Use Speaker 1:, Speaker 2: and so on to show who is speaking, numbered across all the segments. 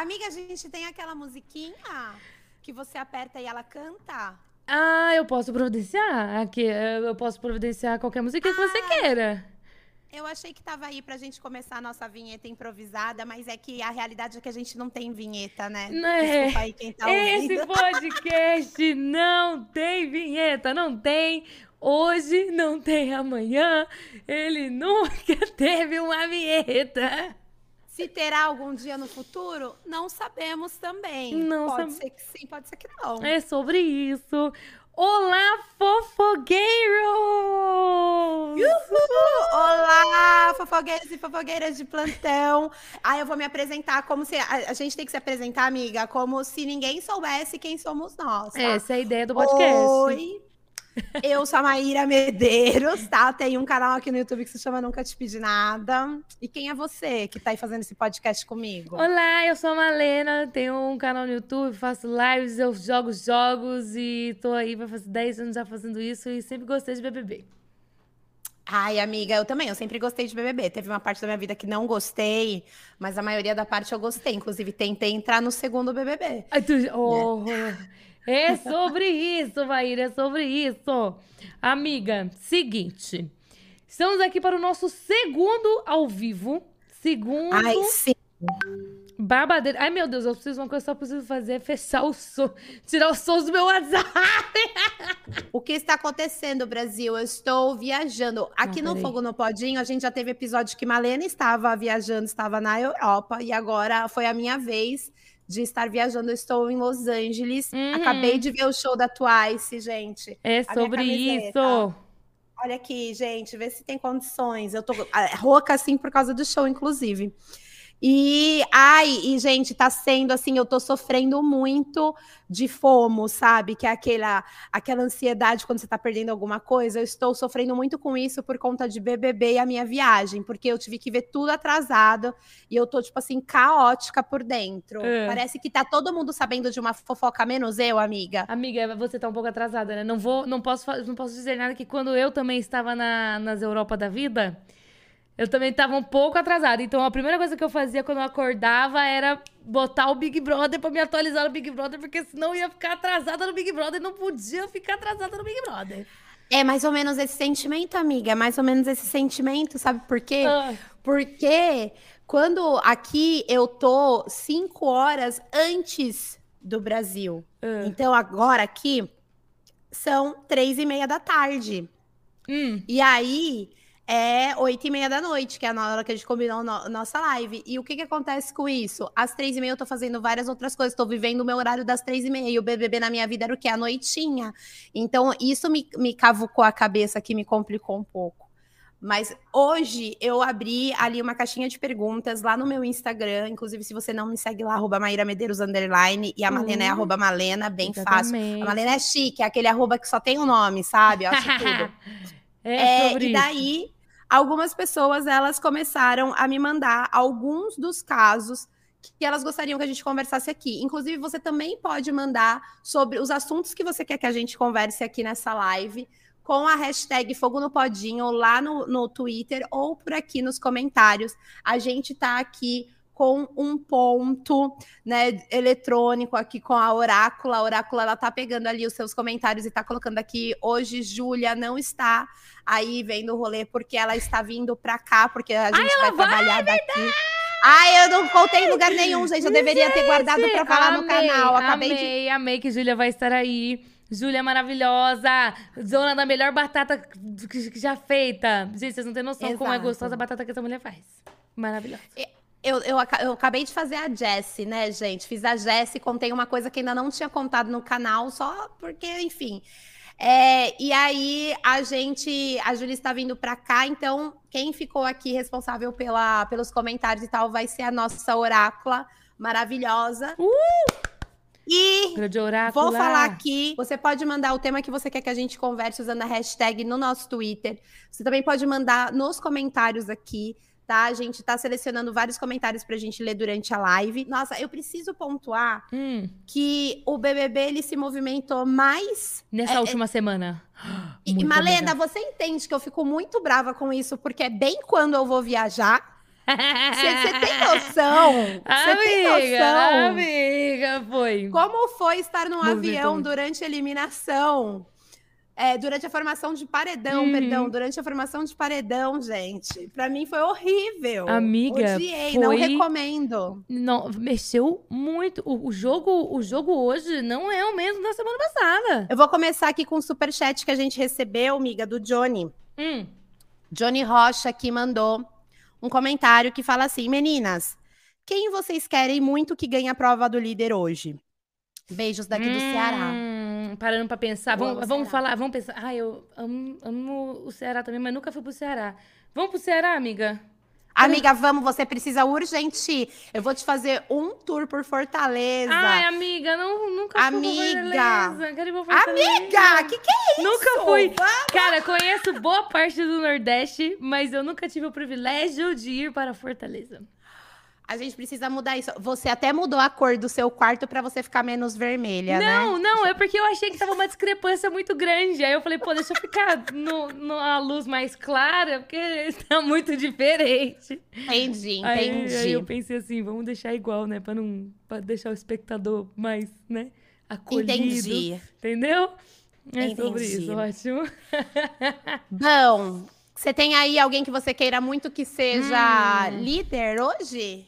Speaker 1: Amiga, a gente tem aquela musiquinha que você aperta e ela canta.
Speaker 2: Ah, eu posso providenciar. Aqui, eu posso providenciar qualquer música que você queira.
Speaker 1: Eu achei que tava aí pra gente começar a nossa vinheta improvisada, mas é que a realidade é que a gente não tem vinheta, né?
Speaker 2: Né?
Speaker 1: Desculpa aí quem tá
Speaker 2: Esse
Speaker 1: ouvindo.
Speaker 2: podcast não tem vinheta, não tem. Hoje, não tem amanhã. Ele nunca teve uma vinheta.
Speaker 1: Se terá algum dia no futuro, não sabemos também.
Speaker 2: Não
Speaker 1: pode
Speaker 2: sab-
Speaker 1: ser que sim, pode ser que não.
Speaker 2: É sobre isso. Olá, fofogueiros!
Speaker 1: Uhul! Olá, fofogueiros e fofogueiras de plantão. Ah, eu vou me apresentar como se. A, a gente tem que se apresentar, amiga, como se ninguém soubesse quem somos nós. tá?
Speaker 2: Essa é a ideia do podcast.
Speaker 1: Oi! Eu sou a Maíra Medeiros, tá? Tem um canal aqui no YouTube que se chama Nunca Te Pedi Nada. E quem é você que tá aí fazendo esse podcast comigo?
Speaker 2: Olá, eu sou a Malena, tenho um canal no YouTube, faço lives, eu jogo jogos e tô aí, vai fazer 10 anos já fazendo isso e sempre gostei de BBB.
Speaker 1: Ai, amiga, eu também. Eu sempre gostei de BBB. Teve uma parte da minha vida que não gostei, mas a maioria da parte eu gostei. Inclusive, tentei entrar no segundo BBB.
Speaker 2: Ai, tu... oh, é sobre isso, Maíra, é sobre isso. Amiga, seguinte, estamos aqui para o nosso segundo ao vivo, segundo
Speaker 1: Ai, sim.
Speaker 2: babadeiro. Ai, meu Deus, eu preciso, uma coisa que eu só preciso fazer é fechar o som, tirar os sons do meu WhatsApp.
Speaker 1: O que está acontecendo, Brasil? Eu estou viajando. Aqui
Speaker 2: Não,
Speaker 1: no. Fogo no Podinho, a gente já teve episódio que Malena estava viajando, estava na Europa, e agora foi a minha vez de estar viajando. Eu estou em Los Angeles.
Speaker 2: Uhum.
Speaker 1: Acabei de ver o show da Twice, gente.
Speaker 2: É sobre isso.
Speaker 1: Olha aqui, gente, vê se tem condições. Eu tô ah, rouca assim por causa do show, inclusive. E, ai, e, gente, tá sendo assim, eu tô sofrendo muito de fomo, sabe? Que é aquela, aquela ansiedade quando você tá perdendo alguma coisa. Eu estou sofrendo muito com isso por conta de BBB e a minha viagem, porque eu tive que ver tudo atrasado e eu tô, tipo assim, caótica por dentro.
Speaker 2: É.
Speaker 1: Parece que tá todo mundo sabendo de uma fofoca, menos eu, amiga.
Speaker 2: Amiga, você tá um pouco atrasada, né? Não vou, não posso, não posso dizer nada que quando eu também estava na, nas Europa da vida, eu também estava um pouco atrasada. Então a primeira coisa que eu fazia quando eu acordava era botar o Big Brother pra me atualizar no Big Brother, porque senão eu ia ficar atrasada no Big Brother, não podia ficar atrasada no Big Brother.
Speaker 1: É mais ou menos esse sentimento, amiga. É mais ou menos esse sentimento, sabe por quê?
Speaker 2: Ah,
Speaker 1: Porque quando aqui eu tô cinco horas antes do Brasil.
Speaker 2: ah.
Speaker 1: Então agora aqui são três e meia da tarde.
Speaker 2: Hum,
Speaker 1: E aí é oito e meia da noite, que é na hora que a gente combinou no, nossa live. E o que que acontece com isso? Às três e meia eu tô fazendo várias outras coisas, tô vivendo o meu horário das três e meia. E o BBB na minha vida era o quê? A noitinha. Então isso me, me cavucou a cabeça aqui, me complicou um pouco. Mas hoje eu abri ali uma caixinha de perguntas lá no meu Instagram. Inclusive, se você não me segue lá, arroba Maíra Medeiros underline, e a Malena é arroba Malena, bem fácil. A Malena é chique, é aquele arroba que só tem o nome, sabe? Eu acho tudo.
Speaker 2: é,
Speaker 1: É, e
Speaker 2: isso.
Speaker 1: Algumas pessoas elas começaram a me mandar alguns dos casos que elas gostariam que a gente conversasse aqui. Inclusive, você também pode mandar sobre os assuntos que você quer que a gente converse aqui nessa live com a hashtag Fogo no Podinho lá no, no Twitter ou por aqui nos comentários. A gente tá aqui com um ponto né, eletrônico aqui com a Orácula. A Orácula ela tá pegando ali os seus comentários e tá colocando aqui. Hoje, Júlia não está aí vendo o rolê porque ela está vindo pra cá, porque a gente vai, trabalhar daqui. Ai, eu não contei em lugar nenhum, gente. Eu deveria ter guardado pra falar no
Speaker 2: Amei,
Speaker 1: canal. Acabei de.
Speaker 2: amei, amei que Júlia vai estar aí. Júlia maravilhosa, dona da melhor batata que já feita. Gente, vocês não têm noção como é
Speaker 1: Exato.
Speaker 2: gostosa a batata que essa mulher faz. Maravilhosa.
Speaker 1: Eu, eu, eu acabei de fazer a Jessie, né, gente? Fiz a Jessie, contei uma coisa que ainda não tinha contado no canal, só porque, enfim. É, e aí a gente, a Júlia está vindo pra cá, então quem ficou aqui responsável pela, pelos comentários e tal vai ser a nossa orácula maravilhosa. E
Speaker 2: Grande oráculo.
Speaker 1: Vou falar aqui. Você pode mandar o tema que você quer que a gente converse usando a hashtag no nosso Twitter. Você também pode mandar nos comentários aqui, tá? A gente tá selecionando vários comentários pra gente ler durante a live. Nossa, eu preciso pontuar
Speaker 2: Hum,
Speaker 1: que o BBB ele se movimentou mais.
Speaker 2: nessa última semana.
Speaker 1: E,
Speaker 2: Muito
Speaker 1: Malena, você entende que eu fico muito brava com isso, porque é bem quando eu vou viajar. Você tem noção? Você tem noção?
Speaker 2: Amiga, foi.
Speaker 1: Como foi estar num
Speaker 2: Movimentou
Speaker 1: avião
Speaker 2: muito.
Speaker 1: durante a eliminação? É, durante a formação de paredão,
Speaker 2: Uhum.
Speaker 1: perdão, durante a formação de paredão, gente. Pra mim foi horrível.
Speaker 2: Amiga,
Speaker 1: Odiei, não
Speaker 2: foi-
Speaker 1: recomendo.
Speaker 2: Não, mexeu muito. O, o jogo, o jogo hoje não é o mesmo da semana passada.
Speaker 1: Eu vou começar aqui com o superchat que a gente recebeu, amiga, do Johnny.
Speaker 2: Hum.
Speaker 1: Johnny Rocha aqui mandou um comentário que fala assim: Meninas, quem vocês querem muito que ganhe a prova do líder hoje? Beijos daqui do Ceará.
Speaker 2: Parando pra pensar.
Speaker 1: Eu
Speaker 2: Vamos,
Speaker 1: amo
Speaker 2: vamos falar, vamos pensar. Ai, eu amo, amo o Ceará também, mas nunca fui pro Ceará. Vamos pro Ceará, amiga?
Speaker 1: Amiga, vamos, você precisa urgente ir. Eu vou te fazer um tour por Fortaleza.
Speaker 2: Ai, amiga, não, nunca fui
Speaker 1: Amiga.
Speaker 2: pra Fortaleza. Quero ir pra Fortaleza.
Speaker 1: Amiga, que que é isso?
Speaker 2: Nunca fui.
Speaker 1: Vamos.
Speaker 2: Cara, conheço boa parte do Nordeste, mas eu nunca tive o privilégio de ir para Fortaleza.
Speaker 1: A gente precisa mudar isso. Você até mudou a cor do seu quarto pra você ficar menos vermelha, né?
Speaker 2: Não, não, é porque eu achei que tava uma discrepância muito grande. Aí eu falei, pô, deixa eu ficar no, numa luz mais clara, porque está muito diferente.
Speaker 1: Entendi,
Speaker 2: Aí,
Speaker 1: entendi.
Speaker 2: aí eu pensei assim, vamos deixar igual, né? Pra não pra deixar o espectador mais, né? Acolhido.
Speaker 1: Entendi.
Speaker 2: Entendeu? É sobre
Speaker 1: Entendi.
Speaker 2: isso, ótimo.
Speaker 1: Bom, você tem aí alguém que você queira muito que seja
Speaker 2: Hum.
Speaker 1: líder hoje?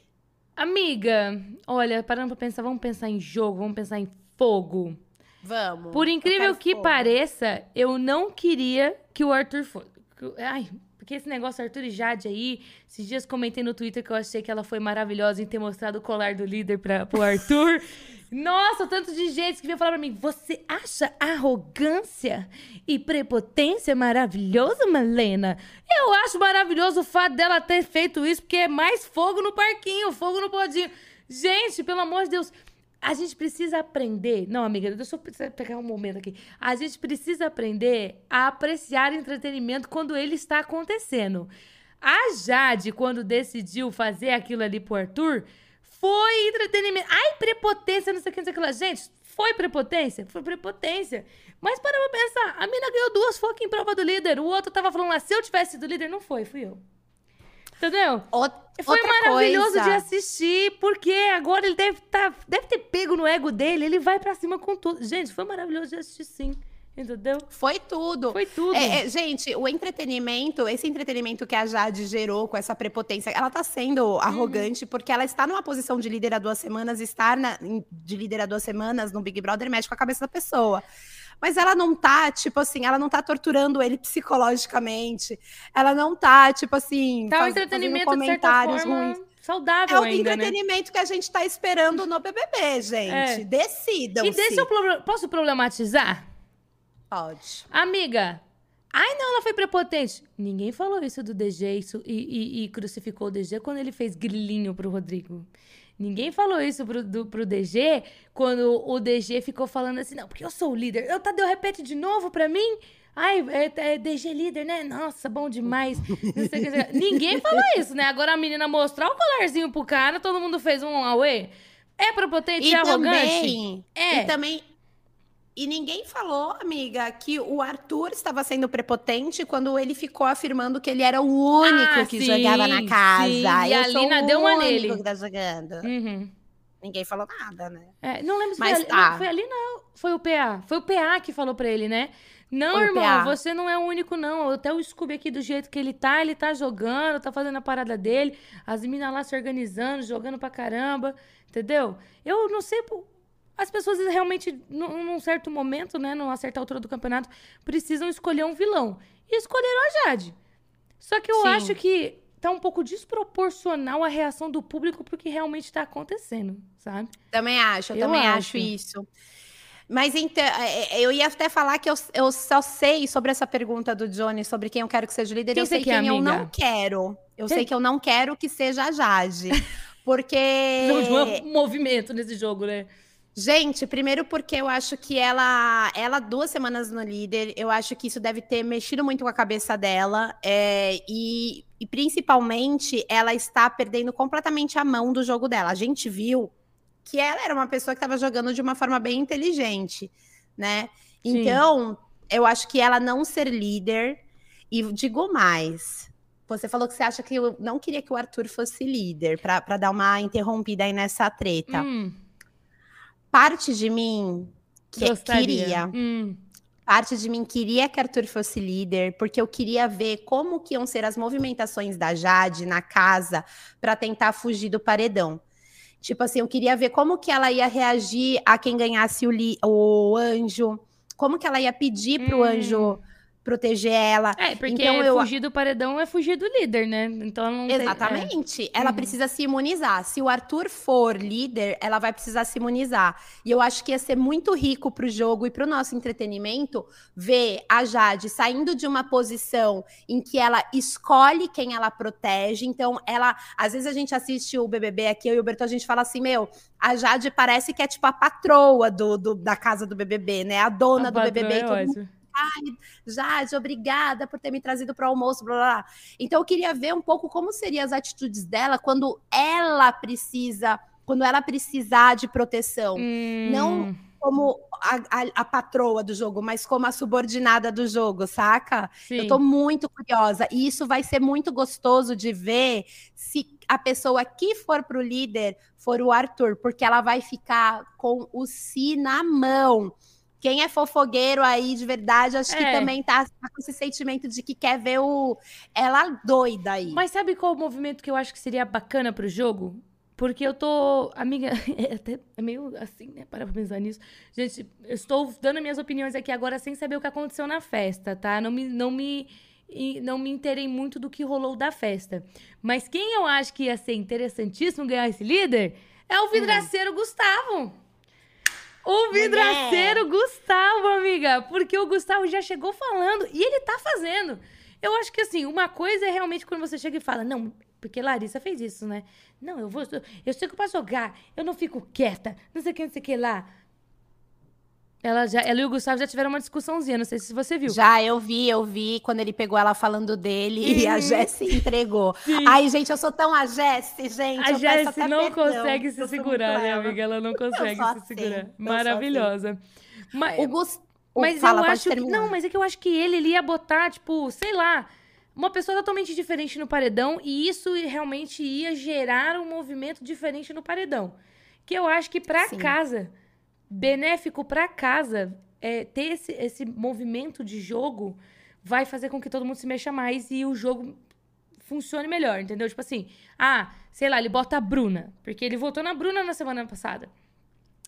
Speaker 2: Amiga, olha, parando pra pensar, vamos pensar em jogo, vamos pensar em fogo.
Speaker 1: Vamos.
Speaker 2: Por incrível que
Speaker 1: fogo.
Speaker 2: pareça, eu não queria que o Arthur fosse. Ai, porque esse negócio Arthur e Jade aí, esses dias comentei no Twitter que eu achei que ela foi maravilhosa em ter mostrado o colar do líder pra, pro Arthur. Nossa, tanto de gente que veio falar pra mim: você acha arrogância e prepotência maravilhoso, Malena? Eu acho maravilhoso o fato dela ter feito isso, porque é mais fogo no parquinho, fogo no bodinho. Gente, pelo amor de Deus. A gente precisa aprender. Não, amiga, deixa eu pe- pegar um momento aqui. A gente precisa aprender a apreciar entretenimento quando ele está acontecendo. A Jade, quando decidiu fazer aquilo ali pro Arthur, foi entretenimento. Ai, prepotência, não sei o que, não sei o que lá. Gente, foi prepotência? Foi prepotência. Mas para pra pensar, a mina ganhou duas fucking prova do líder. O outro tava falando lá, se eu tivesse sido líder, não foi, fui eu. Entendeu?
Speaker 1: Out-
Speaker 2: Foi
Speaker 1: outra
Speaker 2: maravilhoso
Speaker 1: coisa.
Speaker 2: de assistir, porque agora ele deve, tá, deve ter pego no ego dele, ele vai pra cima com tudo. Gente, foi maravilhoso de assistir sim, entendeu?
Speaker 1: Foi tudo.
Speaker 2: Foi tudo.
Speaker 1: É, é, gente, o entretenimento, esse entretenimento que a Jade gerou com essa prepotência, ela tá sendo arrogante porque ela está numa posição de líder há duas semanas, estar na- de líder há duas semanas no Big Brother mexe com a cabeça da pessoa. Mas ela não tá, tipo assim, ela não tá torturando ele psicologicamente. Ela não tá, tipo assim,
Speaker 2: tá um
Speaker 1: faz-
Speaker 2: entretenimento,
Speaker 1: fazendo
Speaker 2: de certa
Speaker 1: comentários
Speaker 2: forma,
Speaker 1: ruins.
Speaker 2: saudável
Speaker 1: É o
Speaker 2: ainda, né?
Speaker 1: entretenimento que a gente tá esperando no BBB, gente.
Speaker 2: É.
Speaker 1: Decidam.
Speaker 2: E deixa eu... Posso problematizar?
Speaker 1: Pode.
Speaker 2: Amiga, ai não, ela foi prepotente. Ninguém falou isso do DG isso, e, e- e crucificou o DG quando ele fez grilinho pro Rodrigo. Ninguém falou isso pro, do, pro DG quando o DG ficou falando assim, não, porque eu sou o líder. Eu, Tadeu, repete de novo pra mim. Ai, é, é DG líder, né? Nossa, bom demais. Que. Ninguém falou isso, né? Agora a menina mostrar o colarzinho pro cara, todo mundo fez um auê. É prepotente e,
Speaker 1: E
Speaker 2: arrogante?
Speaker 1: também,
Speaker 2: É.
Speaker 1: e também. E ninguém falou, amiga, que o Arthur estava sendo prepotente quando ele ficou afirmando que ele era o único
Speaker 2: Ah,
Speaker 1: que
Speaker 2: sim,
Speaker 1: jogava na casa.
Speaker 2: sim. E
Speaker 1: Eu
Speaker 2: a
Speaker 1: sou
Speaker 2: Lina deu uma nele.
Speaker 1: que tá jogando.
Speaker 2: Uhum.
Speaker 1: Ninguém falou nada, né?
Speaker 2: É, não lembro se
Speaker 1: Mas
Speaker 2: foi, ali,
Speaker 1: tá.
Speaker 2: não, foi ali, não. Foi o PA. Foi o PA que falou pra ele, né? Não,
Speaker 1: Foi
Speaker 2: irmão, você não é o único, não. Até o Scooby aqui, do jeito que ele tá, ele tá jogando, tá fazendo a parada dele. As meninas lá se organizando, jogando pra caramba. Entendeu? Eu não sei. As pessoas realmente, num, certo momento, né, numa certa altura do campeonato, precisam escolher um vilão. E escolheram a Jade. Só que eu
Speaker 1: Sim.
Speaker 2: acho que tá um pouco desproporcional a reação do público pro que realmente tá acontecendo, sabe?
Speaker 1: Também acho, eu,
Speaker 2: Eu
Speaker 1: também acho.
Speaker 2: acho.
Speaker 1: isso. Mas então, é, é, eu ia até falar que eu, eu só sei sobre essa pergunta do Johnny, sobre quem eu quero que seja líder.
Speaker 2: Quem
Speaker 1: eu sei quem eu
Speaker 2: amiga?
Speaker 1: não quero. Eu
Speaker 2: Quem-
Speaker 1: sei que eu não quero que seja a Jade. Porque.
Speaker 2: Precisamos de um movimento nesse jogo, né?
Speaker 1: Gente, primeiro porque eu acho que ela, ela duas semanas no líder, eu acho que isso deve ter mexido muito com a cabeça dela é, e, e principalmente ela está perdendo completamente a mão do jogo dela. A gente viu que ela era uma pessoa que estava jogando de uma forma bem inteligente, né?
Speaker 2: Sim.
Speaker 1: Então, eu acho que ela não ser líder e digo mais, Você falou que você acha que eu não queria que o Arthur fosse líder, para dar uma interrompida aí nessa treta.
Speaker 2: Hum,
Speaker 1: Parte de mim que
Speaker 2: gostaria.
Speaker 1: queria,
Speaker 2: Hum,
Speaker 1: parte de mim queria que Arthur fosse líder, porque eu queria ver como que iam ser as movimentações da Jade na casa para tentar fugir do paredão. Tipo assim, eu queria ver como que ela ia reagir a quem ganhasse o, li- o anjo, como que ela ia pedir pro
Speaker 2: Hum.
Speaker 1: anjo proteger ela.
Speaker 2: É, porque
Speaker 1: Então eu-
Speaker 2: fugir do paredão é fugir do líder, né? Então não tem- é.
Speaker 1: Exatamente. Ela
Speaker 2: Uhum.
Speaker 1: precisa se imunizar. Se o Arthur for líder, ela vai precisar se imunizar. E eu acho que ia ser muito rico pro jogo e pro nosso entretenimento ver a Jade saindo de uma posição em que ela escolhe quem ela protege. Então, ela. Às vezes a gente assiste o BBB aqui, eu e o Berto, a gente fala assim: meu, a Jade parece que é tipo a patroa do, do- da casa do BBB, né? A dona
Speaker 2: A
Speaker 1: do BBB.
Speaker 2: é ótimo.
Speaker 1: Jade, obrigada por ter me trazido para o almoço, blá, blá, blá. Então eu queria ver um pouco como seriam as atitudes dela quando ela precisa, quando ela precisar de proteção. Não
Speaker 2: Hum,
Speaker 1: como a, a- a patroa do jogo, mas como a subordinada do jogo, saca?
Speaker 2: sim.
Speaker 1: Eu tô muito curiosa. E isso vai ser muito gostoso de ver se a pessoa que for pro líder for o Arthur, porque ela vai ficar com o si na mão. Quem é fofogueiro aí de verdade, acho que
Speaker 2: É.
Speaker 1: também tá, tá com esse sentimento de que quer ver o ela doida aí.
Speaker 2: Mas sabe qual o movimento que eu acho que seria bacana pro jogo? Porque eu tô. Amiga, é, até, é meio assim, né? Para pra pensar nisso. Gente, eu estou dando minhas opiniões aqui agora sem saber o que aconteceu na festa, tá? Não me. Não me e não me interei muito do que rolou da festa. Mas quem eu acho que ia ser interessantíssimo ganhar esse líder é o vidraceiro Gustavo. O vidraceiro Gustavo, amiga. Porque o Gustavo já chegou falando e ele tá fazendo. Eu acho que assim, uma coisa é realmente quando você chega e fala, não, porque Larissa fez isso, né? Não, eu vou. Eu chego pra jogar, eu não fico quieta, não sei o que, não sei o que lá. Ela, já, ela e o Gustavo já tiveram uma discussãozinha, não sei se você viu.
Speaker 1: Já eu vi, eu vi quando ele pegou ela falando dele e a
Speaker 2: Uhum.
Speaker 1: Jessie entregou.
Speaker 2: Sim.
Speaker 1: Ai, gente, eu sou tão a Jessie, gente.
Speaker 2: A Jessie não
Speaker 1: perdão.
Speaker 2: consegue se segurar, né, amiga? Ela não consegue se
Speaker 1: assim,
Speaker 2: segurar.
Speaker 1: sou
Speaker 2: Maravilhosa. Mas,
Speaker 1: O Gus... o-
Speaker 2: mas
Speaker 1: fala,
Speaker 2: eu acho que. Não, mas é que eu acho que ele, ele ia botar, tipo, sei lá, uma pessoa totalmente diferente no paredão e isso realmente ia gerar um movimento diferente no paredão. Que eu acho que pra
Speaker 1: Sim.
Speaker 2: casa, benéfico pra casa, é, ter esse, esse movimento de jogo vai fazer com que todo mundo se mexa mais e o jogo funcione melhor, entendeu? Tipo assim, ah, sei lá, ele bota a Bruna, porque ele votou na Bruna na semana passada.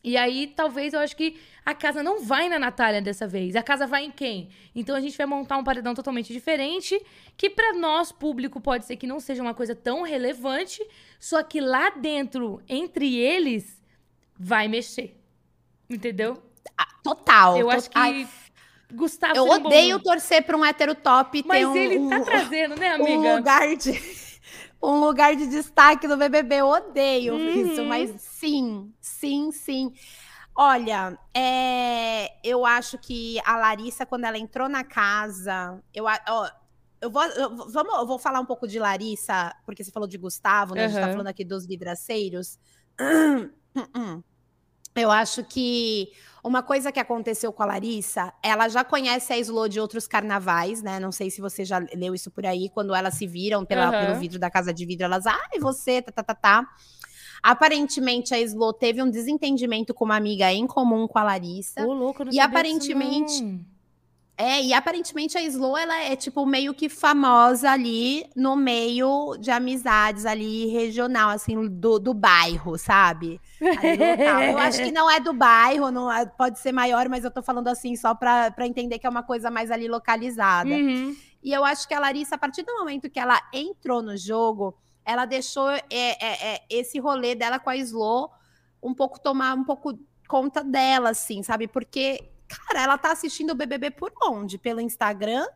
Speaker 2: E aí, talvez eu acho que a casa não vai na Natália dessa vez. A casa vai em quem? Então a gente vai montar um paredão totalmente diferente, que pra nós, público, pode ser que não seja uma coisa tão relevante, só que lá dentro, entre eles, vai mexer. Entendeu?
Speaker 1: Total.
Speaker 2: eu
Speaker 1: to-
Speaker 2: acho que
Speaker 1: Ai,
Speaker 2: Gustavo
Speaker 1: eu
Speaker 2: seria um bom-
Speaker 1: odeio torcer para um hétero top
Speaker 2: Mas
Speaker 1: um,
Speaker 2: ele
Speaker 1: um,
Speaker 2: tá trazendo, né,
Speaker 1: um
Speaker 2: amiga?
Speaker 1: lugar de um lugar de destaque no BBB. Eu odeio
Speaker 2: Uhum.
Speaker 1: isso, mas sim, sim, sim. Olha, é, eu acho que a Larissa, quando ela entrou na casa, eu, ó, eu, vou, eu, vamos, eu vou falar um pouco de Larissa, porque você falou de Gustavo, né? A gente tá falando aqui dos vidraceiros. Eu acho que uma coisa que aconteceu com a Larissa, ela já conhece a Slo de outros carnavais, né? Não sei se você já leu isso por aí, quando elas se viram pela-
Speaker 2: Aham.
Speaker 1: pelo vidro da casa de vidro, elas, ai, você, tá, tá, tá, tá. Aparentemente, a Slo teve um desentendimento com uma amiga em comum com a Larissa.
Speaker 2: Ô, louco, não
Speaker 1: E aparentemente-
Speaker 2: não.
Speaker 1: É, e aparentemente a Slo, ela é, tipo, meio que famosa ali no meio de amizades ali regional, assim, do, do bairro, sabe? Eu acho que não é do bairro, não é- pode ser maior, mas eu tô falando assim só pra, pra entender que é uma coisa mais ali localizada.
Speaker 2: Uhum.
Speaker 1: E eu acho que a Larissa, a partir do momento que ela entrou no jogo, ela deixou é, é, é, esse rolê dela com a Slo um pouco tomar um pouco conta dela, assim, sabe? Porque, cara, ela tá assistindo o BBB por onde? Pelo Instagram?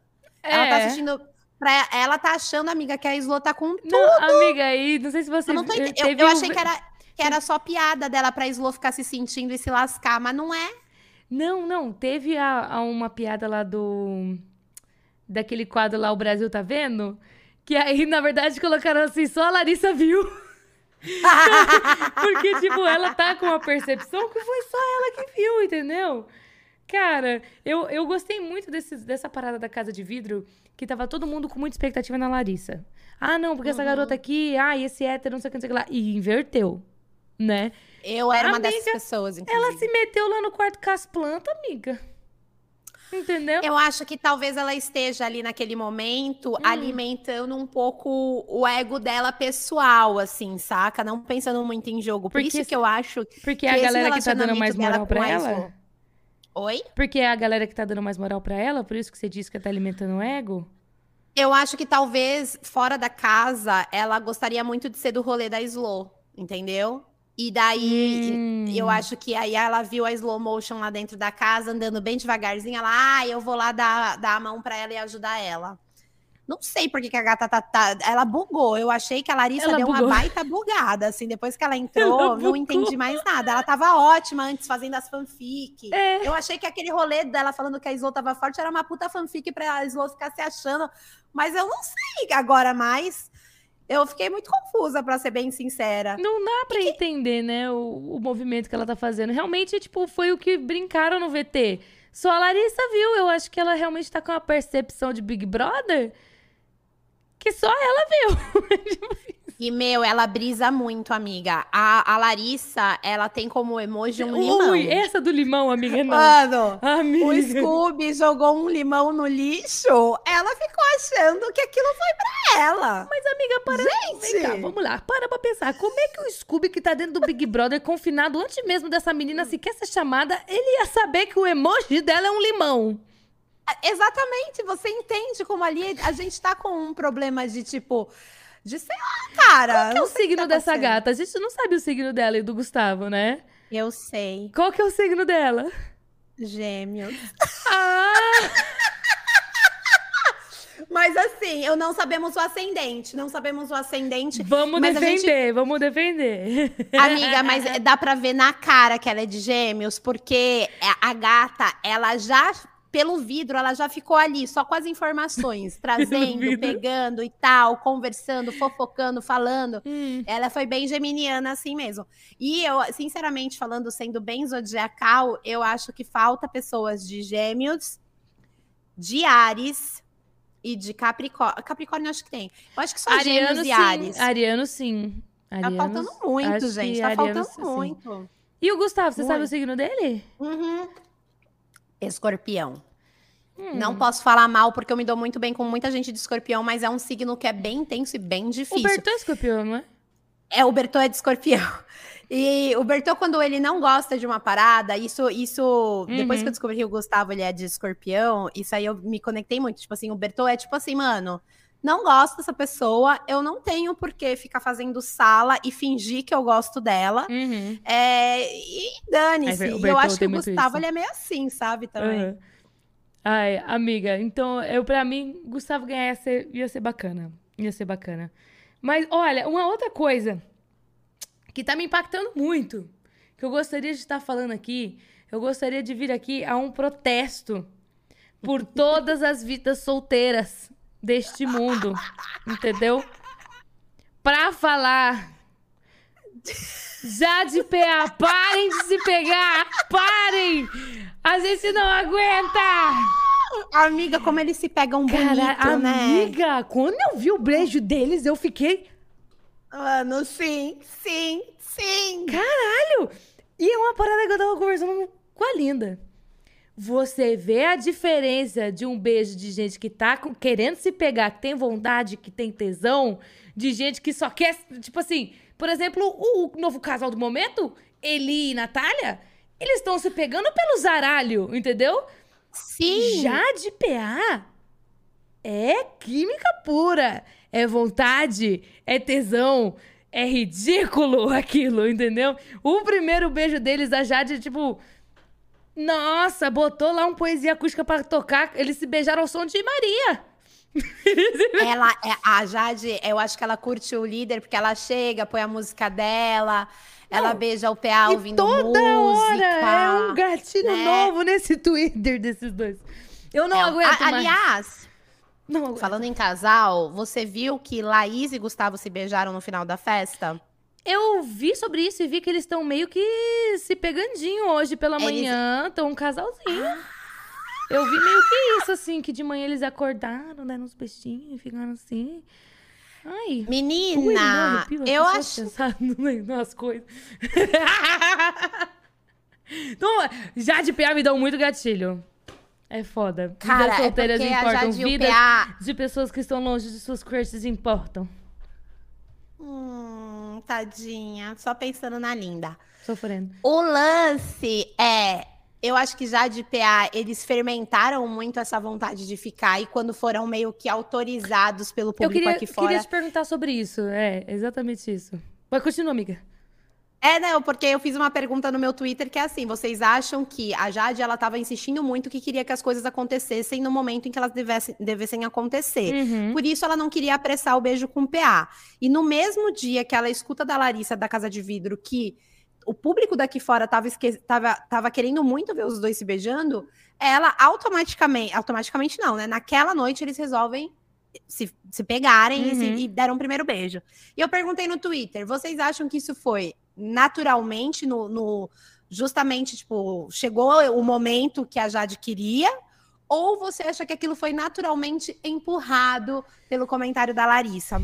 Speaker 1: Ela tá
Speaker 2: É.
Speaker 1: assistindo. Pra, ela tá achando, amiga, que a Slo tá com tudo.
Speaker 2: Não, amiga, aí, não sei se você
Speaker 1: Eu, não tô eu, eu
Speaker 2: um
Speaker 1: achei que era, que era só piada dela pra Slo ficar se sentindo e se lascar, mas não é.
Speaker 2: Não, não, teve a, a uma piada lá do. Daquele quadro lá, O Brasil Tá Vendo? Que aí, na verdade, colocaram assim, só a Larissa viu. Porque, tipo, ela tá com a percepção que foi só ela que viu, entendeu? Cara, eu, eu gostei muito desse, dessa parada da Casa de Vidro, que tava todo mundo com muita expectativa na Larissa. Ah, não, porque essa
Speaker 1: Uhum.
Speaker 2: garota aqui, ah, esse hétero, não sei o que, não sei o que lá. E inverteu, né?
Speaker 1: Eu era uma dessas pessoas, inclusive.
Speaker 2: Ela se meteu lá no quarto com as plantas, amiga. Entendeu?
Speaker 1: Eu acho que talvez ela esteja ali naquele momento
Speaker 2: Hum.
Speaker 1: alimentando um pouco o ego dela pessoal, assim, saca? Não pensando muito em jogo. Por
Speaker 2: Porque
Speaker 1: isso que eu acho
Speaker 2: Porque
Speaker 1: que
Speaker 2: a galera que tá dando mais moral pra ela?
Speaker 1: Oi?
Speaker 2: Porque é a galera que tá dando mais moral pra ela, por isso que você disse que tá alimentando o ego?
Speaker 1: Eu acho que talvez fora da casa ela gostaria muito de ser do rolê da Slow, entendeu? E daí
Speaker 2: Hum.
Speaker 1: eu acho que aí ela viu a slow motion lá dentro da casa, andando bem devagarzinho. Ela, ah, eu vou lá dar, dar a mão pra ela e ajudar ela. Não sei por que, a gata tá, tá- Ela bugou. Eu achei que a Larissa
Speaker 2: Ela
Speaker 1: deu
Speaker 2: bugou.
Speaker 1: uma baita bugada. Assim, depois que ela entrou,
Speaker 2: Ela
Speaker 1: não entendi mais nada. Ela tava ótima antes fazendo as fanfic.
Speaker 2: É.
Speaker 1: Eu achei que aquele rolê dela falando que a Slow tava forte era uma puta fanfic pra Slow ficar se achando. Mas eu não sei agora mais. Eu fiquei muito confusa, pra ser bem sincera.
Speaker 2: Não dá pra entender, né, o, o movimento que ela tá fazendo. Realmente, tipo, foi o que brincaram no VT. Só a Larissa viu. Eu acho que ela realmente tá com uma percepção de Big Brother que só ela viu.
Speaker 1: E, meu, ela brisa muito, amiga. A, a Larissa, ela tem como emoji um limão.
Speaker 2: Ui, essa do limão, amiga, não.
Speaker 1: Mano,
Speaker 2: Amiga.
Speaker 1: o Scooby jogou um limão no lixo. Ela ficou achando que aquilo foi pra ela.
Speaker 2: Mas, amiga, para. Vem
Speaker 1: Gente!
Speaker 2: cá, vamos lá. Para pra pensar. Como é que o Scooby, que tá dentro do Big Brother, confinado antes mesmo dessa menina sequer ser chamada, ele ia saber que o emoji dela é um limão?
Speaker 1: Exatamente, você entende como ali a gente tá com um problema de tipo. De sei lá, cara.
Speaker 2: Qual que é o signo
Speaker 1: tá
Speaker 2: dessa
Speaker 1: acontecendo.
Speaker 2: gata? A gente não sabe o signo dela e do Gustavo, né?
Speaker 1: Eu sei.
Speaker 2: Qual que é o signo dela?
Speaker 1: Gêmeos.
Speaker 2: Ah!
Speaker 1: Mas assim, eu não sabemos o ascendente. Não sabemos o ascendente.
Speaker 2: Vamos
Speaker 1: a gente-
Speaker 2: defender, vamos defender.
Speaker 1: Amiga, mas dá pra ver na cara que ela é de gêmeos, porque a gata, ela já, pelo vidro, ela já ficou ali, só com as informações, trazendo, pegando e tal, conversando, fofocando, falando.
Speaker 2: Hum.
Speaker 1: Ela foi bem geminiana assim mesmo. E eu, sinceramente, falando, sendo bem zodiacal, eu acho que falta pessoas de gêmeos, de Ares e de Capricórnio. Capricórnio acho que tem. Eu acho que só
Speaker 2: Ariano
Speaker 1: gêmeos e
Speaker 2: sim.
Speaker 1: Ares.
Speaker 2: Ariano sim.
Speaker 1: Tá
Speaker 2: Arianos-
Speaker 1: faltando muito, gente. Tá
Speaker 2: arianos,
Speaker 1: faltando
Speaker 2: sim.
Speaker 1: muito.
Speaker 2: E o Gustavo, você sabe o
Speaker 1: Muito.
Speaker 2: signo dele?
Speaker 1: Uhum. Escorpião.
Speaker 2: Hum.
Speaker 1: Não posso falar mal porque eu me dou muito bem com muita gente de escorpião, mas é um signo que é bem intenso e bem
Speaker 2: O
Speaker 1: difícil.
Speaker 2: Bertô é escorpião, não é?
Speaker 1: É, o Bertô é de escorpião. E o Bertô, quando ele não gosta de uma parada, isso, isso. Depois
Speaker 2: Uhum.
Speaker 1: que eu descobri que o Gustavo ele é de escorpião, isso aí eu me conectei muito. Tipo assim, o Bertô é tipo assim, mano. Não gosto dessa pessoa, eu não tenho por que ficar fazendo sala e fingir que eu gosto dela.
Speaker 2: Uhum.
Speaker 1: É, e dane-se.
Speaker 2: É,
Speaker 1: eu acho que o Gustavo ele é meio assim, sabe? Também.
Speaker 2: Aham. Ai, amiga, então, eu, pra mim, Gustavo ganhar ia ser, ia ser bacana. Ia ser bacana. Mas, olha, uma outra coisa que tá me impactando muito, que eu gostaria de estar falando aqui, eu gostaria de vir aqui a um protesto por todas as vidas solteiras deste mundo, entendeu? Pra falar. Já de PA, parem de se pegar! Parem! A gente não aguenta!
Speaker 1: Amiga, como eles se pegam bonito,
Speaker 2: Cara,
Speaker 1: né?
Speaker 2: amiga, quando eu vi o beijo deles, eu fiquei.
Speaker 1: Mano, sim, sim, sim.
Speaker 2: Caralho! E é uma parada que eu tava conversando com a Linda. Você vê a diferença de um beijo de gente que tá com- querendo se pegar, que tem vontade, que tem tesão, de gente que só quer. Tipo assim, por exemplo, o, o novo casal do momento, Eli e Natália, eles estão se pegando pelo zaralho, entendeu?
Speaker 1: Sim.
Speaker 2: Já de PA é química pura. É vontade, é tesão, é ridículo aquilo, entendeu? O primeiro beijo deles, a Jade, tipo. Nossa, botou lá um poesia acústica pra tocar. Eles se beijaram ao som de Maria.
Speaker 1: Ela, é, a Jade, eu acho que ela curte o líder, porque ela chega, põe a música dela, ela beija o PA ouvindo
Speaker 2: toda
Speaker 1: música.
Speaker 2: hora é um gatilho
Speaker 1: né?
Speaker 2: novo nesse Twitter desses dois. Eu não
Speaker 1: É,
Speaker 2: aguento
Speaker 1: a-
Speaker 2: mais.
Speaker 1: Aliás,
Speaker 2: Não aguento.
Speaker 1: falando em casal, você viu que Laís e Gustavo se beijaram no final da festa?
Speaker 2: Eu vi sobre isso e vi que eles estão meio que se pegandinho hoje pela
Speaker 1: Eles-
Speaker 2: manhã. Estão um casalzinho. Eu vi meio que isso, assim, que de manhã eles acordaram, deram uns beijinhos e ficaram assim. Ai. Ui,
Speaker 1: Menina,
Speaker 2: arrepio,
Speaker 1: eu
Speaker 2: só de
Speaker 1: acho.
Speaker 2: pensar nas coisas. então, já de PA me dão muito gatilho. É foda.
Speaker 1: Cara,
Speaker 2: Vidas
Speaker 1: é
Speaker 2: solteiras
Speaker 1: porque a
Speaker 2: importam. Vidas
Speaker 1: PA.
Speaker 2: de pessoas que estão longe de suas crushes importam.
Speaker 1: Hum, tadinha. Só pensando na linda.
Speaker 2: Sofrendo.
Speaker 1: O lance é. Eu acho que já de PA, eles fermentaram muito essa vontade de ficar e quando foram meio que autorizados pelo
Speaker 2: Eu
Speaker 1: público
Speaker 2: queria,
Speaker 1: aqui fora.
Speaker 2: queria te perguntar sobre isso. É, exatamente isso. Mas continua, amiga.
Speaker 1: É, não, porque eu fiz uma pergunta no meu Twitter que é assim: vocês acham que a Jade ela tava insistindo muito que queria que as coisas acontecessem no momento em que elas devessem, devessem acontecer?
Speaker 2: Uhum.
Speaker 1: Por isso ela não queria apressar o beijo com o PA. E no mesmo dia que ela escuta da Larissa da Casa de Vidro que o público daqui fora tava, esque... tava, tava querendo muito ver os dois se beijando, ela automaticamente, automaticamente não, né? Naquela noite eles resolvem se, se pegarem e, se-
Speaker 2: Uhum.
Speaker 1: e deram o primeiro beijo. E eu perguntei no Twitter, vocês acham que isso foi naturalmente no, no- justamente, tipo, chegou o momento que a Jade queria? Ou você acha que aquilo foi naturalmente empurrado pelo comentário da Larissa?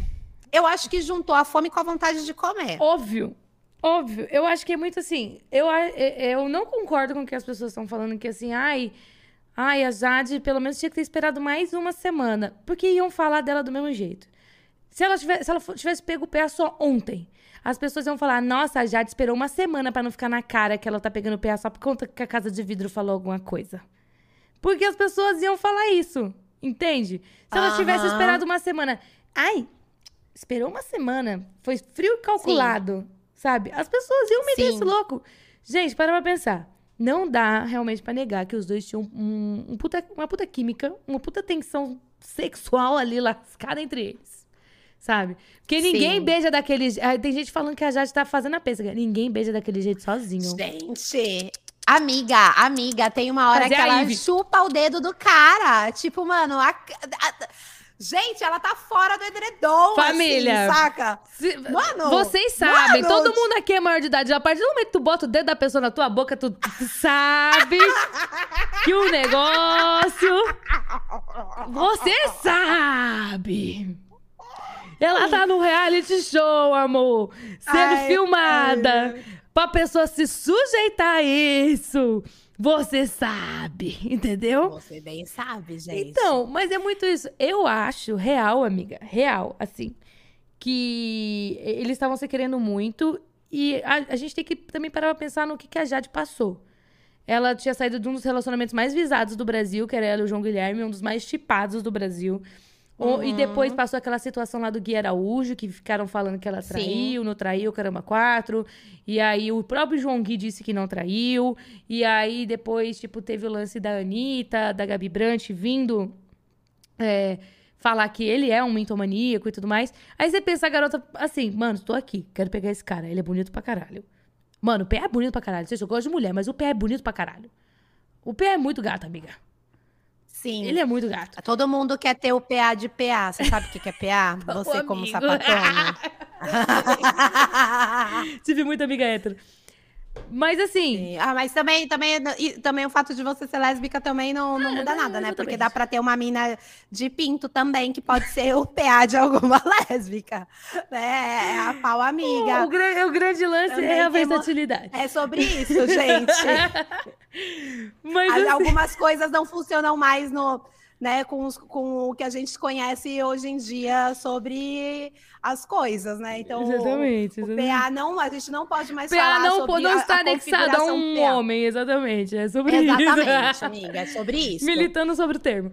Speaker 1: Eu acho que juntou a fome com a vontade de comer.
Speaker 2: Óbvio. Óbvio. Eu acho que é muito assim. Eu, eu não concordo com o que as pessoas estão falando, que assim, ai. Ai, a Jade pelo menos tinha que ter esperado mais uma semana. Porque iam falar dela do mesmo jeito. Se ela tivesse, se ela tivesse pego o pé só ontem, as pessoas iam falar: Nossa, a Jade esperou uma semana pra não ficar na cara que ela tá pegando o pé só por conta que a casa de vidro falou alguma coisa. Porque as pessoas iam falar isso. Entende? Se ela tivesse
Speaker 1: Aham.
Speaker 2: esperado uma semana. Ai, esperou uma semana. Foi frio e calculado. Sabe? As pessoas iam meter
Speaker 1: Sim.
Speaker 2: esse louco. Gente, para pra pensar. Não dá realmente pra negar que os dois tinham um- um puta- uma puta química, uma puta tensão sexual ali lascada entre eles. Sabe? Porque ninguém
Speaker 1: Sim.
Speaker 2: beija daquele. Tem gente falando que a Jade tá fazendo a pêssega. Ninguém beija daquele jeito sozinho.
Speaker 1: Gente, amiga, amiga, tem uma hora
Speaker 2: Fazer
Speaker 1: que
Speaker 2: a
Speaker 1: ela
Speaker 2: Ivy.
Speaker 1: chupa o dedo do cara. Tipo, mano, a- a- gente, ela tá fora do edredom,
Speaker 2: Família.
Speaker 1: assim, saca?
Speaker 2: Se-
Speaker 1: Mano,
Speaker 2: Vocês sabem,
Speaker 1: mano,
Speaker 2: todo mundo aqui é maior de idade. A partir do momento que tu bota o dedo da pessoa na tua boca, tu sabe que o negócio. Você sabe! Ela tá no reality show, amor. Sendo
Speaker 1: Ai,
Speaker 2: filmada. Pra pessoa se sujeitar a isso. Você sabe, entendeu?
Speaker 1: Você bem sabe, gente.
Speaker 2: Então, mas é muito isso. Eu acho, real, amiga, real, assim, que eles estavam se querendo muito e a, a gente tem que também parar pra pensar no que, que a Jade passou. Ela tinha saído de um dos relacionamentos mais visados do Brasil, que era ela e o João Guilherme, um dos mais chipados do Brasil. O- E depois passou aquela situação lá do Gui Araújo, que ficaram falando que ela
Speaker 1: Sim.
Speaker 2: traiu, não traiu, caramba, quatro. E aí o próprio João Gui disse que não traiu. E aí depois, tipo, teve o lance da Anitta, da Gabi Brant vindo é, falar que ele é um mintomaníaco e tudo mais. Aí você pensa a garota assim, mano, tô aqui, quero pegar esse cara, ele é bonito pra caralho. Mano, o pé é bonito pra caralho. Você gosta de mulher, mas o pé é bonito pra caralho. O pé é muito gato, amiga.
Speaker 1: Sim.
Speaker 2: Ele é muito gato.
Speaker 1: Todo mundo quer ter o PA de PA. Você sabe o que é PA? Você como sapatona.
Speaker 2: Tive muita amiga hétero. Mas assim,
Speaker 1: Sim. Ah, mas também, também, também o fato de você ser lésbica também não, não muda nada, né? Porque dá pra ter uma mina de pinto também, que pode ser o PA de alguma lésbica. Né? É a pau amiga.
Speaker 2: o, gran- o grande lance
Speaker 1: Também
Speaker 2: é a versatilidade.
Speaker 1: É sobre isso, gente.
Speaker 2: Mas
Speaker 1: As-
Speaker 2: assim,
Speaker 1: Algumas coisas não funcionam mais no, né, com, os- com o que a gente conhece hoje em dia sobre as coisas, né? Então, o-
Speaker 2: Exatamente,
Speaker 1: o,
Speaker 2: exatamente.
Speaker 1: PA não, a gente não pode mais
Speaker 2: PA
Speaker 1: falar
Speaker 2: não,
Speaker 1: sobre
Speaker 2: não está
Speaker 1: a
Speaker 2: anexado a um
Speaker 1: PA.
Speaker 2: homem, exatamente. É sobre
Speaker 1: Exatamente,
Speaker 2: isso.
Speaker 1: amiga, é sobre isso.
Speaker 2: Militando sobre o termo.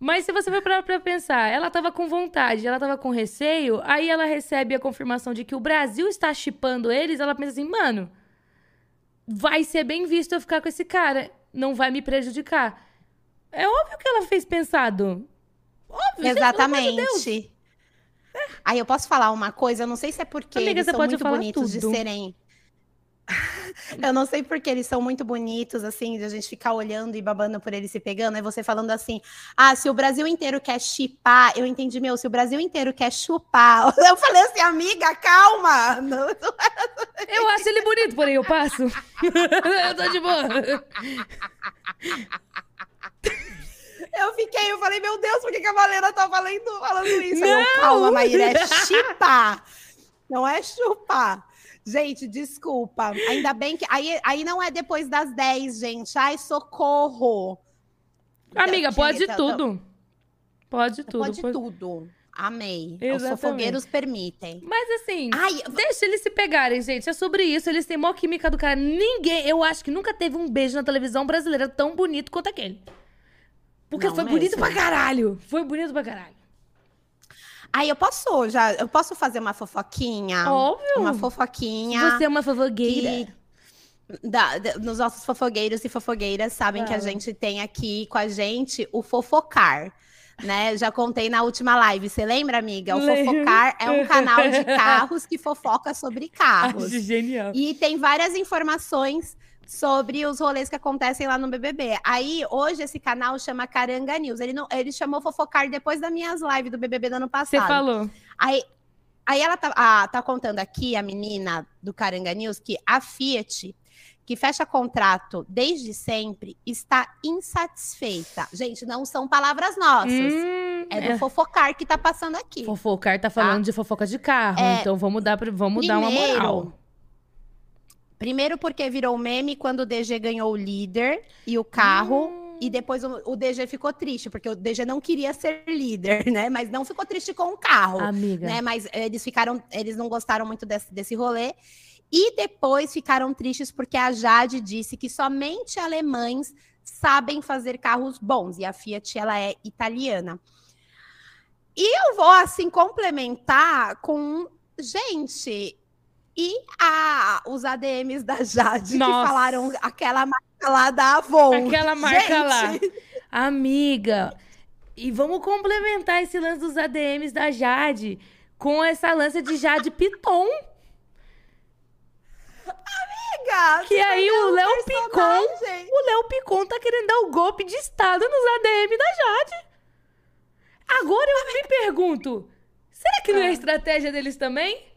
Speaker 2: Mas se você for parar pra pensar, ela tava com vontade, ela tava com receio, aí ela recebe a confirmação de que o Brasil está chipando eles, ela pensa assim, mano, vai ser bem visto eu ficar com esse cara, não vai me prejudicar. É óbvio que ela fez pensado. Óbvio, gente, pelo amor de.
Speaker 1: Exatamente. Aí eu posso falar uma coisa, eu não sei se é porque
Speaker 2: Amiga,
Speaker 1: eles são muito bonitos de
Speaker 2: tudo.
Speaker 1: serem. Eu não sei porque eles são muito bonitos, assim, de a gente ficar olhando e babando por eles se pegando. Aí você falando assim: ah, se o Brasil inteiro quer chipar, eu entendi, meu, se o Brasil inteiro quer chupar. Eu falei assim, amiga, calma. Não, não
Speaker 2: é eu acho ele bonito, porém eu passo. eu tô de boa.
Speaker 1: Eu fiquei, eu falei, meu Deus, por que, que a Valena tá falando, falando isso? Não. Eu, calma, Maíra, é chipar. Não é chupar. Gente, desculpa. Ainda bem que. Aí, aí não é depois das 10, gente. Ai, socorro.
Speaker 2: Amiga, pode então, tudo. Pode tudo.
Speaker 1: Pode, pode... tudo. Amei. Exatamente. Os fofogueiros permitem.
Speaker 2: Mas assim, Ai, deixa eles se pegarem, gente. É sobre isso. Eles têm maior química do cara. Ninguém, eu acho que nunca teve um beijo na televisão brasileira tão bonito quanto aquele. Porque não foi mesmo. bonito pra caralho. Foi bonito pra caralho.
Speaker 1: Aí eu posso já, eu posso fazer uma fofoquinha?
Speaker 2: Óbvio.
Speaker 1: Uma fofoquinha.
Speaker 2: Você é uma fofogueira. Que,
Speaker 1: da, da, nos nossos fofogueiros e fofogueiras sabem ah. que a gente tem aqui com a gente o fofocar. Né? Já contei na última live. Você lembra, amiga? O Fofocar é um canal de carros que fofoca sobre carros.
Speaker 2: Acho genial.
Speaker 1: E tem várias informações sobre os rolês que acontecem lá no BBB. Aí, hoje, esse canal chama Caranga News. Ele, não, ele chamou Fofocar depois das minhas lives do BBB do ano passado.
Speaker 2: Você falou.
Speaker 1: Aí, aí ela tá, a, tá contando aqui, a menina do Caranga News, que a Fiat, que fecha contrato desde sempre, está insatisfeita. Gente, não são palavras nossas. Hum, é do é. Fofocar que tá passando aqui.
Speaker 2: Fofocar tá falando tá? de fofoca de carro. É, então, vamos dar, vamos primeiro, dar uma moral.
Speaker 1: Primeiro porque virou meme quando o DG ganhou o líder e o carro. Hum. E depois o, o, DG ficou triste, porque o DG não queria ser líder, né? Mas não ficou triste com o carro.
Speaker 2: Amiga.
Speaker 1: Né? Mas eles ficaram, eles não gostaram muito desse, desse rolê. E depois ficaram tristes porque a Jade disse que somente alemães sabem fazer carros bons. E a Fiat, ela é italiana. E eu vou, assim, complementar com... Gente, e a, os ADMs da Jade Nossa. que falaram aquela marca lá da Avon.
Speaker 2: Aquela marca Gente. lá. Amiga, e vamos complementar esse lance dos ADMs da Jade com essa lança de Jade Piton.
Speaker 1: Amiga!
Speaker 2: Que aí o Léo Picon, o Léo Picon tá querendo dar o golpe de estado nos ADM da Jade. Agora eu me pergunto, será que não é ah. estratégia deles também?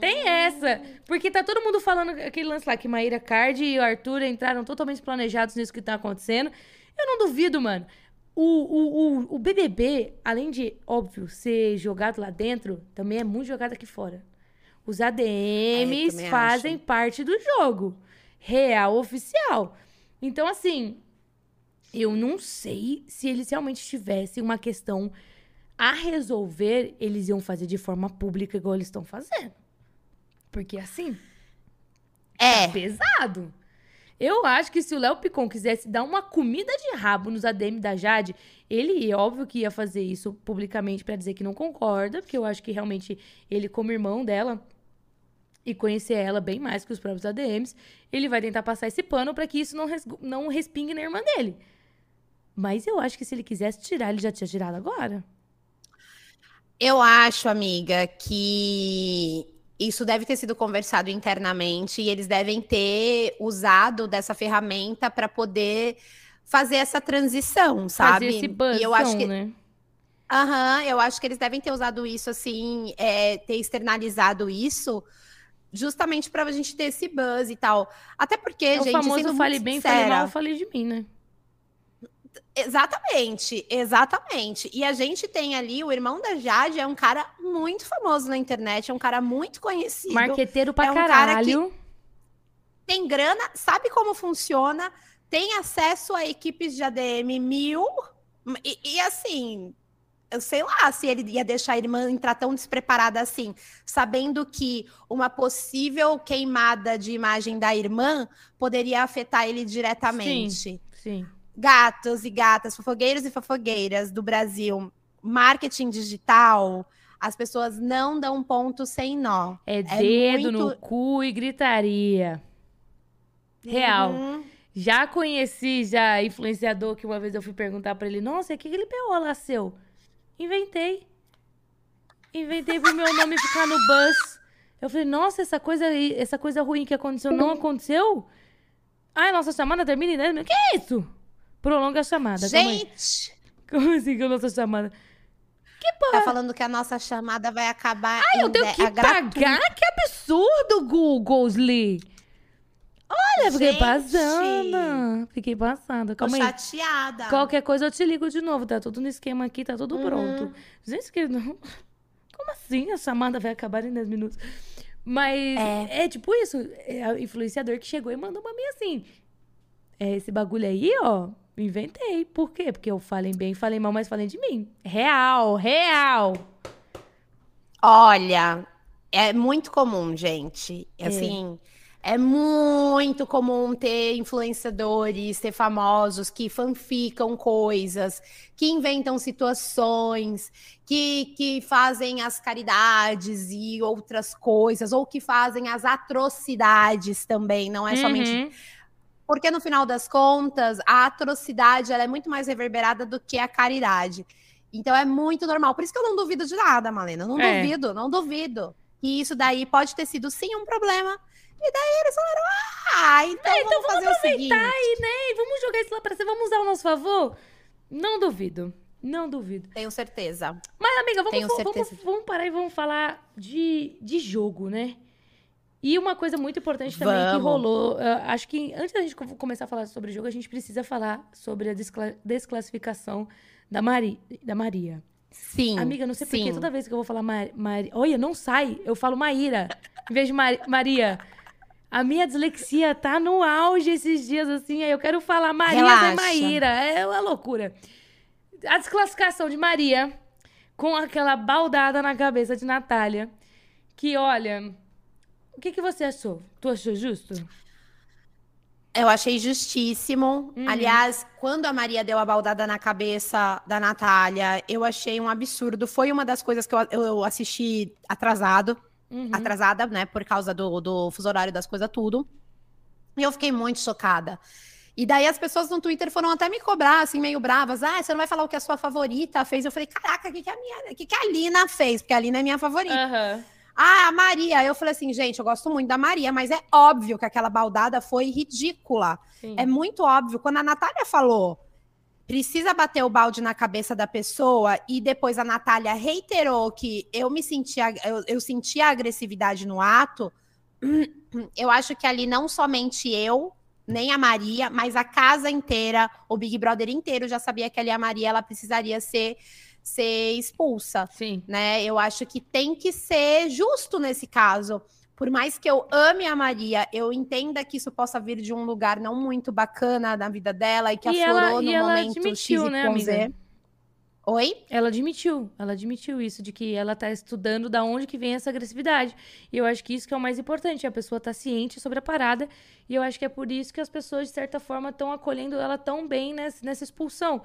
Speaker 2: Tem essa. Porque tá todo mundo falando aquele lance lá que Maíra Card e o Arthur entraram totalmente planejados nisso que tá acontecendo. Eu não duvido, mano. O, o, o, o BBB, além de, óbvio, ser jogado lá dentro, também é muito jogado aqui fora. Os ADMs é, fazem acho. parte do jogo. Real, oficial. Então, assim, eu não sei se eles realmente tivessem uma questão a resolver, eles iam fazer de forma pública igual eles estão fazendo. Porque assim. É. Tá pesado. Eu acho que se o Léo Picon quisesse dar uma comida de rabo nos ADM da Jade, ele, óbvio que ia fazer isso publicamente para dizer que não concorda, porque eu acho que realmente ele, como irmão dela, e conhecer ela bem mais que os próprios ADMs, ele vai tentar passar esse pano para que isso não, res não respingue na irmã dele. Mas eu acho que se ele quisesse tirar, ele já tinha tirado agora.
Speaker 1: Eu acho, amiga, que isso deve ter sido conversado internamente e eles devem ter usado dessa ferramenta para poder fazer essa transição, sabe?
Speaker 2: Fazer esse buzz, e eu acho que né?
Speaker 1: Aham, eu acho que eles devem ter usado isso assim, é, ter externalizado isso justamente para a gente ter esse buzz e tal. Até porque, é gente,
Speaker 2: o famoso fale bem, sincera, fale mal, fale de mim, né?
Speaker 1: Exatamente, exatamente. E a gente tem ali, o irmão da Jade é um cara muito famoso na internet, é um cara muito conhecido.
Speaker 2: Marqueteiro pra
Speaker 1: é um
Speaker 2: caralho.
Speaker 1: tem grana, sabe como funciona, tem acesso a equipes de ADM mil. E, e assim, eu sei lá se ele ia deixar a irmã entrar tão despreparada assim, sabendo que uma possível queimada de imagem da irmã poderia afetar ele diretamente.
Speaker 2: Sim, sim
Speaker 1: gatos e gatas, fofogueiros e fofogueiras do Brasil, marketing digital, as pessoas não dão ponto sem nó.
Speaker 2: É, é dedo muito... no cu e gritaria. Real. Uhum. Já conheci já influenciador que uma vez eu fui perguntar para ele: "Nossa, o que ele pegou lá seu?" Inventei. Inventei pro meu nome ficar no bus. Eu falei, nossa, essa coisa, essa coisa ruim que aconteceu não aconteceu? Ai, nossa chamada termina em 10 minutos. Que é isso? Prolonga a chamada. calma aí.
Speaker 1: Gente,
Speaker 2: Como assim que a nossa chamada?
Speaker 1: tá falando que a nossa chamada vai acabar.
Speaker 2: Ai, eu tenho que pagar? Que absurdo, Googlesley. Olha, fiquei
Speaker 1: Gente.
Speaker 2: passando. Fiquei passando.
Speaker 1: Tô
Speaker 2: Calma aí.
Speaker 1: chateada.
Speaker 2: Qualquer coisa eu te ligo de novo, tá tudo no esquema aqui, tá tudo
Speaker 1: Uhum.
Speaker 2: pronto. Gente, que não... como assim a chamada vai acabar em 10 minutos? Mas é, tipo isso, é o influenciador que chegou e mandou pra mim assim, é, esse bagulho aí, ó, inventei. Por quê? Porque eu falei bem, falei mal, mas falei de mim. Real, real.
Speaker 1: Olha, é muito comum, gente. Assim, é muito comum ter influenciadores, ter famosos que fanficam coisas, que inventam situações, que, que fazem as caridades e outras coisas, ou que fazem as atrocidades também, não é somente
Speaker 2: Uhum.
Speaker 1: Porque no final das contas, a atrocidade ela é muito mais reverberada do que a caridade. Então é muito normal. Por isso que eu não duvido de nada, Malena. Não
Speaker 2: É.
Speaker 1: duvido, não duvido. E isso daí pode ter sido sim um problema. E daí eles falaram: ah, então,
Speaker 2: então
Speaker 1: vamos, fazer o seguinte.
Speaker 2: Aí, né? E vamos jogar isso lá pra você, vamos usar ao nosso favor? Não duvido. Não duvido.
Speaker 1: Tenho certeza.
Speaker 2: Mas, amiga, vamos,
Speaker 1: Tenho
Speaker 2: vamos,
Speaker 1: certeza.
Speaker 2: vamos parar e vamos falar de, de jogo, né? E uma coisa muito importante também que
Speaker 1: Vamos.
Speaker 2: rolou, ah, acho que antes da gente co- começar a falar sobre jogo, a gente precisa falar sobre a descla- desclassificação da, Mari, da Maria.
Speaker 1: Sim.
Speaker 2: Amiga, não sei
Speaker 1: sim.
Speaker 2: que toda vez que eu vou falar Mari, Mari, olha, não sai, eu falo Maíra, em vez de Mari- Maria. A minha dislexia tá no auge esses dias, assim, aí eu quero falar Maria
Speaker 1: Relaxa.
Speaker 2: e Maíra, é uma loucura. A desclassificação de Maria, com aquela baldada na cabeça de Natália, que, olha, o que, que você achou? Tu achou justo?
Speaker 1: Eu achei justíssimo.
Speaker 2: Uhum.
Speaker 1: Aliás, quando a Maria deu a baldada na cabeça da Natália, eu achei um absurdo. Foi uma das coisas que eu, eu assisti atrasado.
Speaker 2: Uhum.
Speaker 1: atrasada, né, por causa do, do fuso horário das coisas, tudo. E eu fiquei muito chocada. E daí as pessoas no Twitter foram até me cobrar, assim, meio bravas. Ah, você não vai falar o que a sua favorita fez? Eu falei, caraca, o que, que, a minha, que, que a Lina fez? Porque a Lina é minha favorita.
Speaker 2: Aham.
Speaker 1: Ah, a Maria. Eu falei assim, gente, eu gosto muito da Maria, mas é óbvio que aquela baldada foi ridícula.
Speaker 2: Sim.
Speaker 1: É muito óbvio. Quando a Natália falou, precisa bater o balde na cabeça da pessoa, e depois a Natália reiterou que eu me sentia, eu, eu sentia agressividade no ato, eu acho que ali não somente eu, nem a Maria, mas a casa inteira, o Big Brother inteiro já sabia que ali a Maria ela precisaria ser, ser expulsa
Speaker 2: Sim.
Speaker 1: né? Eu acho que tem que ser justo nesse caso. Por mais que eu ame a Maria, eu entenda que isso possa vir de um lugar não muito bacana na vida dela e que
Speaker 2: E
Speaker 1: aflorou
Speaker 2: ela-
Speaker 1: no
Speaker 2: e ela
Speaker 1: momento
Speaker 2: admitiu,
Speaker 1: X,
Speaker 2: né,
Speaker 1: Y,
Speaker 2: amiga?
Speaker 1: Z. Oi?
Speaker 2: Ela admitiu, ela admitiu isso, de que ela tá estudando da onde que vem essa agressividade. E eu acho que isso que é o mais importante, a pessoa tá ciente sobre a parada, e eu acho que é por isso que as pessoas, de certa forma, estão acolhendo ela tão bem nessa, nessa expulsão.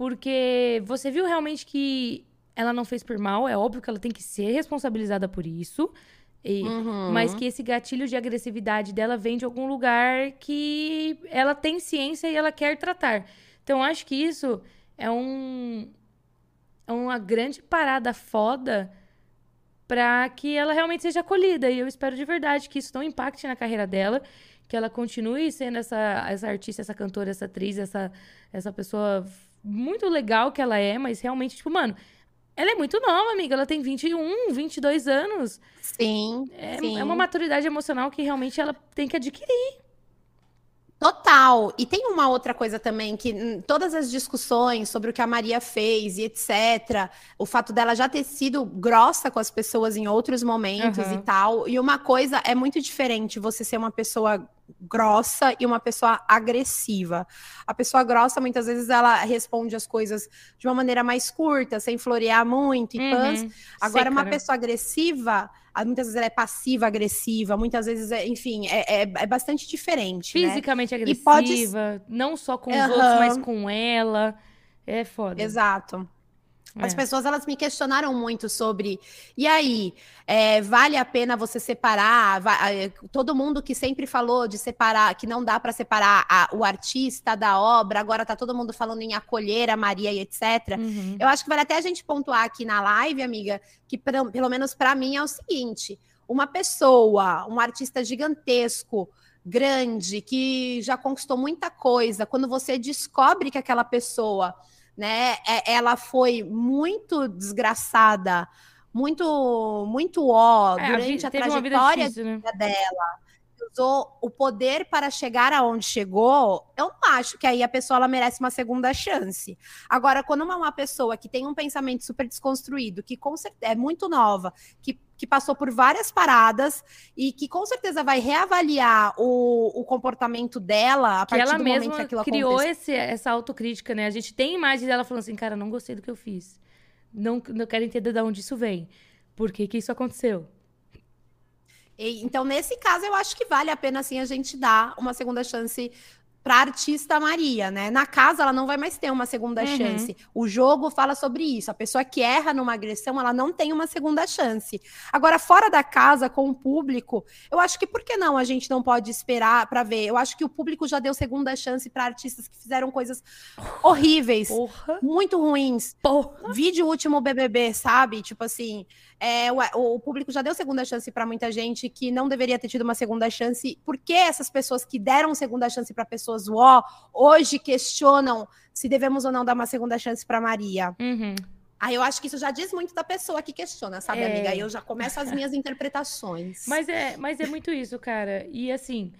Speaker 2: Porque você viu realmente que ela não fez por mal, é óbvio que ela tem que ser responsabilizada por isso, e-
Speaker 1: Uhum.
Speaker 2: mas que esse gatilho de agressividade dela vem de algum lugar que ela tem ciência e ela quer tratar. Então, acho que isso é um é uma grande parada foda pra que ela realmente seja acolhida. E eu espero de verdade que isso não impacte na carreira dela, que ela continue sendo essa, essa artista, essa cantora, essa atriz, essa, essa pessoa muito legal que ela é, mas realmente, tipo, mano, ela é muito nova, amiga. Ela tem 21, 22 anos.
Speaker 1: Sim,
Speaker 2: É,
Speaker 1: sim.
Speaker 2: é uma maturidade emocional que realmente ela tem que adquirir.
Speaker 1: Total. E tem uma outra coisa também que todas as discussões sobre o que a Maria fez e etc, o fato dela já ter sido grossa com as pessoas em outros momentos
Speaker 2: Aham.
Speaker 1: e tal. E uma coisa é muito diferente você ser uma pessoa grossa e uma pessoa agressiva. A pessoa grossa muitas vezes ela responde as coisas de uma maneira mais curta, sem florear muito e pans.
Speaker 2: Uhum.
Speaker 1: Agora,
Speaker 2: Seca,
Speaker 1: uma
Speaker 2: né?
Speaker 1: pessoa agressiva, ah, muitas vezes ela é passiva agressiva, muitas vezes, é, enfim, é, é, é bastante diferente, né?
Speaker 2: Fisicamente
Speaker 1: E pode-
Speaker 2: agressiva, não só com os
Speaker 1: Aham.
Speaker 2: outros, mas com ela. É foda.
Speaker 1: Exato. As
Speaker 2: É.
Speaker 1: pessoas elas me questionaram muito sobre. E aí, é, vale a pena você separar? Va- é, todo mundo que sempre falou de separar, que não dá para separar a- o artista da obra, agora tá todo mundo falando em acolher a Maria e etc.
Speaker 2: Uhum.
Speaker 1: Eu acho que vale até a gente pontuar aqui na live, amiga, que pra- pelo menos para mim é o seguinte: uma pessoa, um artista gigantesco, grande, que já conquistou muita coisa, quando você descobre que aquela pessoa, né, é, ela foi muito desgraçada, muito, muito ó, é, durante a, a trajetória difícil, né? dela, usou o poder para chegar aonde chegou, eu não acho que aí a pessoa ela merece uma segunda chance. Agora, quando uma, uma pessoa que tem um pensamento super desconstruído, que com certeza é muito nova, que, que passou por várias paradas e que com certeza vai reavaliar o, o comportamento dela a
Speaker 2: que partir do momento que aquilo criou esse, essa autocrítica, né? A gente tem imagens dela falando assim, cara, não gostei do que eu fiz. Não, não quero entender de onde isso vem. Por que, que isso aconteceu?
Speaker 1: então, nesse caso, eu acho que vale a pena, assim, a gente dar uma segunda chance para artista Maria, né? Na casa ela não vai mais ter uma segunda uhum. chance. O jogo fala sobre isso. A pessoa que erra numa agressão, ela não tem uma segunda chance. Agora fora da casa com o público, eu acho que por que não a gente não pode esperar para ver? Eu acho que o público já deu segunda chance para artistas que fizeram coisas horríveis, Porra. muito ruins. Porra. Vídeo último BBB, sabe? Tipo assim, é, o, o, público já deu segunda chance para muita gente que não deveria ter tido uma segunda chance. Por que essas pessoas que deram segunda chance para pessoas uó, hoje questionam se devemos ou não dar uma segunda chance para Maria? Uhum. Aí eu acho que isso já diz muito da pessoa que questiona, sabe, é... amiga? Aí eu já começo as minhas interpretações.
Speaker 2: Mas é, mas é muito isso, cara. E assim,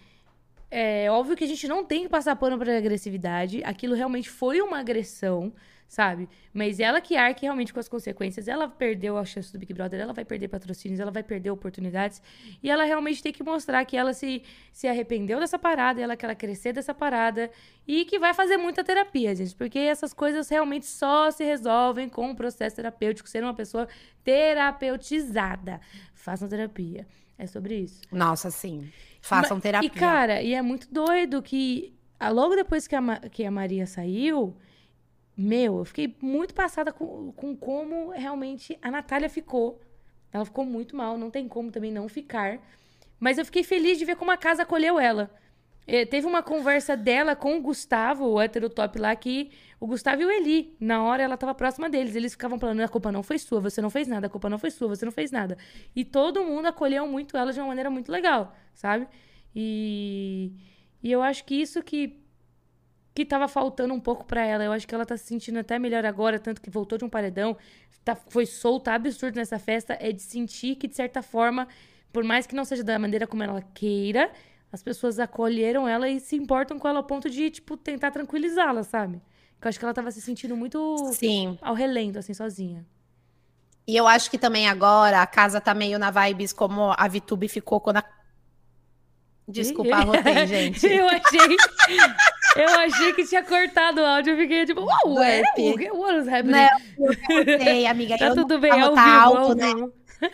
Speaker 2: é óbvio que a gente não tem que passar pano pra agressividade. Aquilo realmente foi uma agressão sabe? Mas ela que arque realmente com as consequências. Ela perdeu a chance do Big Brother, ela vai perder patrocínios, ela vai perder oportunidades. E ela realmente tem que mostrar que ela se, se arrependeu dessa parada, ela quer crescer dessa parada e que vai fazer muita terapia, gente. Porque essas coisas realmente só se resolvem com o processo terapêutico, ser uma pessoa terapeutizada. Façam terapia. É sobre isso.
Speaker 1: Nossa, sim. Façam Mas, terapia.
Speaker 2: E, cara, e é muito doido que ah, logo depois que a, que a Maria saiu, meu, eu fiquei muito passada com, com como realmente a Natália ficou. Ela ficou muito mal, não tem como também não ficar. Mas eu fiquei feliz de ver como a casa acolheu ela. É, teve uma conversa dela com o Gustavo, o heterotop lá, que o Gustavo e o Eli, na hora ela estava próxima deles. Eles ficavam falando: a culpa não foi sua, você não fez nada, a culpa não foi sua, você não fez nada. E todo mundo acolheu muito ela de uma maneira muito legal, sabe? E, e eu acho que isso que que tava faltando um pouco para ela. Eu acho que ela tá se sentindo até melhor agora, tanto que voltou de um paredão, tá, foi solta absurdo nessa festa, é de sentir que, de certa forma, por mais que não seja da maneira como ela queira, as pessoas acolheram ela e se importam com ela ao ponto de, tipo, tentar tranquilizá-la, sabe? Eu acho que ela tava se sentindo muito
Speaker 1: Sim.
Speaker 2: ao relento, assim, sozinha.
Speaker 1: E eu acho que também agora a casa tá meio na vibes como a Vitube ficou quando a Desculpa, arrotei, gente.
Speaker 2: eu achei. Eu achei que tinha cortado o áudio. Eu fiquei tipo, uau, ué, what is happening?
Speaker 1: Não, eu arrotei, amiga.
Speaker 2: tá
Speaker 1: eu
Speaker 2: tudo bem, ao vivo, alto,
Speaker 1: né?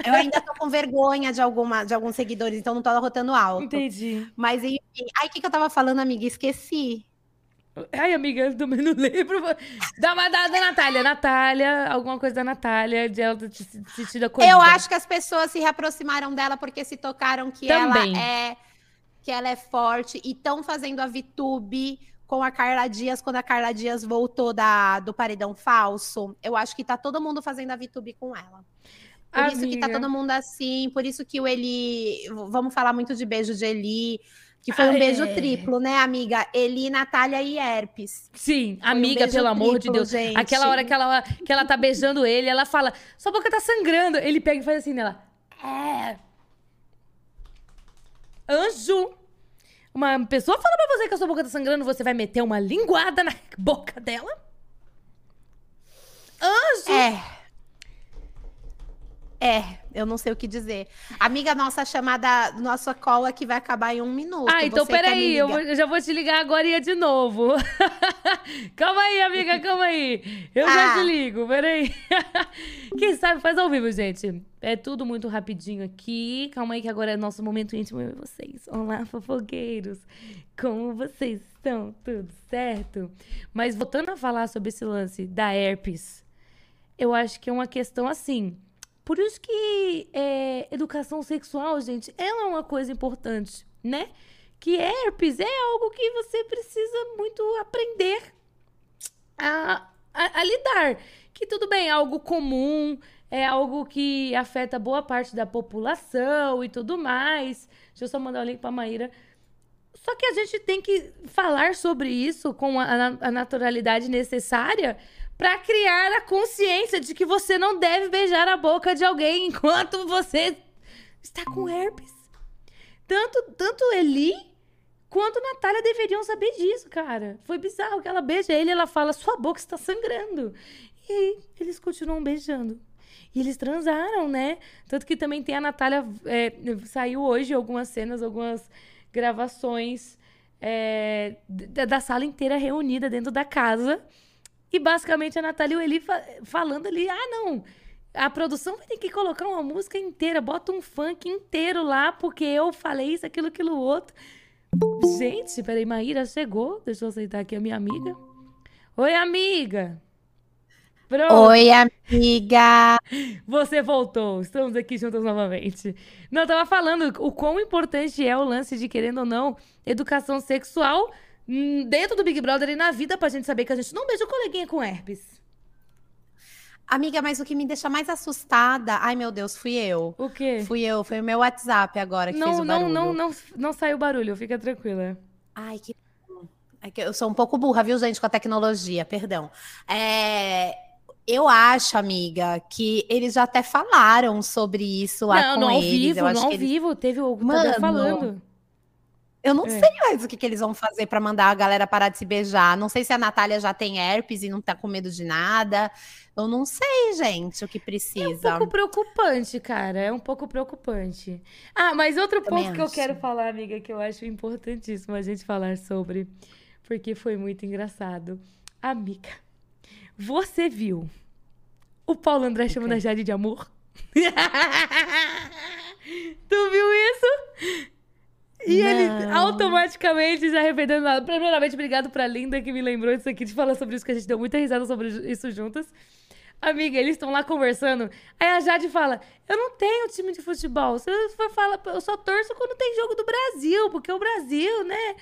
Speaker 1: Eu ainda tô com vergonha de, alguma, de alguns seguidores, então não tô arrotando alto.
Speaker 2: Entendi.
Speaker 1: Mas enfim. Aí o que, que eu tava falando, amiga? Esqueci.
Speaker 2: Ai, amiga, eu também não lembro. Dá uma da, da Natália. Natália, alguma coisa da Natália, de ela ter sentido acolhida.
Speaker 1: Eu acho que as pessoas se reaproximaram dela porque se tocaram que também. ela é que ela é forte e estão fazendo a VTube com a Carla Dias quando a Carla Dias voltou da, do paredão falso. Eu acho que tá todo mundo fazendo a VTube com ela. Por Amiga. isso que tá todo mundo assim, por isso que o Eli. Vamos falar muito de beijo de Eli. Que foi ah, um beijo é. triplo, né, amiga? Eli, Natália e Herpes.
Speaker 2: Sim, foi amiga, um pelo amor triplo, de Deus. Gente. Aquela hora que ela, que ela tá beijando ele, ela fala: sua boca tá sangrando. Ele pega e faz assim nela. É, Anjo! Uma pessoa fala pra você que a sua boca tá sangrando, você vai meter uma linguada na boca dela? Anjo!
Speaker 1: É. É, eu não sei o que dizer. Amiga, nossa chamada, nossa call aqui vai acabar em um minuto.
Speaker 2: Ah, então peraí, eu, eu, já vou te ligar agora de novo. calma aí, amiga, calma aí. Eu ah. já te ligo, peraí. Quem sabe faz ao vivo, gente. É tudo muito rapidinho aqui. Calma aí que agora é nosso momento íntimo eu e vocês. Olá, fofoqueiros. Como vocês estão? Tudo certo? Mas voltando a falar sobre esse lance da herpes, eu acho que é uma questão assim por isso que é, educação sexual, gente, ela é uma coisa importante, né? Que herpes é algo que você precisa muito aprender a, a, a lidar. Que tudo bem, é algo comum, é algo que afeta boa parte da população e tudo mais. Deixa eu só mandar o link pra Maíra. Só que a gente tem que falar sobre isso com a, a naturalidade necessária para criar a consciência de que você não deve beijar a boca de alguém enquanto você está com herpes. Tanto, tanto Eli quanto Natália deveriam saber disso, cara. Foi bizarro que ela beija ele ela fala: Sua boca está sangrando. E aí, eles continuam beijando. E eles transaram, né? Tanto que também tem a Natália. É, saiu hoje algumas cenas, algumas gravações é, da sala inteira reunida dentro da casa. E basicamente a Natália e o Eli fa falando ali: ah, não. A produção vai ter que colocar uma música inteira, bota um funk inteiro lá, porque eu falei isso, aquilo, aquilo, outro. Gente, peraí, Maíra chegou. Deixa eu aceitar aqui a minha amiga. Oi, amiga.
Speaker 1: Pronto. Oi, amiga!
Speaker 2: Você voltou, estamos aqui juntas novamente. Não, eu tava falando o quão importante é o lance de, querendo ou não, educação sexual dentro do Big Brother e na vida pra gente saber que a gente não beija o coleguinha com herpes.
Speaker 1: Amiga, mas o que me deixa mais assustada. Ai, meu Deus, fui eu.
Speaker 2: O quê?
Speaker 1: Fui eu, foi o meu WhatsApp agora que
Speaker 2: não,
Speaker 1: fez o barulho.
Speaker 2: Não, não, não, não saiu barulho, fica tranquila.
Speaker 1: Ai, que. É que eu sou um pouco burra, viu, gente, com a tecnologia, perdão. É, eu acho, amiga, que eles já até falaram sobre isso lá não, com
Speaker 2: não
Speaker 1: eles.
Speaker 2: Vivo,
Speaker 1: eu
Speaker 2: não ao
Speaker 1: eles...
Speaker 2: vivo, teve o Mano, falando.
Speaker 1: Eu não é. sei mais o que, que eles vão fazer para mandar a galera parar de se beijar. Não sei se a Natália já tem herpes e não tá com medo de nada. Eu não sei, gente, o que precisa.
Speaker 2: É um pouco preocupante, cara. É um pouco preocupante. Ah, mas outro ponto que eu quero falar, amiga, que eu acho importantíssimo a gente falar sobre, porque foi muito engraçado. Amiga, você viu o Paulo André okay. chamando a Jade de amor? tu viu isso? E Não. ele automaticamente já arrependendo nada. Primeiramente, obrigado pra Linda que me lembrou disso aqui, de falar sobre isso, que a gente deu muita risada sobre isso juntas. Amiga, eles estão lá conversando. Aí a Jade fala: Eu não tenho time de futebol. Você for falar, eu só torço quando tem jogo do Brasil, porque o Brasil, né?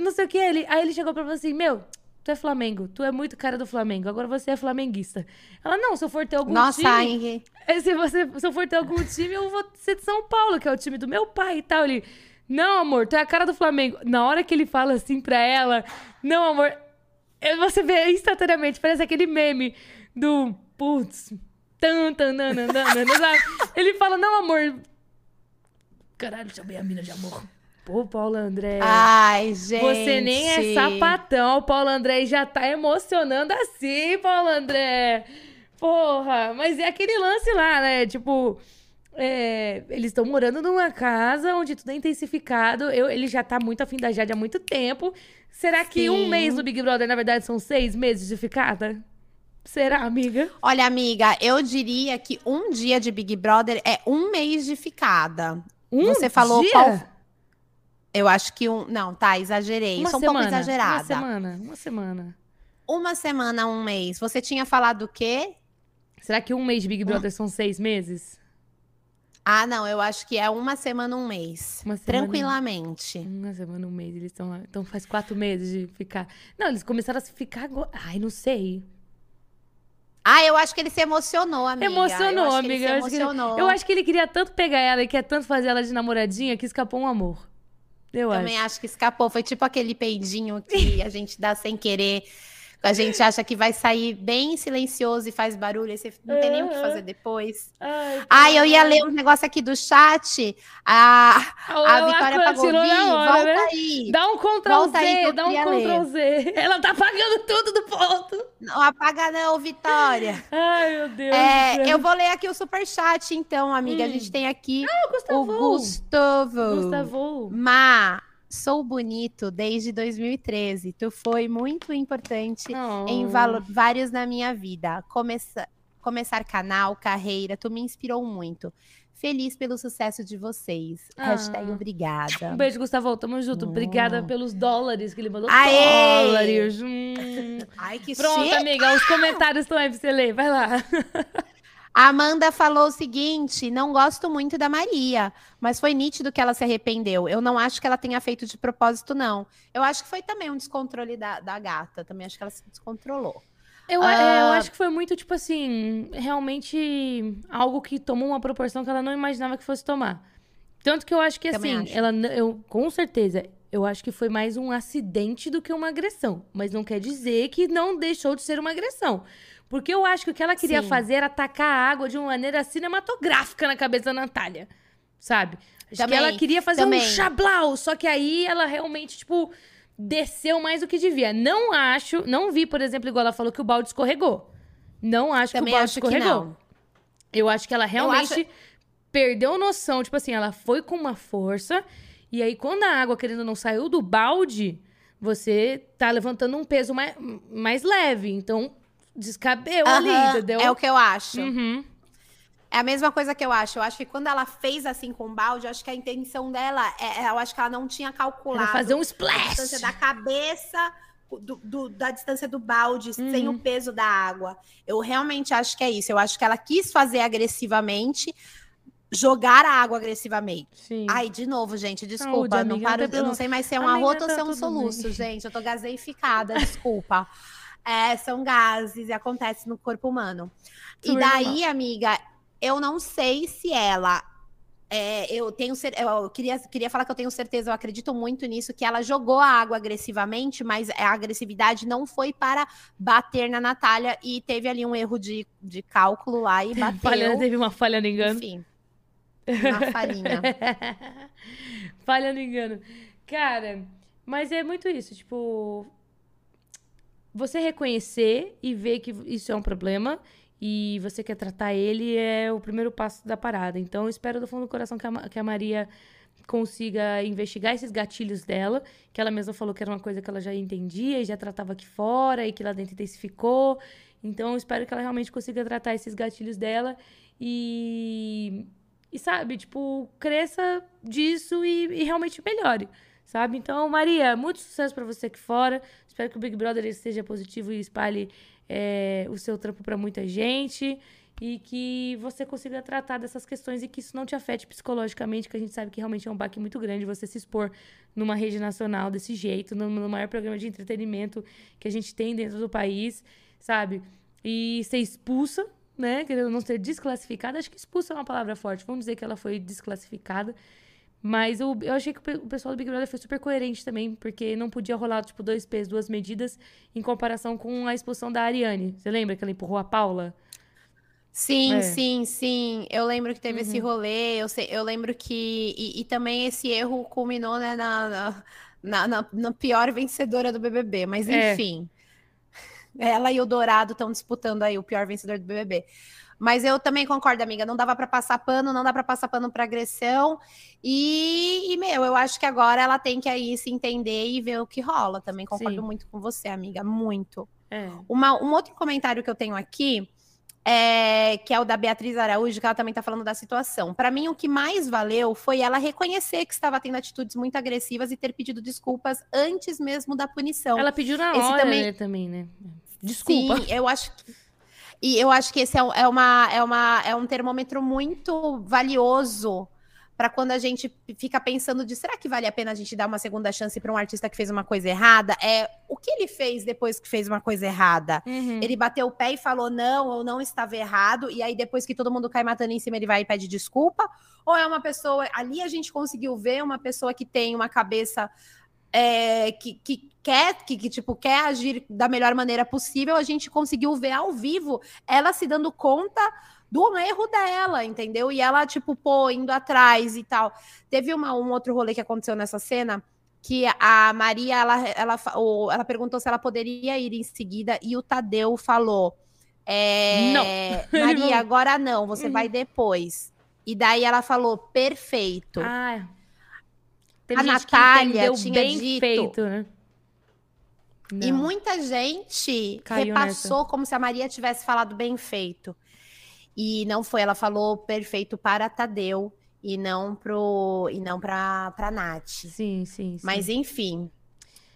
Speaker 2: Não sei o que. Ele, aí ele chegou pra falar assim: Meu, tu é Flamengo, tu é muito cara do Flamengo, agora você é flamenguista. Ela, não, se eu for ter algum
Speaker 1: Nossa,
Speaker 2: time... Nossa, se, você, se eu for ter algum time, eu vou ser de São Paulo, que é o time do meu pai e tal. Ele, não, amor, tu é a cara do Flamengo. Na hora que ele fala assim pra ela, não, amor, você vê instantaneamente, parece aquele meme do, putz, tan, tan, nan, nan, nan, Ele fala, não, amor, caralho, chamei a mina de amor. Pô, Paulo André.
Speaker 1: Ai, gente.
Speaker 2: Você nem é sapatão. O Paulo André já tá emocionando assim, Paulo André. Porra, mas é aquele lance lá, né? Tipo, é, eles estão morando numa casa onde tudo é intensificado. Eu, ele já tá muito afim da Jade há muito tempo. Será que Sim. um mês do Big Brother, na verdade, são seis meses de ficada? Será, amiga?
Speaker 1: Olha, amiga, eu diria que um dia de Big Brother é um mês de ficada.
Speaker 2: Um
Speaker 1: Você falou
Speaker 2: dia?
Speaker 1: qual eu acho que um. Não, tá, exagerei.
Speaker 2: Uma
Speaker 1: Sou
Speaker 2: semana,
Speaker 1: um pouco exagerada.
Speaker 2: Uma semana, uma semana.
Speaker 1: Uma semana, um mês. Você tinha falado o quê?
Speaker 2: Será que um mês de Big Brother são seis meses?
Speaker 1: Ah, não, eu acho que é uma semana, um mês. Uma semana, Tranquilamente.
Speaker 2: Uma semana, um mês. Eles estão lá. Então faz quatro meses de ficar. Não, eles começaram a ficar agora. Ai, não sei.
Speaker 1: Ah, eu acho que ele se emocionou, amiga.
Speaker 2: Emocionou, eu amiga. Eu, emocionou. Acho ele... eu acho que ele queria tanto pegar ela e quer tanto fazer ela de namoradinha que escapou um amor. Eu
Speaker 1: Também
Speaker 2: acho.
Speaker 1: acho que escapou. Foi tipo aquele peidinho que a gente dá sem querer. A gente acha que vai sair bem silencioso e faz barulho, e você não tem nem o que fazer depois. Ai, Ai eu ia ler um negócio aqui do chat. A, a Vitória Pagovi, volta né? aí.
Speaker 2: Dá um Ctrl Z, aí, dá um Ctrl Z. Ela tá apagando tudo do ponto.
Speaker 1: Não apaga não, Vitória.
Speaker 2: Ai, meu Deus.
Speaker 1: É, eu vou ler aqui o super chat, então, amiga. Hum. A gente tem aqui
Speaker 2: ah, o Gustavo.
Speaker 1: O Gustavo.
Speaker 2: Gustavo.
Speaker 1: Ma. Sou bonito desde 2013. Tu foi muito importante oh. em vários na minha vida. Começa começar canal, carreira, tu me inspirou muito. Feliz pelo sucesso de vocês. Ah. Hashtag obrigada.
Speaker 2: Um beijo, Gustavo. Tamo junto. Oh. Obrigada pelos dólares que ele mandou.
Speaker 1: Aê!
Speaker 2: Dólares. Hum.
Speaker 1: Ai, que
Speaker 2: Pronto,
Speaker 1: chique.
Speaker 2: amiga. Os comentários estão aí pra você ler. Vai lá.
Speaker 1: A Amanda falou o seguinte: não gosto muito da Maria, mas foi nítido que ela se arrependeu. Eu não acho que ela tenha feito de propósito, não. Eu acho que foi também um descontrole da, da gata. Também acho que ela se descontrolou.
Speaker 2: Eu, uh... eu acho que foi muito, tipo assim, realmente algo que tomou uma proporção que ela não imaginava que fosse tomar. Tanto que eu acho que, Também assim, acho. ela, eu, com certeza, eu acho que foi mais um acidente do que uma agressão. Mas não quer dizer que não deixou de ser uma agressão. Porque eu acho que o que ela queria Sim. fazer era atacar a água de uma maneira cinematográfica na cabeça da Natália. Sabe? Acho também, que ela queria fazer também. um chablau. Só que aí ela realmente, tipo, desceu mais do que devia. Não acho, não vi, por exemplo, igual ela falou que o balde escorregou. Não acho também que o balde escorregou. Eu acho que ela realmente acho... perdeu noção. Tipo assim, ela foi com uma força e aí, quando a água, querendo não, saiu do balde, você tá levantando um peso mais, mais leve. Então, descabeu ali, entendeu?
Speaker 1: É o que eu acho. Uhum. É a mesma coisa que eu acho. Eu acho que quando ela fez assim com o balde, eu acho que a intenção dela, é, é eu acho que ela não tinha calculado. Era
Speaker 2: fazer um splash. A
Speaker 1: distância da cabeça, do, do, da distância do balde, uhum. sem o peso da água. Eu realmente acho que é isso. Eu acho que ela quis fazer agressivamente, jogar a água agressivamente. Sim. Ai, de novo, gente, desculpa. Saúde, não paro, eu não sei mais se é um arroto ou se é um soluço, bem. gente. Eu tô gaseificada, desculpa. É, são gases e acontece no corpo humano. e daí, amiga, eu não sei se ela. É, eu tenho eu queria, queria falar que eu tenho certeza, eu acredito muito nisso, que ela jogou a água agressivamente, mas a agressividade não foi para bater na Natália e teve ali um erro de, de cálculo lá e bateu.
Speaker 2: Falha, teve uma falha no engano.
Speaker 1: Enfim. Uma falhinha.
Speaker 2: falha no engano. Cara, mas é muito isso, tipo. Você reconhecer e ver que isso é um problema e você quer tratar ele é o primeiro passo da parada. Então, eu espero do fundo do coração que a, que a Maria consiga investigar esses gatilhos dela, que ela mesma falou que era uma coisa que ela já entendia e já tratava aqui fora e que lá dentro intensificou. Então, eu espero que ela realmente consiga tratar esses gatilhos dela e e, sabe, tipo, cresça disso e, e realmente melhore, sabe? Então, Maria, muito sucesso para você aqui fora. Espero que o Big Brother esteja positivo e espalhe é, o seu trampo para muita gente e que você consiga tratar dessas questões e que isso não te afete psicologicamente, que a gente sabe que realmente é um baque muito grande você se expor numa rede nacional desse jeito, no, no maior programa de entretenimento que a gente tem dentro do país, sabe? E ser expulsa né? Querendo não ser desclassificada. Acho que expulsa é uma palavra forte. Vamos dizer que ela foi desclassificada. Mas eu, eu achei que o pessoal do Big Brother foi super coerente também, porque não podia rolar, tipo, dois pesos, duas medidas, em comparação com a expulsão da Ariane. Você lembra que ela empurrou a Paula?
Speaker 1: Sim, é. sim, sim. Eu lembro que teve uhum. esse rolê, eu, sei, eu lembro que. E, e, também esse erro culminou né, na, na, na, na pior vencedora do BBB, mas é. enfim. É. Ela e o Dourado estão disputando aí o pior vencedor do BBB. Mas eu também concordo, amiga. Não dava para passar pano, não dá para passar pano para agressão. E, e, meu, eu acho que agora ela tem que aí se entender e ver o que rola. Também concordo Sim. muito com você, amiga. Muito. É. Uma, um outro comentário que eu tenho aqui é, que é o da Beatriz Araújo, que ela também está falando da situação. Para mim, o que mais valeu foi ela reconhecer que estava tendo atitudes muito agressivas e ter pedido desculpas antes mesmo da punição.
Speaker 2: Ela pediu na esse hora também, né, também né? Desculpa.
Speaker 1: Sim, eu acho que. E eu acho que esse é, é, uma, é, uma, é um termômetro muito valioso para quando a gente fica pensando de será que vale a pena a gente dar uma segunda chance para um artista que fez uma coisa errada? É o que ele fez depois que fez uma coisa errada? Uhum. Ele bateu o pé e falou não, ou não estava errado, e aí depois que todo mundo cai matando em cima, ele vai e pede desculpa? Ou é uma pessoa, ali a gente conseguiu ver uma pessoa que tem uma cabeça é, que, que quer que, que, tipo quer agir da melhor maneira possível, a gente conseguiu ver ao vivo ela se dando conta do erro dela, entendeu? E ela, tipo, pô, indo atrás e tal. Teve uma, um outro rolê que aconteceu nessa cena que a Maria, ela, ela, ela perguntou se ela poderia ir em seguida e o Tadeu falou: é, Não. Maria, agora não, você vai uhum. depois. E daí ela falou: perfeito.
Speaker 2: Ah,
Speaker 1: a Natália tinha
Speaker 2: bem
Speaker 1: dito.
Speaker 2: Feito, né?
Speaker 1: E muita gente Caiu repassou nessa. como se a Maria tivesse falado bem feito. E não foi, ela falou perfeito para Tadeu e não pro e não para para Nath.
Speaker 2: Sim, sim, sim.
Speaker 1: Mas enfim,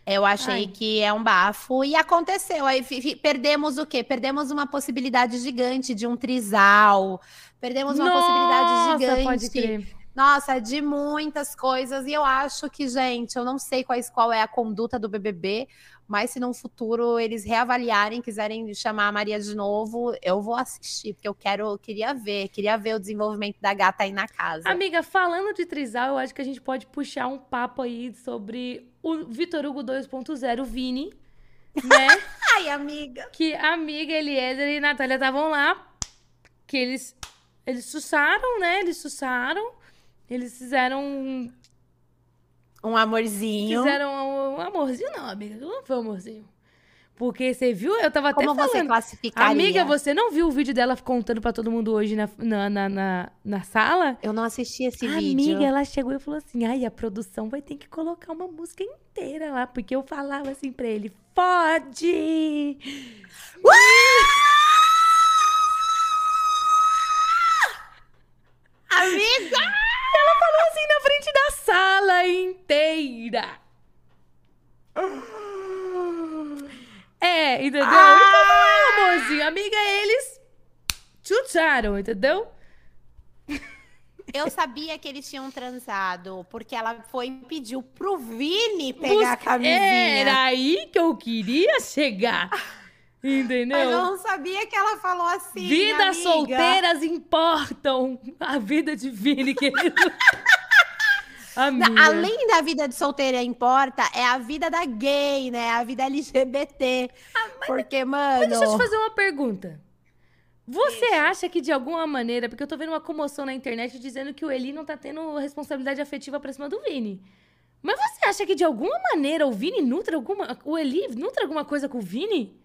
Speaker 1: eu achei Ai. que é um bafo e aconteceu. Aí perdemos o quê? Perdemos uma possibilidade gigante de um trisal. Perdemos uma
Speaker 2: Nossa,
Speaker 1: possibilidade gigante Nossa, de muitas coisas. E eu acho que, gente, eu não sei quais, qual é a conduta do BBB, mas se no futuro eles reavaliarem, quiserem chamar a Maria de novo, eu vou assistir, porque eu quero, queria ver, queria ver o desenvolvimento da gata aí na casa.
Speaker 2: Amiga, falando de trisal, eu acho que a gente pode puxar um papo aí sobre o Vitor Hugo 2.0, Vini, né?
Speaker 1: Ai, amiga.
Speaker 2: Que amiga Eliezer e Natália estavam lá, que eles eles sussaram, né? Eles sussaram. Eles fizeram um
Speaker 1: um amorzinho.
Speaker 2: Fizeram um, um amorzinho, não, amiga. Não foi um amorzinho. Porque você viu? Eu tava
Speaker 1: Como
Speaker 2: até falando.
Speaker 1: você classificaria?
Speaker 2: Amiga, você não viu o vídeo dela contando pra todo mundo hoje na, na, na, na, na sala?
Speaker 1: Eu não assisti esse
Speaker 2: Amiga,
Speaker 1: vídeo.
Speaker 2: Amiga, ela chegou e falou assim: ai, a produção vai ter que colocar uma música inteira lá. Porque eu falava assim pra ele: pode!
Speaker 1: Amiga!
Speaker 2: Ela falou assim na frente da sala inteira. É, entendeu?
Speaker 1: Ah!
Speaker 2: Então não é amorzinho. Amiga, eles chutaram, entendeu?
Speaker 1: Eu sabia que eles tinham transado, porque ela foi e pediu pro Vini pegar a camisinha.
Speaker 2: Era aí que eu queria chegar. Entendeu?
Speaker 1: Mas eu não sabia que ela falou assim.
Speaker 2: Vidas solteiras importam. A vida de Vini, querido.
Speaker 1: Além da vida de solteira importa, é a vida da gay, né? A vida LGBT. Porque, mano.
Speaker 2: Mas deixa eu te fazer uma pergunta. Você acha que de alguma maneira, porque eu tô vendo uma comoção na internet dizendo que o Eli não tá tendo responsabilidade afetiva pra cima do Vini. Mas você acha que de alguma maneira o Vini nutre alguma. O Eli nutre alguma coisa com o Vini?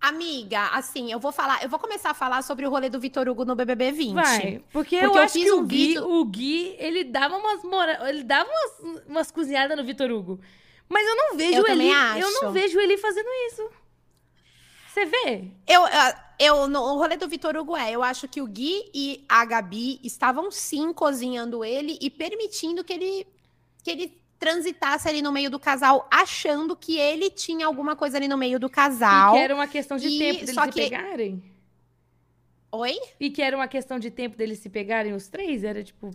Speaker 1: Amiga, assim, eu vou falar, eu vou começar a falar sobre o rolê do Vitor Hugo no BBB 20.
Speaker 2: Vai. Porque, eu,
Speaker 1: Porque eu
Speaker 2: acho
Speaker 1: fiz
Speaker 2: que
Speaker 1: um
Speaker 2: o Gui,
Speaker 1: vídeo-
Speaker 2: o Gui, ele dava umas mora... ele dava umas, umas cozinhadas no Vitor Hugo. Mas eu não vejo
Speaker 1: Eu
Speaker 2: ele. Eu não
Speaker 1: acho.
Speaker 2: vejo ele fazendo isso. Você vê?
Speaker 1: Eu, eu, no o rolê do Vitor Hugo é, eu acho que o Gui e a Gabi estavam sim cozinhando ele e permitindo que ele, que ele transitasse ali no meio do casal, achando que ele tinha alguma coisa ali no meio do
Speaker 2: E
Speaker 1: casal.
Speaker 2: que era uma questão de
Speaker 1: E
Speaker 2: tempo deles
Speaker 1: só
Speaker 2: se
Speaker 1: que-
Speaker 2: pegarem.
Speaker 1: Oi?
Speaker 2: E que era uma questão de tempo deles se pegarem os três? Era tipo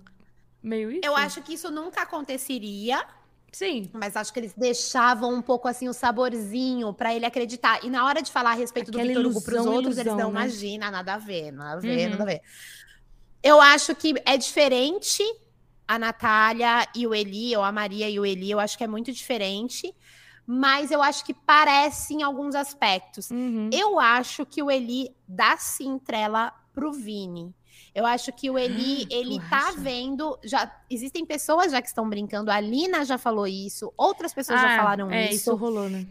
Speaker 2: meio isso?
Speaker 1: Eu acho que isso nunca aconteceria,
Speaker 2: Sim.
Speaker 1: mas acho que eles deixavam um pouco assim o saborzinho pra ele acreditar. E na hora de falar a respeito
Speaker 2: Aquela
Speaker 1: do Vitor Hugo pros
Speaker 2: ilusão,
Speaker 1: outros, eles
Speaker 2: ilusão,
Speaker 1: não
Speaker 2: né?
Speaker 1: imagina, nada a ver, nada a ver,
Speaker 2: Uhum.
Speaker 1: nada a ver. Eu acho que é diferente a Natália e o Eli, ou a Maria e o Eli, eu acho que é muito diferente. Mas eu acho que parece em alguns aspectos.
Speaker 2: Uhum.
Speaker 1: Eu acho que o Eli dá sim trela pro Vini. Eu acho que o Eli,
Speaker 2: Ah, tu
Speaker 1: ele tá
Speaker 2: acha?
Speaker 1: vendo. Já existem pessoas já que estão brincando. A Lina já falou isso, outras pessoas já
Speaker 2: Ah,
Speaker 1: falaram
Speaker 2: é,
Speaker 1: isso.
Speaker 2: isso rolou, né?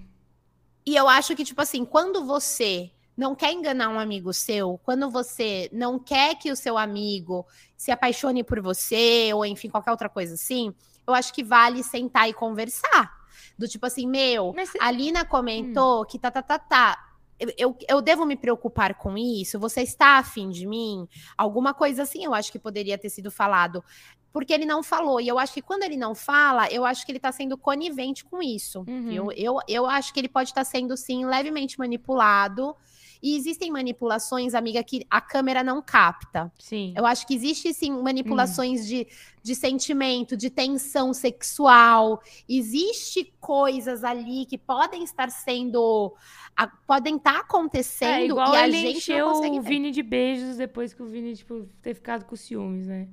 Speaker 1: E eu acho que, tipo assim, quando você não quer enganar um amigo seu, quando você não quer que o seu amigo se apaixone por você, ou enfim, qualquer outra coisa assim, eu acho que vale sentar e conversar. Do tipo assim, meu,
Speaker 2: Mas
Speaker 1: a Lina comentou que tá, tá, tá, tá. Eu, eu, eu devo me preocupar com isso? Você está afim de mim? Alguma coisa assim, eu acho que poderia ter sido falado. Porque ele não falou. E eu acho que quando ele não fala, eu acho que ele tá sendo conivente com isso.
Speaker 2: Uhum.
Speaker 1: viu? Eu, eu acho que ele pode estar sendo, sim, levemente manipulado. E existem manipulações, amiga, que a câmera não capta.
Speaker 2: Sim.
Speaker 1: Eu acho que existe sim
Speaker 2: Hum.
Speaker 1: manipulações de, de sentimento, de tensão sexual. Existe coisas ali que podem estar sendo. a- podem estar acontecendo
Speaker 2: É igual
Speaker 1: e a gente
Speaker 2: encheu
Speaker 1: não consegue
Speaker 2: o
Speaker 1: ver.
Speaker 2: Vini de beijos depois que o Vini, tipo, ter ficado com ciúmes, né?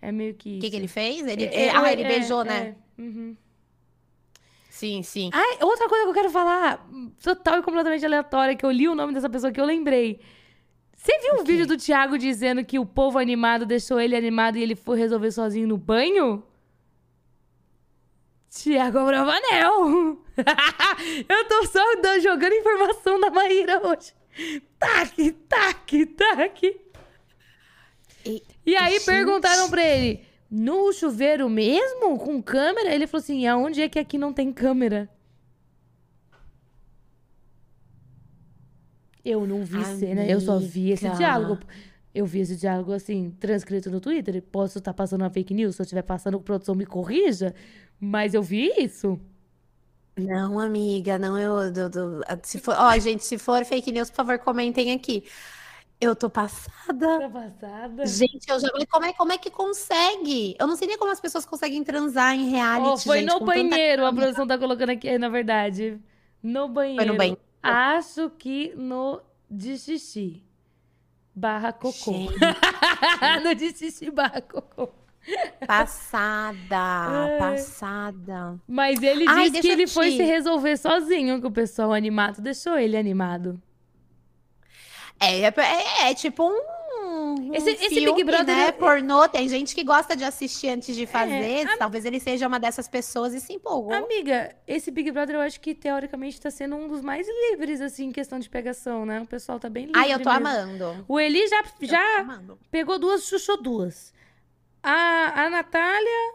Speaker 2: É meio que
Speaker 1: O que, que ele fez? Ele,
Speaker 2: É,
Speaker 1: ah,
Speaker 2: é,
Speaker 1: ele
Speaker 2: é,
Speaker 1: beijou, né?
Speaker 2: é. Uhum.
Speaker 1: Sim, sim.
Speaker 2: Ai, outra coisa que eu quero falar, total e completamente aleatória, que eu li o nome dessa pessoa que eu lembrei. Você viu o,
Speaker 1: quê?
Speaker 2: vídeo do Thiago dizendo que o povo animado deixou ele animado e ele foi resolver sozinho no banho? Tiago Abravanel! eu tô só jogando informação da Maíra hoje. Tac, tac, tac.
Speaker 1: E-
Speaker 2: E aí
Speaker 1: Gente.
Speaker 2: perguntaram pra ele, no chuveiro mesmo? Com câmera? Ele falou assim, aonde é que aqui não tem câmera? Eu não vi cena, eu só vi esse
Speaker 1: Amiga.
Speaker 2: diálogo. Eu vi esse diálogo, assim, transcrito no Twitter. Posso estar passando uma fake news, se eu estiver passando, produção me corrija. Mas eu vi isso.
Speaker 1: Não, amiga, não eu. do- do- se for, ó, gente, se for fake news, por favor, comentem aqui. Eu tô passada.
Speaker 2: Tá passada?
Speaker 1: Gente, eu já como é, como é que consegue? Eu não sei nem como as pessoas conseguem transar em reality,
Speaker 2: Oh, foi
Speaker 1: gente,
Speaker 2: no
Speaker 1: com tanta
Speaker 2: banheiro, a produção tá colocando aqui, na verdade. No banheiro.
Speaker 1: banheiro.
Speaker 2: Acho que no de xixi. Barra cocô. No de xixi barra cocô.
Speaker 1: passada, passada.
Speaker 2: Mas ele
Speaker 1: Ai,
Speaker 2: disse que ele foi se resolver sozinho com o pessoal animado. Deixou ele animado.
Speaker 1: É, é, é tipo um, um
Speaker 2: Esse- esse
Speaker 1: filme,
Speaker 2: Big Brother
Speaker 1: né?
Speaker 2: é-
Speaker 1: Pornô. Tem gente que gosta de assistir antes de fazer.
Speaker 2: a-
Speaker 1: Talvez ele seja uma dessas pessoas e se empolgou.
Speaker 2: Amiga, esse Big Brother eu acho que teoricamente tá sendo um dos mais livres, assim, em questão de pegação, né? O pessoal tá bem livre.
Speaker 1: Ai, eu tô
Speaker 2: mesmo.
Speaker 1: amando.
Speaker 2: O Eli já, já pegou duas, chuchou duas. A, a Natália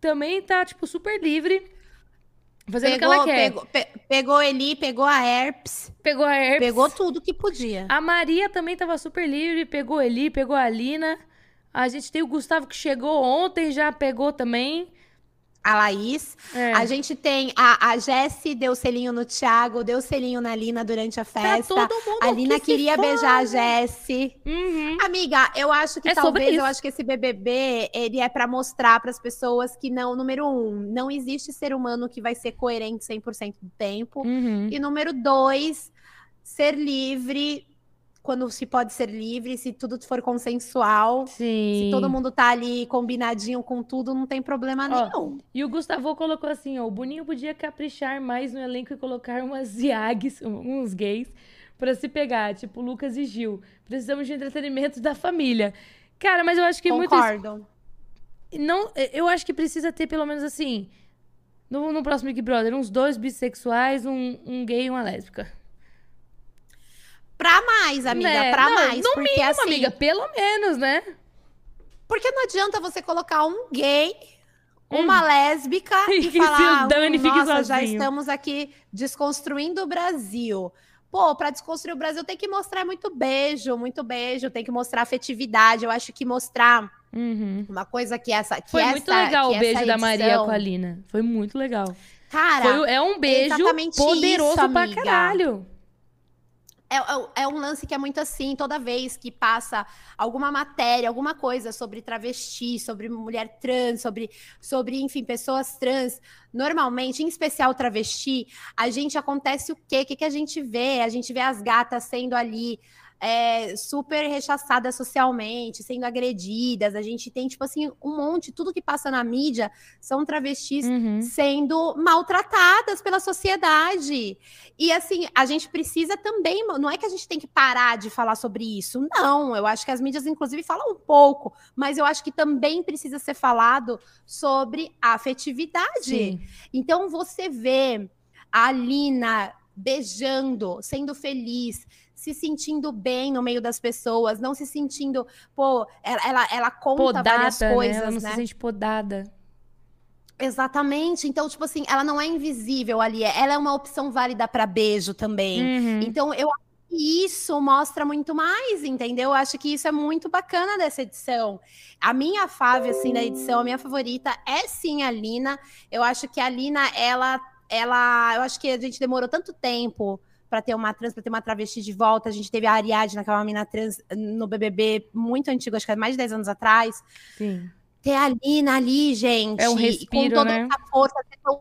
Speaker 2: também tá, tipo, super livre. Fazendo o que ela
Speaker 1: Pegou,
Speaker 2: quer.
Speaker 1: pegou, pe- pegou Eli, pegou a Herpes,
Speaker 2: Pegou a Herpes.
Speaker 1: pegou tudo que podia.
Speaker 2: A Maria também tava super livre, pegou Eli, pegou a Alina. A gente tem o Gustavo que chegou ontem, já pegou também.
Speaker 1: A Laís.
Speaker 2: É.
Speaker 1: A gente tem a, a Jessie, deu selinho no Thiago, deu selinho na Lina durante a festa.
Speaker 2: todo mundo
Speaker 1: a Lina
Speaker 2: que
Speaker 1: queria beijar a Jessie.
Speaker 2: Uhum.
Speaker 1: Amiga, eu acho que
Speaker 2: É
Speaker 1: talvez, eu acho que esse BBB, ele é pra mostrar para as pessoas que não, número um, não existe ser humano que vai ser coerente 100% do tempo.
Speaker 2: Uhum.
Speaker 1: E número dois, ser livre quando se pode ser livre, se tudo for consensual.
Speaker 2: Sim.
Speaker 1: Se todo mundo tá ali combinadinho com tudo, não tem problema
Speaker 2: Ó,
Speaker 1: nenhum.
Speaker 2: E o Gustavo colocou assim, ó, o Boninho podia caprichar mais no elenco e colocar umas Iags, uns gays, pra se pegar, tipo Lucas e Gil. Precisamos de entretenimento da família. Cara, mas eu acho que muito
Speaker 1: Concordo.
Speaker 2: não, eu acho que precisa ter pelo menos assim, no, no próximo Big Brother, uns dois bissexuais, um, um gay e uma lésbica.
Speaker 1: Pra mais, amiga,
Speaker 2: Né?
Speaker 1: pra
Speaker 2: Não,
Speaker 1: mais.
Speaker 2: no
Speaker 1: porque
Speaker 2: mínimo,
Speaker 1: assim,
Speaker 2: amiga, pelo menos, né?
Speaker 1: porque não adianta você colocar um gay, uma lésbica
Speaker 2: E
Speaker 1: e falar,
Speaker 2: dane,
Speaker 1: "Hum,
Speaker 2: fique
Speaker 1: nossa, já
Speaker 2: sozinho."
Speaker 1: estamos aqui desconstruindo o Brasil. Pô, pra desconstruir o Brasil tem que mostrar muito beijo, muito beijo, tem que mostrar afetividade. Eu acho que mostrar
Speaker 2: Uhum.
Speaker 1: uma coisa que essa que
Speaker 2: Foi
Speaker 1: essa,
Speaker 2: muito legal o beijo
Speaker 1: essa
Speaker 2: da Maria
Speaker 1: edição-
Speaker 2: com a Lina. Foi muito legal.
Speaker 1: Cara,
Speaker 2: Foi, é um beijo poderoso
Speaker 1: isso,
Speaker 2: pra caralho.
Speaker 1: É, é- é um lance que é muito assim, toda vez que passa alguma matéria, alguma coisa sobre travesti, sobre mulher trans, sobre, sobre enfim, pessoas trans, normalmente, em especial travesti, a gente acontece o quê? O que, que a gente vê? A gente vê as gatas sendo ali é, super rechaçadas socialmente, sendo agredidas, a gente tem, tipo assim, um monte, tudo que passa na mídia são travestis
Speaker 2: Uhum.
Speaker 1: sendo maltratadas pela sociedade. E assim, a gente precisa também, não é que a gente tem que parar de falar sobre isso, não. Eu acho que as mídias, inclusive, falam um pouco, mas eu acho que também precisa ser falado sobre a afetividade.
Speaker 2: Sim.
Speaker 1: Então você vê a Alina beijando, sendo feliz, se sentindo bem no meio das pessoas, não se sentindo, pô, ela, ela, ela conta várias
Speaker 2: Podada, né?
Speaker 1: coisas,
Speaker 2: Ela não
Speaker 1: né?
Speaker 2: se sente podada.
Speaker 1: Exatamente. Então, tipo assim, ela não é invisível ali. Ela é uma opção válida para beijo também.
Speaker 2: Uhum.
Speaker 1: Então, eu acho que isso mostra muito mais, entendeu? Eu acho que isso é muito bacana dessa edição. A minha fave, assim, da edição, a minha favorita é sim a Lina. Eu acho que a Lina, ela, ela, eu acho que a gente demorou tanto tempo para ter uma trans, para ter uma travesti de volta. A gente teve a Ariadne, que é uma mina trans no BBB muito antigo, acho que é mais de 10 anos atrás
Speaker 2: Sim.
Speaker 1: ter a Lina ali, gente.
Speaker 2: É um respiro,
Speaker 1: com toda
Speaker 2: né?
Speaker 1: essa força,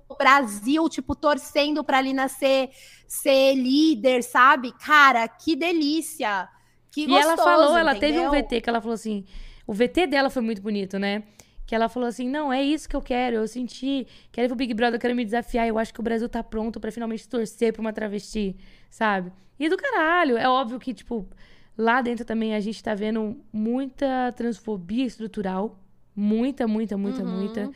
Speaker 1: o Brasil, tipo, torcendo pra Lina ser, ser líder, sabe? Cara, que delícia. Que
Speaker 2: E
Speaker 1: gostoso,
Speaker 2: ela falou, ela teve um
Speaker 1: entendeu?
Speaker 2: VT que ela falou assim. O VT dela foi muito bonito, né? Que ela falou assim: não, é isso que eu quero. Eu senti. Quero ir pro Big Brother, eu quero me desafiar. Eu acho que o Brasil tá pronto pra finalmente torcer pra uma travesti, sabe? E do caralho. É óbvio que, tipo, lá dentro também a gente tá vendo muita transfobia estrutural. Muita, muita, muita,
Speaker 1: Uhum.
Speaker 2: muita.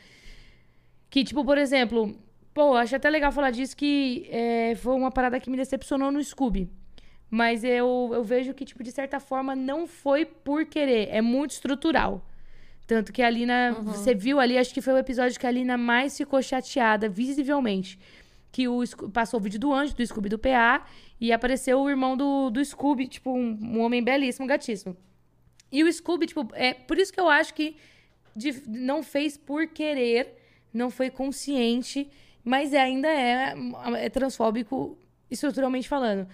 Speaker 2: Que, tipo, por exemplo, pô, acho até legal falar disso que é, foi uma parada que me decepcionou no Scooby. Mas eu, eu vejo que, tipo, de certa forma, não foi por querer. É muito estrutural. Tanto que a Lina, você viu ali, acho que foi o episódio que a Lina mais ficou chateada, visivelmente. Que o, passou o vídeo do anjo, do Scooby do PA, e apareceu o irmão do, do Scooby, tipo, um, um homem belíssimo, gatíssimo. E o Scooby, tipo, é por isso que eu acho que de- não fez por querer, não foi consciente, mas ainda é, é transfóbico estruturalmente falando.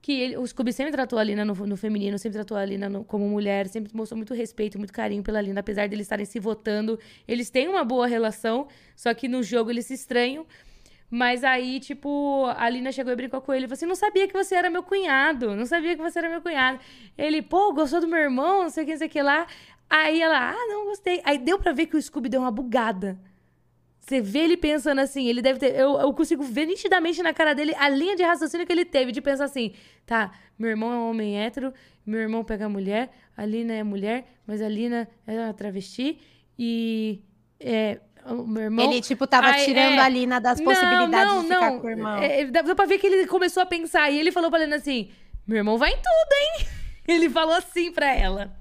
Speaker 2: Que ele, o Scooby sempre tratou a Lina no, no feminino, sempre tratou a Lina no, como mulher, sempre mostrou muito respeito, muito carinho pela Lina, apesar de eles estarem se votando. Eles têm uma boa relação, só que no jogo eles se estranham. Mas aí, tipo, a Lina chegou e brincou com ele. Você assim, não sabia que você era meu cunhado. Não sabia que você era meu cunhado. Ele, pô, gostou do meu irmão, não sei o que, não sei o que lá. Aí ela, ah, não, gostei. Aí deu pra ver que o Scooby deu uma bugada. Você vê ele pensando assim, ele deve ter. Eu, eu consigo ver nitidamente na cara dele a linha de raciocínio que ele teve, de pensar assim: tá, meu irmão é um homem hétero, meu irmão pega mulher, a Lina é mulher, mas a Lina é uma travesti, e é, o meu irmão.
Speaker 1: Ele, tipo, tava Ai, tirando é... a Lina das possibilidades não, de ficar não. com o irmão. É,
Speaker 2: dá, dá pra ver que ele começou a pensar, e ele falou pra Lina assim: meu irmão vai em tudo, hein? Ele falou assim pra ela.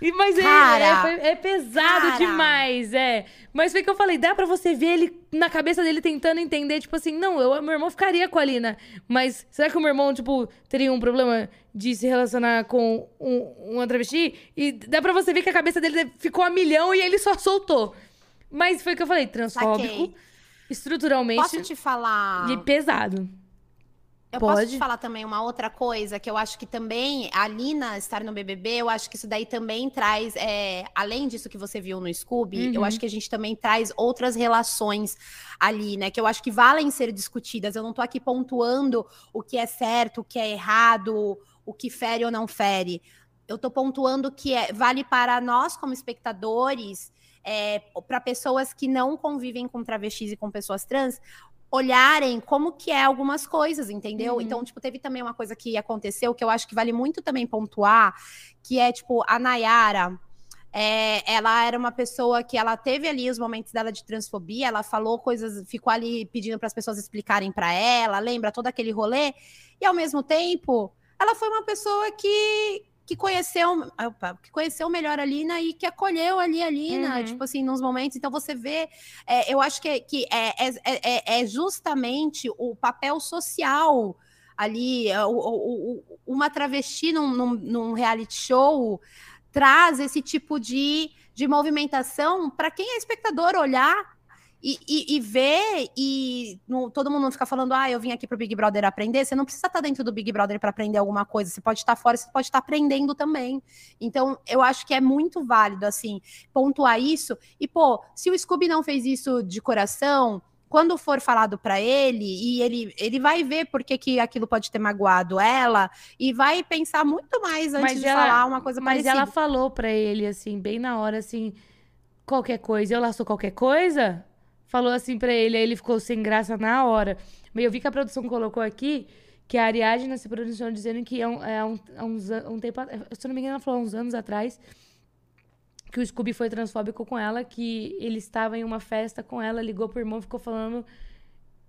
Speaker 2: E, mas é, cara, é, é, pesado cara. demais, é. Mas foi que eu falei, dá pra você ver ele na cabeça dele tentando entender, tipo assim, não, eu, meu irmão ficaria com a Lina. Mas será que o meu irmão, tipo, teria um problema de se relacionar com um, uma travesti? E dá pra você ver que a cabeça dele ficou a milhão e ele só soltou. Mas foi o que eu falei, transfóbico, Saquei. estruturalmente.
Speaker 1: Posso te falar?
Speaker 2: E pesado.
Speaker 1: Eu Pode. posso te falar também uma outra coisa que eu acho que também a Lina estar no BBB, eu acho que isso daí também traz, é, além disso que você viu no Scooby, uhum. eu acho que a gente também traz outras relações ali, né? Que eu acho que valem ser discutidas. Eu não tô aqui pontuando o que é certo, o que é errado, o que fere ou não fere. Eu tô pontuando que é, vale para nós como espectadores. É, para pessoas que não convivem com travestis e com pessoas trans, olharem como que é algumas coisas, entendeu? Uhum. Então, tipo, teve também uma coisa que aconteceu que eu acho que vale muito também pontuar, que é, tipo, a Nayara. É, ela era uma pessoa que ela teve ali os momentos dela de transfobia, ela falou coisas, ficou ali pedindo para as pessoas explicarem para ela, lembra todo aquele rolê, e ao mesmo tempo, ela foi uma pessoa que, que conheceu, opa, que conheceu melhor a Lina e que acolheu ali a Lina, uhum. tipo assim, nos momentos. Então você vê, é, eu acho que, que é, é, é, é justamente o papel social ali, é, o, o, o, uma travesti num, num, num reality show traz esse tipo de, de movimentação para quem é espectador olhar e, e, e, ver e no, todo mundo não ficar falando, ah, eu vim aqui pro Big Brother aprender. Você não precisa estar dentro do Big Brother para aprender alguma coisa. Você pode estar fora, você pode estar aprendendo também. Então, eu acho que é muito válido, assim, pontuar isso. E, pô, se o Scooby não fez isso de coração, quando for falado para ele, e ele, ele vai ver por que, que aquilo pode ter magoado ela, e vai pensar muito mais antes mas de ela, falar uma coisa
Speaker 2: mas
Speaker 1: parecida.
Speaker 2: Mas ela falou para ele, assim, bem na hora, assim, qualquer coisa, eu laço qualquer coisa? Falou assim pra ele, aí ele ficou sem graça na hora. Mas eu vi que a produção colocou aqui que a Ariadne se pronunciou dizendo que há um, é um, é uns, um tempo, se não me engano, ela falou uns anos atrás que o Scooby foi transfóbico com ela, que ele estava em uma festa com ela, ligou pro irmão, ficou falando,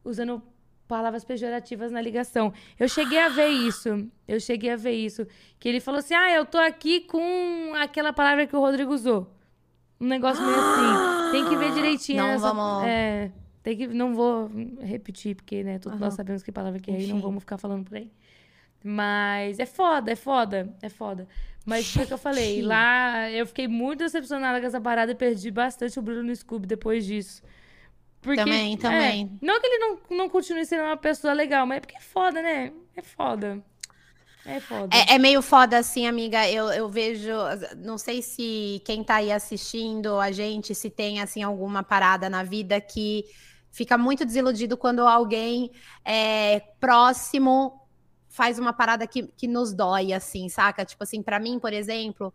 Speaker 2: usando palavras pejorativas na ligação. Eu cheguei a ver isso. Eu cheguei a ver isso. Que ele falou assim: ah, eu tô aqui com aquela palavra que o Rodrigo usou. Um negócio meio assim. Tem que ver direitinho.
Speaker 1: Não
Speaker 2: essa,
Speaker 1: vamos.
Speaker 2: É, tem que, não vou repetir, porque, né, todos uhum. nós sabemos que palavra que é e não vamos ficar falando por aí. Mas é foda, é foda, é foda. Mas foi o que eu falei. Lá eu fiquei muito decepcionada com essa parada e perdi bastante o Bruno Scooby depois disso.
Speaker 1: Porque, também, também.
Speaker 2: É, não que ele não, não continue sendo uma pessoa legal, mas é porque é foda, né? É foda. É foda.
Speaker 1: É, é, meio foda, assim, amiga. Eu, eu vejo. Não sei se quem tá aí assistindo a gente, se tem, assim, alguma parada na vida que fica muito desiludido quando alguém é, próximo faz uma parada que, que nos dói, assim, saca? Tipo assim, para mim, por exemplo,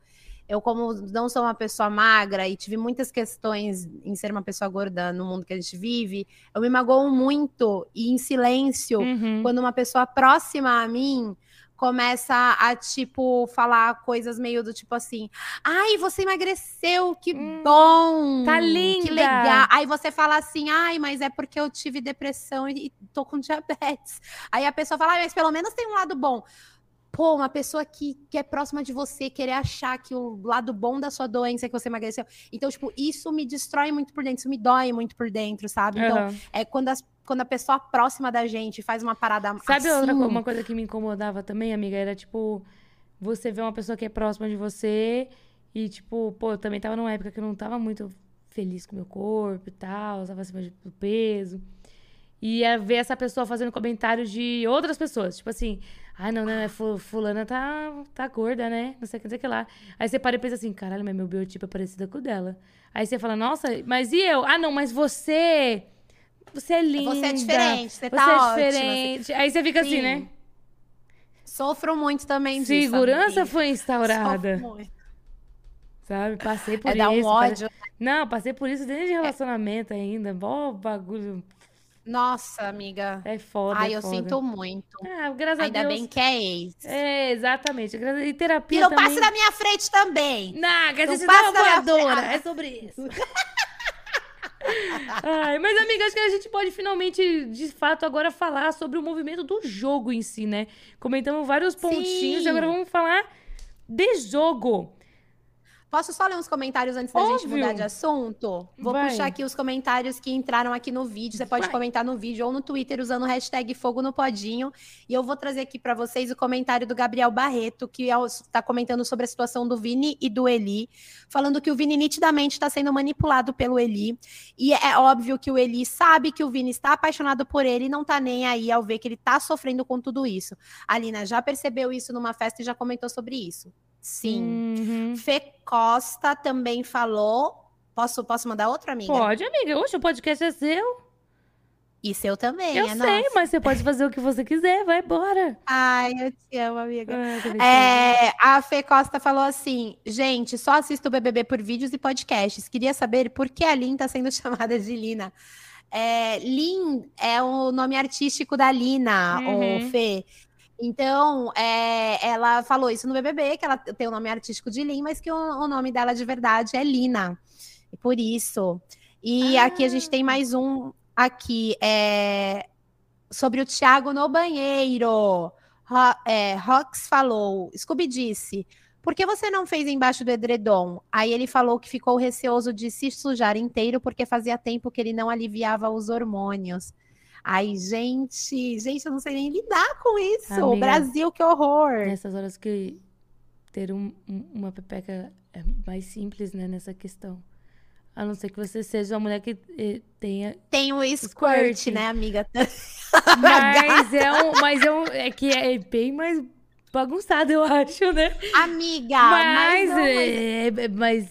Speaker 1: eu, como não sou uma pessoa magra e tive muitas questões em ser uma pessoa gorda no mundo que a gente vive, eu me magoo muito e em silêncio uhum. quando uma pessoa próxima a mim começa a, tipo, falar coisas meio do tipo assim: ai, você emagreceu, que hum, bom!
Speaker 2: Tá linda!
Speaker 1: Que legal! Aí você fala assim: ai, mas é porque eu tive depressão e, e tô com diabetes. Aí a pessoa fala: ai, mas pelo menos tem um lado bom pô, uma pessoa que, que é próxima de você querer achar que o lado bom da sua doença é que você emagreceu. Então, tipo, isso me destrói muito por dentro, isso me dói muito por dentro, sabe? Então, uhum. é quando, as, quando a pessoa próxima da gente faz uma parada
Speaker 2: Sabe
Speaker 1: assim...
Speaker 2: outra uma coisa que me incomodava também, amiga? Era, tipo, você vê uma pessoa que é próxima de você e, tipo, pô, eu também tava numa época que eu não tava muito feliz com o meu corpo e tal, tava acima do peso. e ia ver essa pessoa fazendo comentário de outras pessoas. Tipo assim, ai, não, não, é fu- fulana tá, tá gorda, né? Não sei o que, não sei o que lá. Aí você para e pensa assim, caralho, mas meu biotipo é parecido com o dela. Aí você fala, nossa, mas e eu? Ah, não, mas você... Você é linda.
Speaker 1: Você é diferente, você tá
Speaker 2: é
Speaker 1: ótima, você-
Speaker 2: diferente. Aí você fica assim,
Speaker 1: Sim.
Speaker 2: né?
Speaker 1: Sofro muito também disso.
Speaker 2: Segurança
Speaker 1: amiga.
Speaker 2: foi instaurada,
Speaker 1: Sofro muito.
Speaker 2: sabe? Passei por
Speaker 1: É
Speaker 2: isso.
Speaker 1: dar um ódio.
Speaker 2: Não, passei por isso desde relacionamento ainda. Mó bagulho.
Speaker 1: Nossa, amiga.
Speaker 2: É foda,
Speaker 1: Ai,
Speaker 2: é
Speaker 1: eu
Speaker 2: foda.
Speaker 1: sinto muito.
Speaker 2: Ah, graças
Speaker 1: Ainda
Speaker 2: a Deus.
Speaker 1: bem que é ex.
Speaker 2: É, exatamente. E
Speaker 1: E
Speaker 2: terapia
Speaker 1: não
Speaker 2: também.
Speaker 1: passe na minha frente também.
Speaker 2: Não,
Speaker 1: Não
Speaker 2: você dá
Speaker 1: passa
Speaker 2: uma
Speaker 1: na minha
Speaker 2: voadora. É sobre isso. Ai, mas, amiga, acho que a gente pode finalmente, de fato, agora falar sobre o movimento do jogo em si, né? Comentamos vários pontinhos
Speaker 1: Sim.
Speaker 2: e agora vamos falar de jogo.
Speaker 1: Posso só ler uns comentários antes da gente mudar de assunto? Vou
Speaker 2: Vai.
Speaker 1: puxar aqui os comentários que entraram aqui no vídeo. Você pode
Speaker 2: Vai.
Speaker 1: comentar no vídeo ou no Twitter usando o hashtag Fogo no Podinho. E eu vou trazer aqui para vocês o comentário do Gabriel Barreto, que está comentando sobre a situação do Vini e do Eli, falando que o Vini nitidamente está sendo manipulado pelo Eli. E é óbvio que o Eli sabe que o Vini está apaixonado por ele e não tá nem aí ao ver que ele tá sofrendo com tudo isso. A Lina já percebeu isso numa festa e já comentou sobre isso. Sim.
Speaker 2: Uhum.
Speaker 1: Fê Costa também falou. Posso, posso mandar outra amiga?
Speaker 2: Pode, amiga. Oxe, o podcast é seu.
Speaker 1: E seu também,
Speaker 2: eu
Speaker 1: é
Speaker 2: sei,
Speaker 1: nosso.
Speaker 2: mas você pode fazer o que você quiser. Vai embora.
Speaker 1: Ai, eu te amo, amiga.
Speaker 2: Ah.
Speaker 1: É, a Fê Costa falou assim: gente, só assisto o BBB por vídeos e podcasts. Queria saber por que a Lin tá sendo chamada de Lina. É, Lin é o nome artístico da Lina,
Speaker 2: Uhum.
Speaker 1: Fê. Então, é, ela falou isso no BBB, que ela tem o nome artístico de Lin, mas que o, o nome dela de verdade é Lina. E por isso. E aqui a gente tem mais um aqui, é, sobre o Thiago no banheiro. Ro, é, Rox falou, Scooby disse, por que você não fez embaixo do edredom? Aí ele falou que ficou receoso de se sujar inteiro porque fazia tempo que ele não aliviava os hormônios. Ai, gente, gente, eu não sei nem lidar com isso. O
Speaker 2: Amiga.
Speaker 1: Brasil, que horror.
Speaker 2: Nessas horas que ter um- um- uma pepeca é mais simples, né, nessa questão. A não ser que você seja uma mulher que eh, tenha.
Speaker 1: Tem o
Speaker 2: Squirt.
Speaker 1: squirt, né, amiga?
Speaker 2: Mas é um. Mas é, um, é que é bem mais bagunçado, eu acho, né?
Speaker 1: Amiga,
Speaker 2: mas.
Speaker 1: mas, não, mas-
Speaker 2: é, é- mas,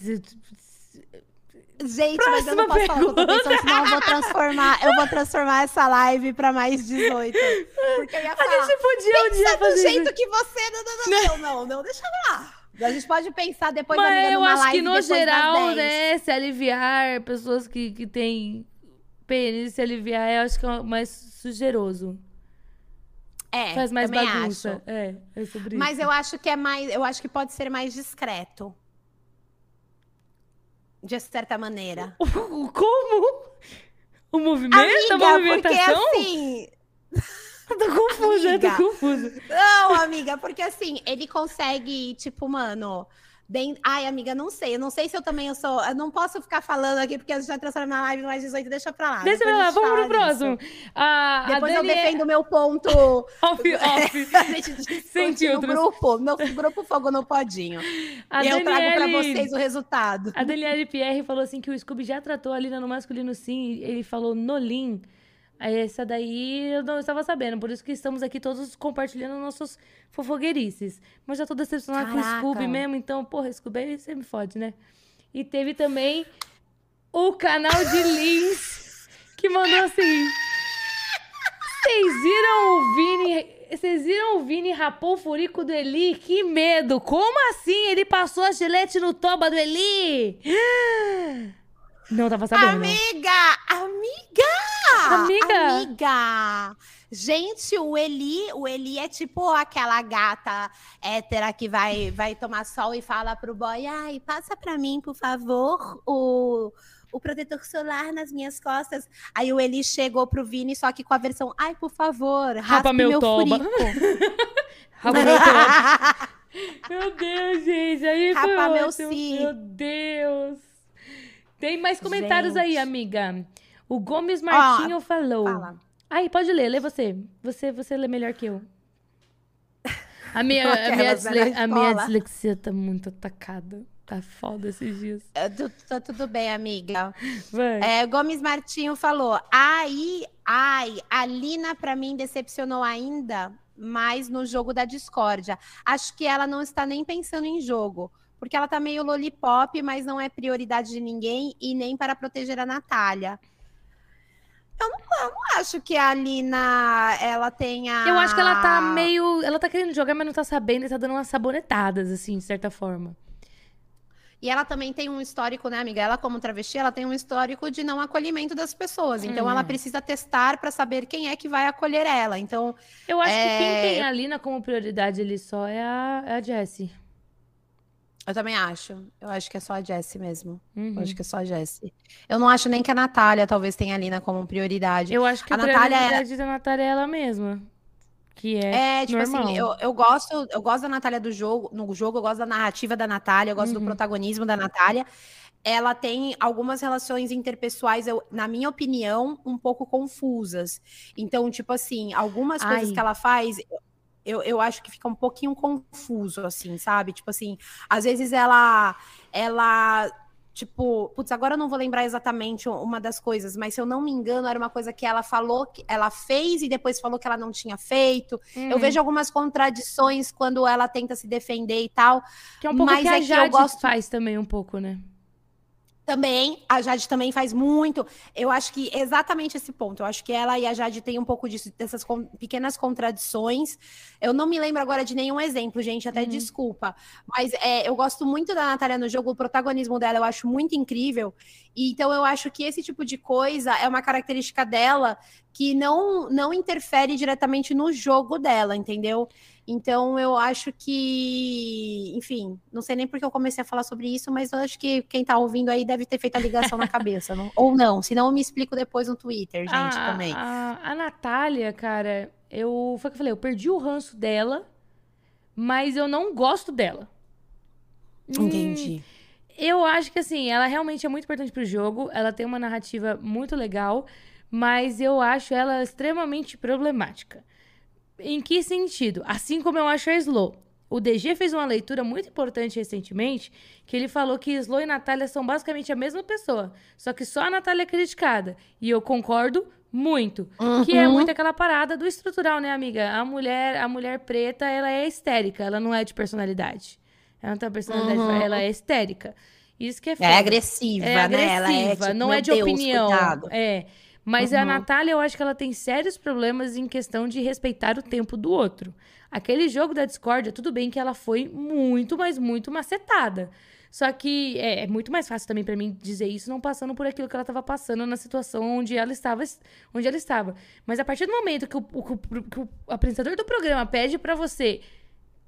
Speaker 1: Gente, mas eu não
Speaker 2: Próxima
Speaker 1: posso falar o que eu tô
Speaker 2: pergunta.
Speaker 1: pensando, senão eu vou transformar, eu vou transformar essa live pra mais 18. Porque eu ia
Speaker 2: a
Speaker 1: falar,
Speaker 2: gente podia um dia
Speaker 1: pensa do
Speaker 2: fazer
Speaker 1: jeito
Speaker 2: isso.
Speaker 1: que você... Não, não, não, não, não, não, deixa lá. A gente pode pensar depois,
Speaker 2: Mas
Speaker 1: amiga,
Speaker 2: eu acho
Speaker 1: live
Speaker 2: que no geral,
Speaker 1: 10.
Speaker 2: né, se aliviar, pessoas que, que têm pênis, se aliviar, eu acho que é mais sugeroso.
Speaker 1: É,
Speaker 2: Faz mais bagunça.
Speaker 1: acho.
Speaker 2: É, é sobre
Speaker 1: Mas
Speaker 2: isso.
Speaker 1: eu acho que é mais, eu acho que pode ser mais discreto. De certa maneira.
Speaker 2: Como? O movimento? a
Speaker 1: Amiga, porque
Speaker 2: movimentação?
Speaker 1: assim,
Speaker 2: Tô confusa, tô
Speaker 1: Amiga.
Speaker 2: confusa.
Speaker 1: Não, amiga, porque assim, ele consegue, tipo, mano. Bem... Ai, amiga, não sei. Eu não sei se eu também eu sou. Eu não posso ficar falando aqui, porque a gente vai transformar na live no mais 18, deixa pra lá.
Speaker 2: Deixa pra lá, vamos pro próximo.
Speaker 1: Depois eu defendo o meu ponto.
Speaker 2: Off, off.
Speaker 1: a gente
Speaker 2: Sem
Speaker 1: no grupo. Meu grupo Fogo no Podinho.
Speaker 2: A
Speaker 1: e eu trago pra
Speaker 2: Daniele-
Speaker 1: vocês o resultado.
Speaker 2: A Daniele Pierre falou assim que o Scooby já tratou a Lina no masculino sim. Ele falou Nolim. Essa daí eu não estava sabendo. Por isso que estamos aqui todos compartilhando nossos fofogueirices. Mas já tô decepcionada com o
Speaker 1: Caraca.
Speaker 2: Scooby mesmo. Então, porra, Scooby aí você me fode, né? E teve também o canal de Lins que mandou assim... Vocês viram o Vini... Vocês viram o Vini rapou o furico do Eli? Que medo! Como assim? Ele passou a gilete no toba do Eli? Não tava sabendo.
Speaker 1: Amiga! Amiga!
Speaker 2: Amiga!
Speaker 1: Amiga! Gente, o Eli, o Eli é tipo aquela gata hétera que vai, vai tomar sol e fala pro boy: ai, passa pra mim, por favor, o, o protetor solar nas minhas costas. Aí o Eli chegou pro Vini, só que com a versão: ai, por favor, raspa
Speaker 2: meu
Speaker 1: meu,
Speaker 2: toba."
Speaker 1: furico.
Speaker 2: Rapa meu toba. Meu Deus, gente. Aí foi
Speaker 1: Rapa meu
Speaker 2: ótimo.
Speaker 1: si.
Speaker 2: Meu Deus. Tem mais comentários aí,
Speaker 1: Gente.
Speaker 2: amiga. O Gomes Martinho falou.
Speaker 1: Fala.
Speaker 2: Aí, pode ler, lê você. Você, você lê melhor que eu. A minha, a minha, disle- a minha dislexia tá muito atacada. Tá foda esses dias.
Speaker 1: É, tu- Tá tudo bem, amiga.
Speaker 2: Vai.
Speaker 1: É, Gomes Martinho falou: aí Ai, a Lina, pra mim, decepcionou ainda mais no jogo da discórdia. Acho que ela não está nem pensando em jogo. Porque ela tá meio lollipop, mas não é prioridade de ninguém e nem para proteger a Natália. Eu não, eu não acho que a Lina, ela tenha...
Speaker 2: Eu acho que ela tá meio... Ela tá querendo jogar, mas não tá sabendo e tá dando umas sabonetadas, assim, de certa forma.
Speaker 1: E ela também tem um histórico, né, amiga? Ela, como travesti, ela tem um histórico de não acolhimento das pessoas. Então, ela precisa testar para saber quem é que vai acolher ela. Então.
Speaker 2: Eu acho é... que quem tem a Lina como prioridade ali só é a, é a Jessie.
Speaker 1: Eu também acho. Eu acho que é só a Jessie mesmo. Uhum. Eu acho que é só a Jessie. Eu não acho nem que a Natália talvez tenha a Lina como prioridade.
Speaker 2: Eu acho que a, a Natália prioridade é... da Natália é ela mesma. Que é, é tipo assim, normal.
Speaker 1: assim, eu, eu, gosto, eu gosto da Natália do jogo, no jogo, eu gosto da narrativa da Natália, eu gosto uhum. do protagonismo da Natália. Ela tem algumas relações interpessoais, eu, na minha opinião, um pouco confusas. Então, tipo assim, algumas Ai. coisas que ela faz, eu, eu acho que fica um pouquinho confuso, assim, sabe? Tipo assim, às vezes ela, ela Tipo, putz, agora eu não vou lembrar exatamente uma das coisas, mas se eu não me engano, era uma coisa que ela falou, que ela fez e depois falou que ela não tinha feito. Uhum. Eu vejo algumas contradições quando ela tenta se defender e tal.
Speaker 2: Que é um pouco mas que a é Jade que eu gosto... faz também um pouco, né?
Speaker 1: Também, a Jade também faz muito. Eu acho que exatamente esse ponto. Eu acho que ela e a Jade têm um pouco disso, dessas com, pequenas contradições. Eu não me lembro agora de nenhum exemplo, gente, até uhum. desculpa. Mas é, eu gosto muito da Natália no jogo, o protagonismo dela eu acho muito incrível. E, então eu acho que esse tipo de coisa é uma característica dela que não, não interfere diretamente no jogo dela, entendeu? Então, eu acho que, enfim, não sei nem porque eu comecei a falar sobre isso, mas eu acho que quem tá ouvindo aí deve ter feito a ligação na cabeça. Não? Ou não, senão eu me explico depois no Twitter, gente, a, também.
Speaker 2: A, a Natália, cara, eu. Foi o que eu falei, eu perdi o ranço dela, mas eu não gosto dela.
Speaker 1: Entendi. Hum,
Speaker 2: eu acho que, assim, ela realmente é muito importante pro jogo, ela tem uma narrativa muito legal, mas eu acho ela extremamente problemática. Em que sentido? Assim como eu acho a Slow. O DG fez uma leitura muito importante recentemente, que ele falou que Slow e Natália são basicamente a mesma pessoa, só que só a Natália é criticada. E eu concordo muito. Uhum. Que é muito aquela parada do estrutural, né, amiga? A mulher, a mulher preta, ela é histérica, ela não é de personalidade. Ela não tem personalidade, uhum. ela é histérica. Isso que é
Speaker 1: foda. É agressiva, é agressiva, né? Ela é, tipo,
Speaker 2: não é de Deus, opinião. Cuidado. É. Mas uhum. a Natália, eu acho que ela tem sérios problemas em questão de respeitar o tempo do outro. Aquele jogo da discórdia, tudo bem que ela foi muito, mas muito macetada. Só que é, é muito mais fácil também para mim dizer isso não passando por aquilo que ela estava passando na situação onde ela estava, onde ela estava. Mas a partir do momento que o, o, que o apresentador do programa pede para você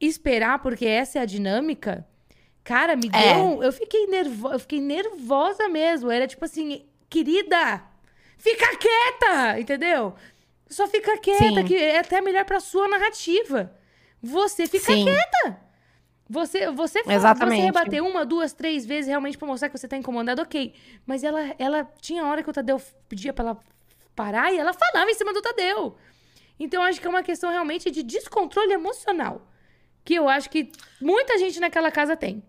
Speaker 2: esperar, porque essa é a dinâmica, cara, me é. deu, eu fiquei nervosa, eu fiquei nervosa mesmo. Era tipo assim, querida, Fica quieta, entendeu? Só fica quieta, Sim. que é até melhor pra sua narrativa. Você fica Sim. quieta. Você, você, Exatamente. você rebater uma, duas, três vezes realmente pra mostrar que você tá incomodado, ok. Mas ela, ela tinha hora que o Tadeu pedia pra ela parar e ela falava em cima do Tadeu. Então, acho que é uma questão realmente de descontrole emocional. Que eu acho que muita gente naquela casa tem.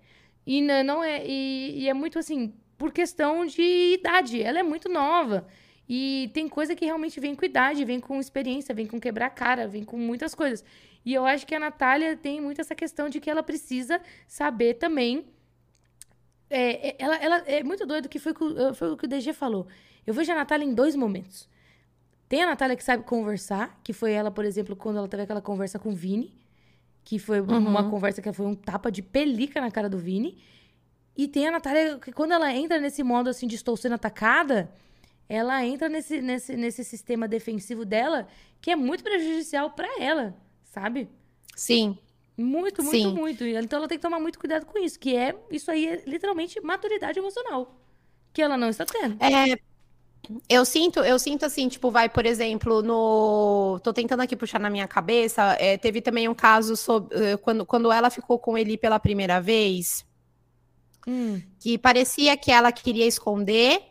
Speaker 2: E não é. E, e é muito assim, por questão de idade. Ela é muito nova. E tem coisa que realmente vem com idade, vem com experiência, vem com quebrar cara, vem com muitas coisas. E eu acho que a Natália tem muito essa questão de que ela precisa saber também. É, é ela, ela é muito doido que foi, foi o que o DG falou. Eu vejo a Natália em dois momentos. Tem a Natália que sabe conversar, que foi ela, por exemplo, quando ela teve aquela conversa com o Vini, que foi uhum. uma conversa que foi um tapa de pelica na cara do Vini. E tem a Natália que quando ela entra nesse modo assim de estou sendo atacada, ela entra nesse, nesse, nesse sistema defensivo dela que é muito prejudicial para ela, sabe?
Speaker 1: Sim.
Speaker 2: Muito, muito, Sim. muito. Então ela tem que tomar muito cuidado com isso, que é isso aí é literalmente maturidade emocional, que ela não está tendo.
Speaker 1: É, eu sinto, eu sinto assim, tipo, vai, por exemplo, no. Tô tentando aqui puxar na minha cabeça. É, teve também um caso sobre. Eh, quando, quando ela ficou com ele pela primeira vez. Hum. Que parecia que ela queria esconder,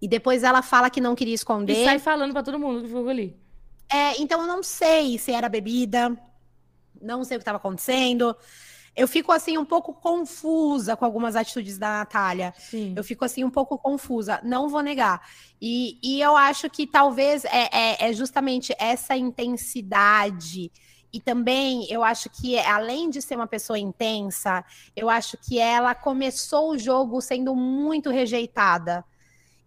Speaker 1: e depois ela fala que não queria esconder.
Speaker 2: E sai falando para todo mundo que ficou ali.
Speaker 1: É, então eu não sei se era bebida, não sei o que estava acontecendo. eu fico assim um pouco confusa com algumas atitudes da Natália. Sim. Eu fico assim um pouco confusa, não vou negar. E, e eu acho que talvez é, é, é justamente essa intensidade. E também eu acho que, além de ser uma pessoa intensa, eu acho que ela começou o jogo sendo muito rejeitada.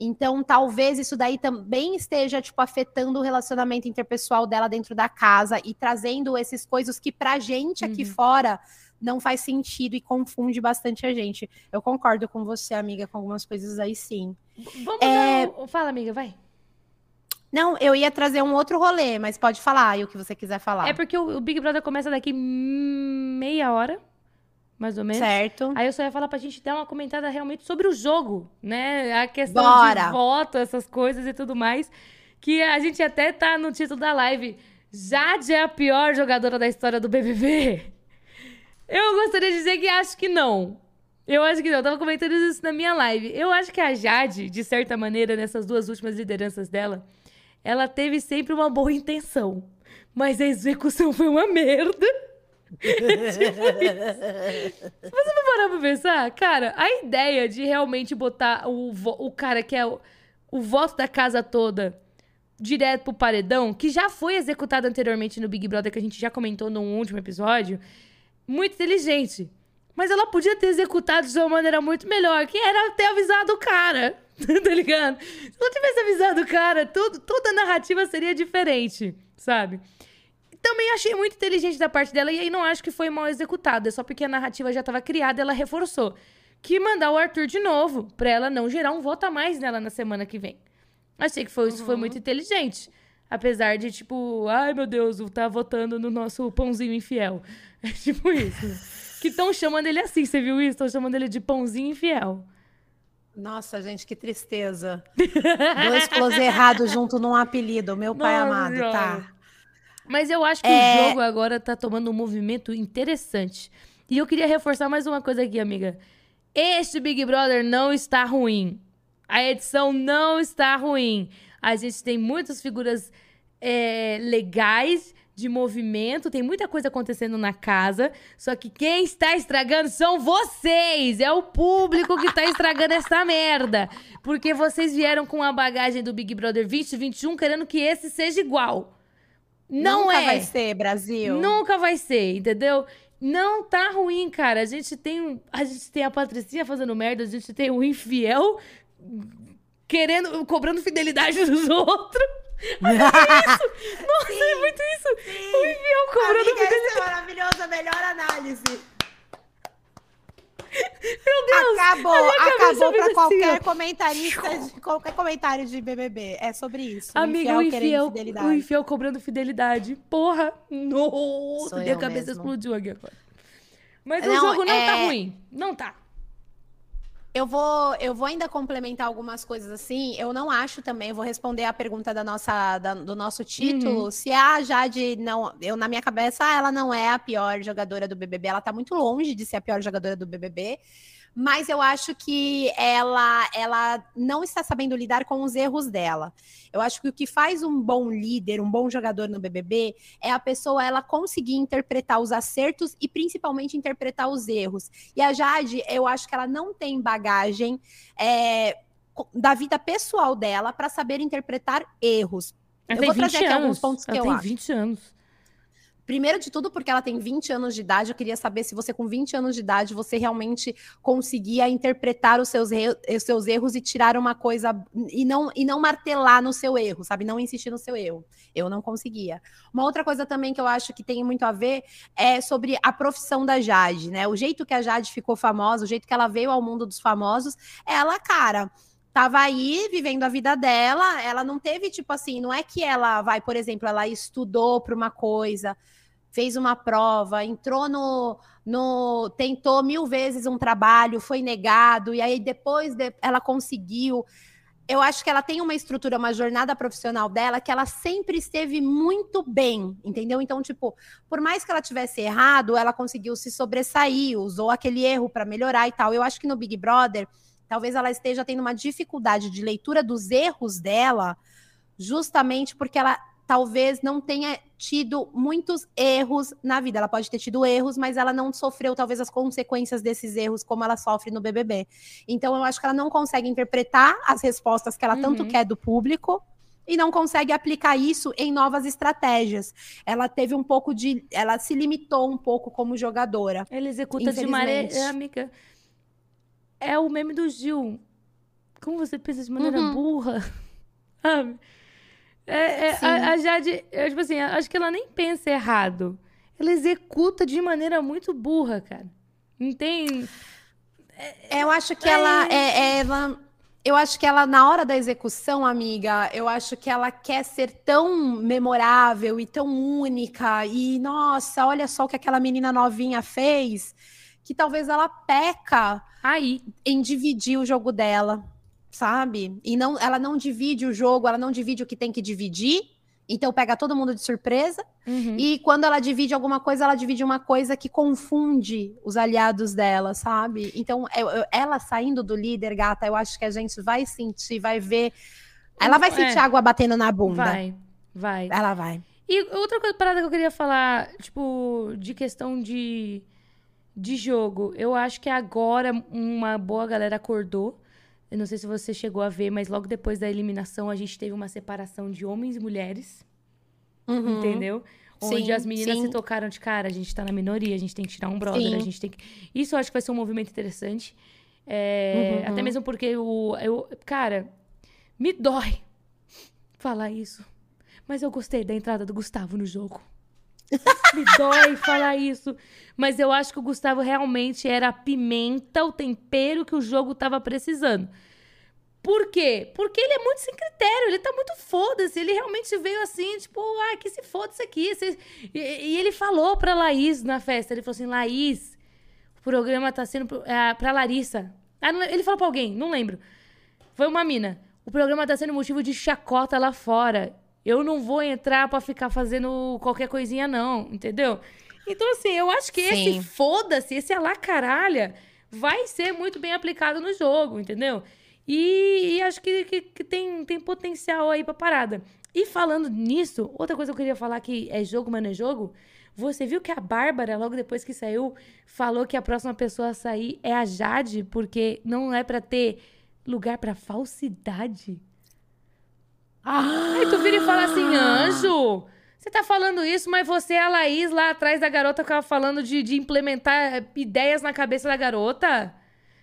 Speaker 1: Então, talvez isso daí também esteja, tipo, afetando o relacionamento interpessoal dela dentro da casa e trazendo esses coisas que pra gente aqui uhum. fora não faz sentido e confunde bastante a gente. Eu concordo com você, amiga, com algumas coisas aí sim.
Speaker 2: Vamos é... Fala, amiga, vai.
Speaker 1: Não, eu ia trazer um outro rolê, mas pode falar aí o que você quiser falar.
Speaker 2: É porque o, Big Brother começa daqui meia hora, mais ou menos.
Speaker 1: Certo.
Speaker 2: Aí eu só ia falar pra gente dar uma comentada realmente sobre o jogo, né? A questão
Speaker 1: Bora.
Speaker 2: de voto, essas coisas e tudo mais. Que a gente até tá no título da live. Jade é a pior jogadora da história do BBB. Eu gostaria de dizer que acho que não. Eu acho que não. Eu tava comentando isso na minha live. Eu acho que a Jade, de certa maneira, nessas duas últimas lideranças dela, ela teve sempre uma boa intenção. Mas a execução foi uma merda. Tipo Você vai parar pra pensar? Cara, a ideia de realmente botar o, o cara que é o, o voto da casa toda direto pro paredão, que já foi executado anteriormente no Big Brother, que a gente já comentou no último episódio, muito inteligente. Mas ela podia ter executado de uma maneira muito melhor, que era ter avisado o cara. tá ligado? Se ela tivesse avisado o cara, tudo, toda a narrativa seria diferente, sabe? Também achei muito inteligente da parte dela, e aí não acho que foi mal executada, é só porque a narrativa já estava criada, ela reforçou. Que mandar o Arthur de novo, pra ela não gerar um voto a mais nela na semana que vem. Achei que foi, uhum. isso foi muito inteligente. Apesar de, tipo, ai meu Deus, tá votando no nosso pãozinho infiel. É tipo isso. que estão chamando ele assim, você viu isso? Estão chamando ele de pãozinho infiel.
Speaker 1: Nossa, gente, que tristeza. Dois close errados junto num apelido, meu pai Nossa, amado, tá?
Speaker 2: Mas eu acho que é... o jogo agora tá tomando um movimento interessante. E eu queria reforçar mais uma coisa aqui, amiga. Este Big Brother não está ruim. A edição não está ruim. A gente tem muitas figuras é, legais de movimento, tem muita coisa acontecendo na casa, só que quem está estragando são vocês, é o público que está estragando essa merda. Porque vocês vieram com a bagagem do Big Brother 2021 querendo que esse seja igual. Não
Speaker 1: Nunca
Speaker 2: é.
Speaker 1: vai ser, Brasil.
Speaker 2: Nunca vai ser, entendeu? Não tá ruim, cara. A gente tem, a gente tem a Patricinha fazendo merda, a gente tem o infiel querendo, cobrando fidelidade dos outros. Olha isso! Nossa, sim, é muito isso! Sim. O infiel cobrando
Speaker 1: Amiga, fidelidade. Isso é maravilhoso, a melhor análise.
Speaker 2: Meu Deus!
Speaker 1: Acabou, acabou pra qualquer assim, comentarista, de, qualquer comentário de BBB. É sobre isso.
Speaker 2: Amiga, o infiel, o infiel, o infiel cobrando fidelidade. Porra! Nossa, minha cabeça mesmo. explodiu aqui agora. Mas não, o jogo não tá é... tá ruim. Não tá.
Speaker 1: Eu vou, eu vou ainda complementar algumas coisas assim. Eu não acho também, eu vou responder a pergunta da nossa, da, do nosso título. Uhum. Se a Jade não. Eu, na minha cabeça, ela não é a pior jogadora do BBB. Ela tá muito longe de ser a pior jogadora do BBB mas eu acho que ela, ela não está sabendo lidar com os erros dela. Eu acho que o que faz um bom líder, um bom jogador no BBB, é a pessoa ela conseguir interpretar os acertos e principalmente interpretar os erros. E a Jade, eu acho que ela não tem bagagem é, da vida pessoal dela para saber interpretar erros.
Speaker 2: Ela eu vou trazer aqui anos. alguns pontos que ela eu tem acho. 20 anos.
Speaker 1: Primeiro de tudo, porque ela tem 20 anos de idade, eu queria saber se você, com 20 anos de idade, você realmente conseguia interpretar os seus, os seus erros e tirar uma coisa e não, e não martelar no seu erro, sabe? Não insistir no seu erro. Eu não conseguia. Uma outra coisa também que eu acho que tem muito a ver é sobre a profissão da Jade, né? O jeito que a Jade ficou famosa, o jeito que ela veio ao mundo dos famosos, ela, cara tava aí vivendo a vida dela, ela não teve tipo assim, não é que ela vai, por exemplo, ela estudou para uma coisa, fez uma prova, entrou no, no. tentou mil vezes um trabalho, foi negado, e aí depois de, ela conseguiu. Eu acho que ela tem uma estrutura, uma jornada profissional dela que ela sempre esteve muito bem, entendeu? Então, tipo, por mais que ela tivesse errado, ela conseguiu se sobressair, usou aquele erro para melhorar e tal. Eu acho que no Big Brother, talvez ela esteja tendo uma dificuldade de leitura dos erros dela, justamente porque ela talvez não tenha tido muitos erros na vida. Ela pode ter tido erros, mas ela não sofreu talvez as consequências desses erros como ela sofre no BBB. Então eu acho que ela não consegue interpretar as respostas que ela uhum. tanto quer do público e não consegue aplicar isso em novas estratégias. Ela teve um pouco de, ela se limitou um pouco como jogadora.
Speaker 2: Ela executa de maneira, amiga. É o meme do Gil. Como você pensa de maneira uhum. burra? Sabe? É, é a, a, Jade, eu, tipo assim, acho que ela nem pensa errado. Ela executa de maneira muito burra, cara. Não tem.
Speaker 1: É, eu acho que ela, é, é, ela. Eu acho que ela, na hora da execução, amiga, eu acho que ela quer ser tão memorável e tão única. E, nossa, olha só o que aquela menina novinha fez. Que talvez ela peca
Speaker 2: aí
Speaker 1: em dividir o jogo dela sabe? E não, ela não divide o jogo, ela não divide o que tem que dividir. Então pega todo mundo de surpresa. Uhum. E quando ela divide alguma coisa, ela divide uma coisa que confunde os aliados dela, sabe? Então, eu, eu, ela saindo do líder, gata, eu acho que a gente vai sentir, vai ver. Ela vai sentir é. água batendo na bunda.
Speaker 2: Vai, vai.
Speaker 1: Ela vai.
Speaker 2: E outra coisa, parada que eu queria falar, tipo, de questão de, de jogo. Eu acho que agora uma boa galera acordou eu não sei se você chegou a ver, mas logo depois da eliminação a gente teve uma separação de homens e mulheres. Uhum. Entendeu? Onde sim, as meninas sim. se tocaram de cara, a gente tá na minoria, a gente tem que tirar um brother, sim. a gente tem que. Isso eu acho que vai ser um movimento interessante. É, uhum. Até mesmo porque o. Eu, cara, me dói falar isso. Mas eu gostei da entrada do Gustavo no jogo. Me dói falar isso. Mas eu acho que o Gustavo realmente era a pimenta, o tempero que o jogo tava precisando. Por quê? Porque ele é muito sem critério, ele tá muito foda-se. Ele realmente veio assim, tipo, ah, que se foda isso aqui. E, e, ele falou pra Laís na festa, ele falou assim, Laís, o programa tá sendo é, pra Larissa. Ah, ele falou pra alguém, não lembro. Foi uma mina. O programa tá sendo motivo de chacota lá fora. Eu não vou entrar para ficar fazendo qualquer coisinha, não, entendeu? Então, assim, eu acho que Sim. esse foda-se, esse alacaralha, vai ser muito bem aplicado no jogo, entendeu? E, e acho que, que, que, tem, tem potencial aí pra parada. E falando nisso, outra coisa que eu queria falar que é jogo, mas não é jogo. Você viu que a Bárbara, logo depois que saiu, falou que a próxima pessoa a sair é a Jade, porque não é para ter lugar para falsidade. Ah. Aí tu vira e fala assim, anjo, você tá falando isso, mas você é a Laís lá atrás da garota que tava falando de, de implementar ideias na cabeça da garota.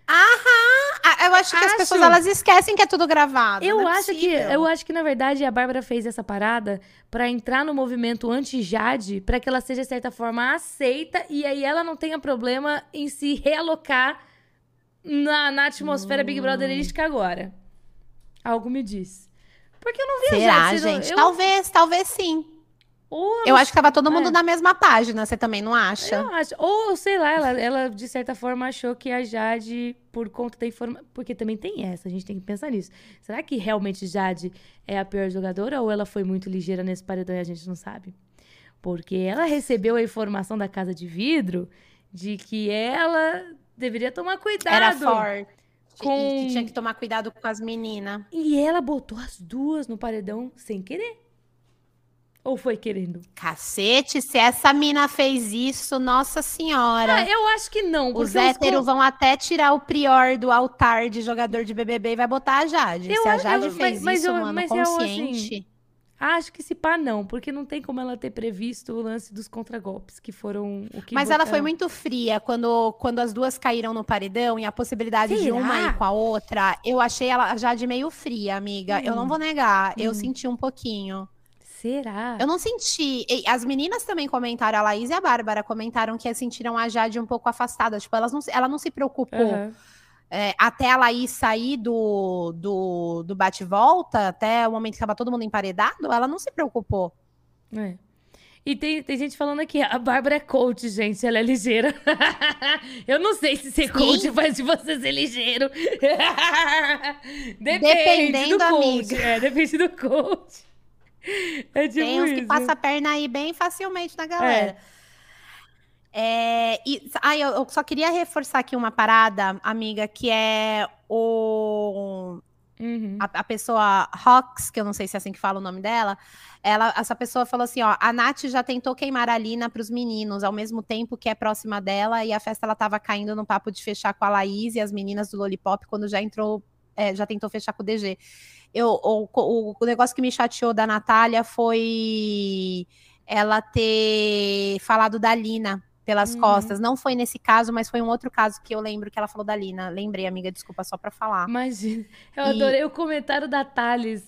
Speaker 1: Aham! Ah, eu acho que acho. as pessoas elas esquecem que é tudo gravado.
Speaker 2: Eu é acho que eu acho que na verdade a Bárbara fez essa parada para entrar no movimento anti-Jade, para que ela seja de certa forma aceita e aí ela não tenha problema em se realocar na, na atmosfera hum. Big Brotherística agora. Algo me diz. Porque eu não vi
Speaker 1: Será, a gente? Eu... Talvez, talvez sim. Ou eu acho que tava todo mundo é. na mesma página, você também não acha?
Speaker 2: Eu acho. Ou, sei lá, ela, ela de certa forma achou que a Jade, por conta da informação. Porque também tem essa, a gente tem que pensar nisso. Será que realmente Jade é a pior jogadora ou ela foi muito ligeira nesse paredão e a gente não sabe? Porque ela recebeu a informação da casa de vidro de que ela deveria tomar cuidado.
Speaker 1: Era forte com... E que tinha que tomar cuidado com as meninas.
Speaker 2: E ela botou as duas no paredão sem querer. Ou foi querendo?
Speaker 1: Cacete, se essa mina fez isso, nossa senhora.
Speaker 2: Ah, eu acho que não.
Speaker 1: Os héteros os... vão até tirar o prior do altar de jogador de BBB e vai botar a Jade. Eu, se a Jade fez mas, mas isso, eu, mano, consciente... Eu, assim,
Speaker 2: Acho que se pá, não, porque não tem como ela ter previsto o lance dos contragolpes, que foram o que.
Speaker 1: Mas ela foi muito fria quando, quando as duas caíram no paredão e a possibilidade Será? de uma ir com a outra. Eu achei ela já de meio fria, amiga. Hum. Eu não hum. vou negar. Hum. Eu senti um pouquinho.
Speaker 2: Será?
Speaker 1: Eu não senti. As meninas também comentaram, a Laís e a Bárbara comentaram que sentiram a Jade um pouco afastada. Tipo, elas não, ela não se preocupou. Uhum é, até a Laís sair do, do, do bate-volta, até o momento que estava todo mundo emparedado, ela não se preocupou.
Speaker 2: É. E tem, tem gente falando aqui, a Bárbara é coach, gente, ela é ligeira. Eu não sei se ser Sim. coach faz de você ser ligeiro. depende Dependendo, do coach. Amiga. É, depende do coach.
Speaker 1: É tipo tem uns isso. que passa a perna aí bem facilmente na galera. É. É, e, ah, eu, eu, só queria reforçar aqui uma parada, amiga, que é o. Uhum. A, a, pessoa Rox, que eu não sei se é assim que fala o nome dela, ela, essa pessoa falou assim: ó, a Nath já tentou queimar a Lina para os meninos, ao mesmo tempo que é próxima dela, e a festa ela tava caindo no papo de fechar com a Laís e as meninas do Lollipop quando já entrou, é, já tentou fechar com o DG. Eu, o, o, o negócio que me chateou da Natália foi ela ter falado da Lina pelas uhum. costas. Não foi nesse caso, mas foi um outro caso que eu lembro que ela falou da Lina. Lembrei, amiga, desculpa só pra falar.
Speaker 2: Imagina. Eu e... adorei o comentário da Thales.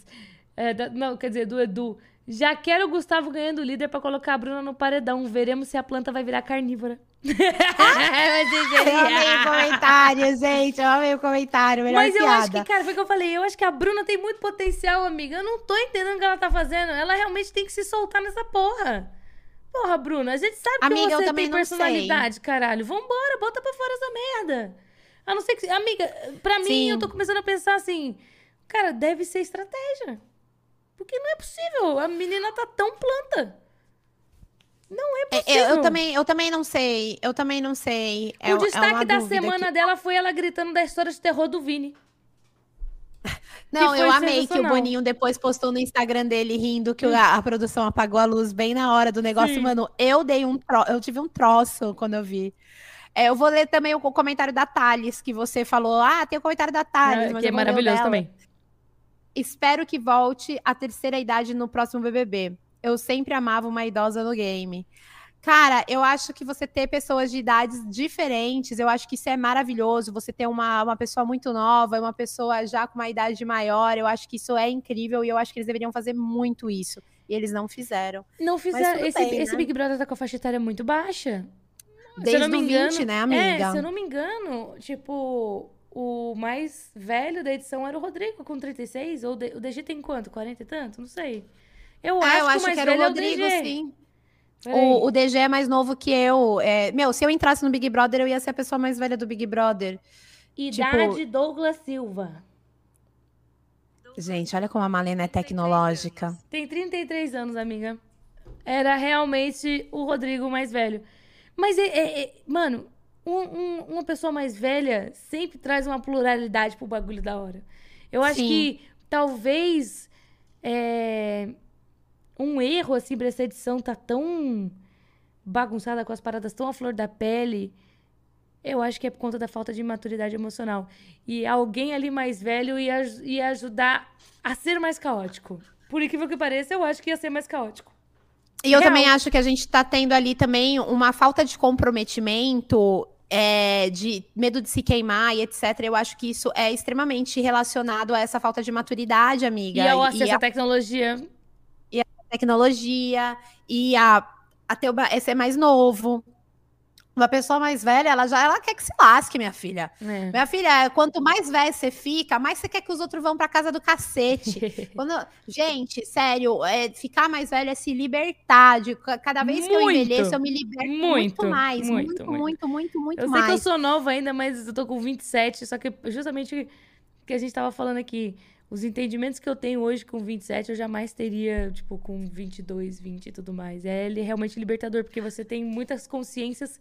Speaker 2: É, da, não, quer dizer, do Edu. Já quero o Gustavo ganhando líder para colocar a Bruna no paredão. Veremos se a planta vai virar carnívora.
Speaker 1: eu amei o comentário, gente. Eu amei o comentário. Melhor
Speaker 2: Mas eu
Speaker 1: piada.
Speaker 2: acho que, cara, foi o que eu falei. Eu acho que a Bruna tem muito potencial, amiga. Eu não tô entendendo o que ela tá fazendo. Ela realmente tem que se soltar nessa porra. Porra, Bruna, a gente sabe amiga, que você tem personalidade, sei. caralho. Vambora, bota pra fora essa merda. A não ser que. Amiga, pra mim, Sim. eu tô começando a pensar assim. Cara, deve ser estratégia. Porque não é possível. A menina tá tão planta. Não é, é possível.
Speaker 1: Eu, eu, também, eu também não sei. Eu também não sei.
Speaker 2: É, o destaque é da semana que... dela foi ela gritando da história de terror do Vini.
Speaker 1: Não, eu amei que o Boninho depois postou no Instagram dele rindo que a, a, produção apagou a luz bem na hora do negócio. Sim. Mano, eu dei um tro... eu tive um troço quando eu vi. É, eu vou ler também o comentário da Thales, que você falou. Ah, tem o comentário da Thales.
Speaker 2: É, que é maravilhoso também.
Speaker 1: Espero que volte a terceira idade no próximo BBB. Eu sempre amava uma idosa no game. Cara, eu acho que você ter pessoas de idades diferentes, eu acho que isso é maravilhoso. Você ter uma, uma pessoa muito nova, uma pessoa já com uma idade maior, eu acho que isso é incrível e eu acho que eles deveriam fazer muito isso. E eles não fizeram.
Speaker 2: Não fizeram. Esse, bem, esse né? Big Brother tá com a faixa etária muito baixa.
Speaker 1: Desde se eu não me engano, 20, né, amiga?
Speaker 2: É, se eu não me engano, tipo, o mais velho da edição era o Rodrigo, com 36. Ou o DG tem quanto? 40 e tanto? Não sei. Eu, é, acho, eu acho que o mais que era velho o Rodrigo, é o sim.
Speaker 1: O, o, DG é mais novo que eu. É, meu, se eu entrasse no Big Brother, eu ia ser a pessoa mais velha do Big Brother.
Speaker 2: Idade tipo... Douglas Silva.
Speaker 1: Gente, olha como a Malena é tecnológica.
Speaker 2: Tem 33 anos, amiga. Era realmente o Rodrigo mais velho. Mas, é, é, é mano, um, um, uma pessoa mais velha sempre traz uma pluralidade pro bagulho da hora. Eu acho Sim. que talvez é, um erro, assim, pra essa edição tá tão bagunçada com as paradas tão à flor da pele. Eu acho que é por conta da falta de maturidade emocional. E alguém ali mais velho ia, ia ajudar a ser mais caótico. Por incrível que pareça, eu acho que ia ser mais caótico.
Speaker 1: E eu Real. também acho que a gente tá tendo ali também uma falta de comprometimento é, de medo de se queimar e etc. Eu acho que isso é extremamente relacionado a essa falta de maturidade, amiga.
Speaker 2: E ao acesso e a... à tecnologia.
Speaker 1: Tecnologia, e a, a esse é mais novo. Uma pessoa mais velha, ela já ela quer que se lasque, minha filha. É. Minha filha, quanto mais velha você fica, mais você quer que os outros vão para casa do cacete. Quando, gente, sério, é, ficar mais velho é se libertar. De, cada vez muito, que eu envelheço, eu me liberto muito, muito mais. Muito, muito, muito, muito, muito, muito
Speaker 2: eu
Speaker 1: mais.
Speaker 2: Eu sei que eu sou nova ainda, mas eu tô com 27, só que justamente que a gente tava falando aqui, os entendimentos que eu tenho hoje com 27, eu jamais teria, tipo, com 22, 20 e tudo mais. É realmente libertador, porque você tem muitas consciências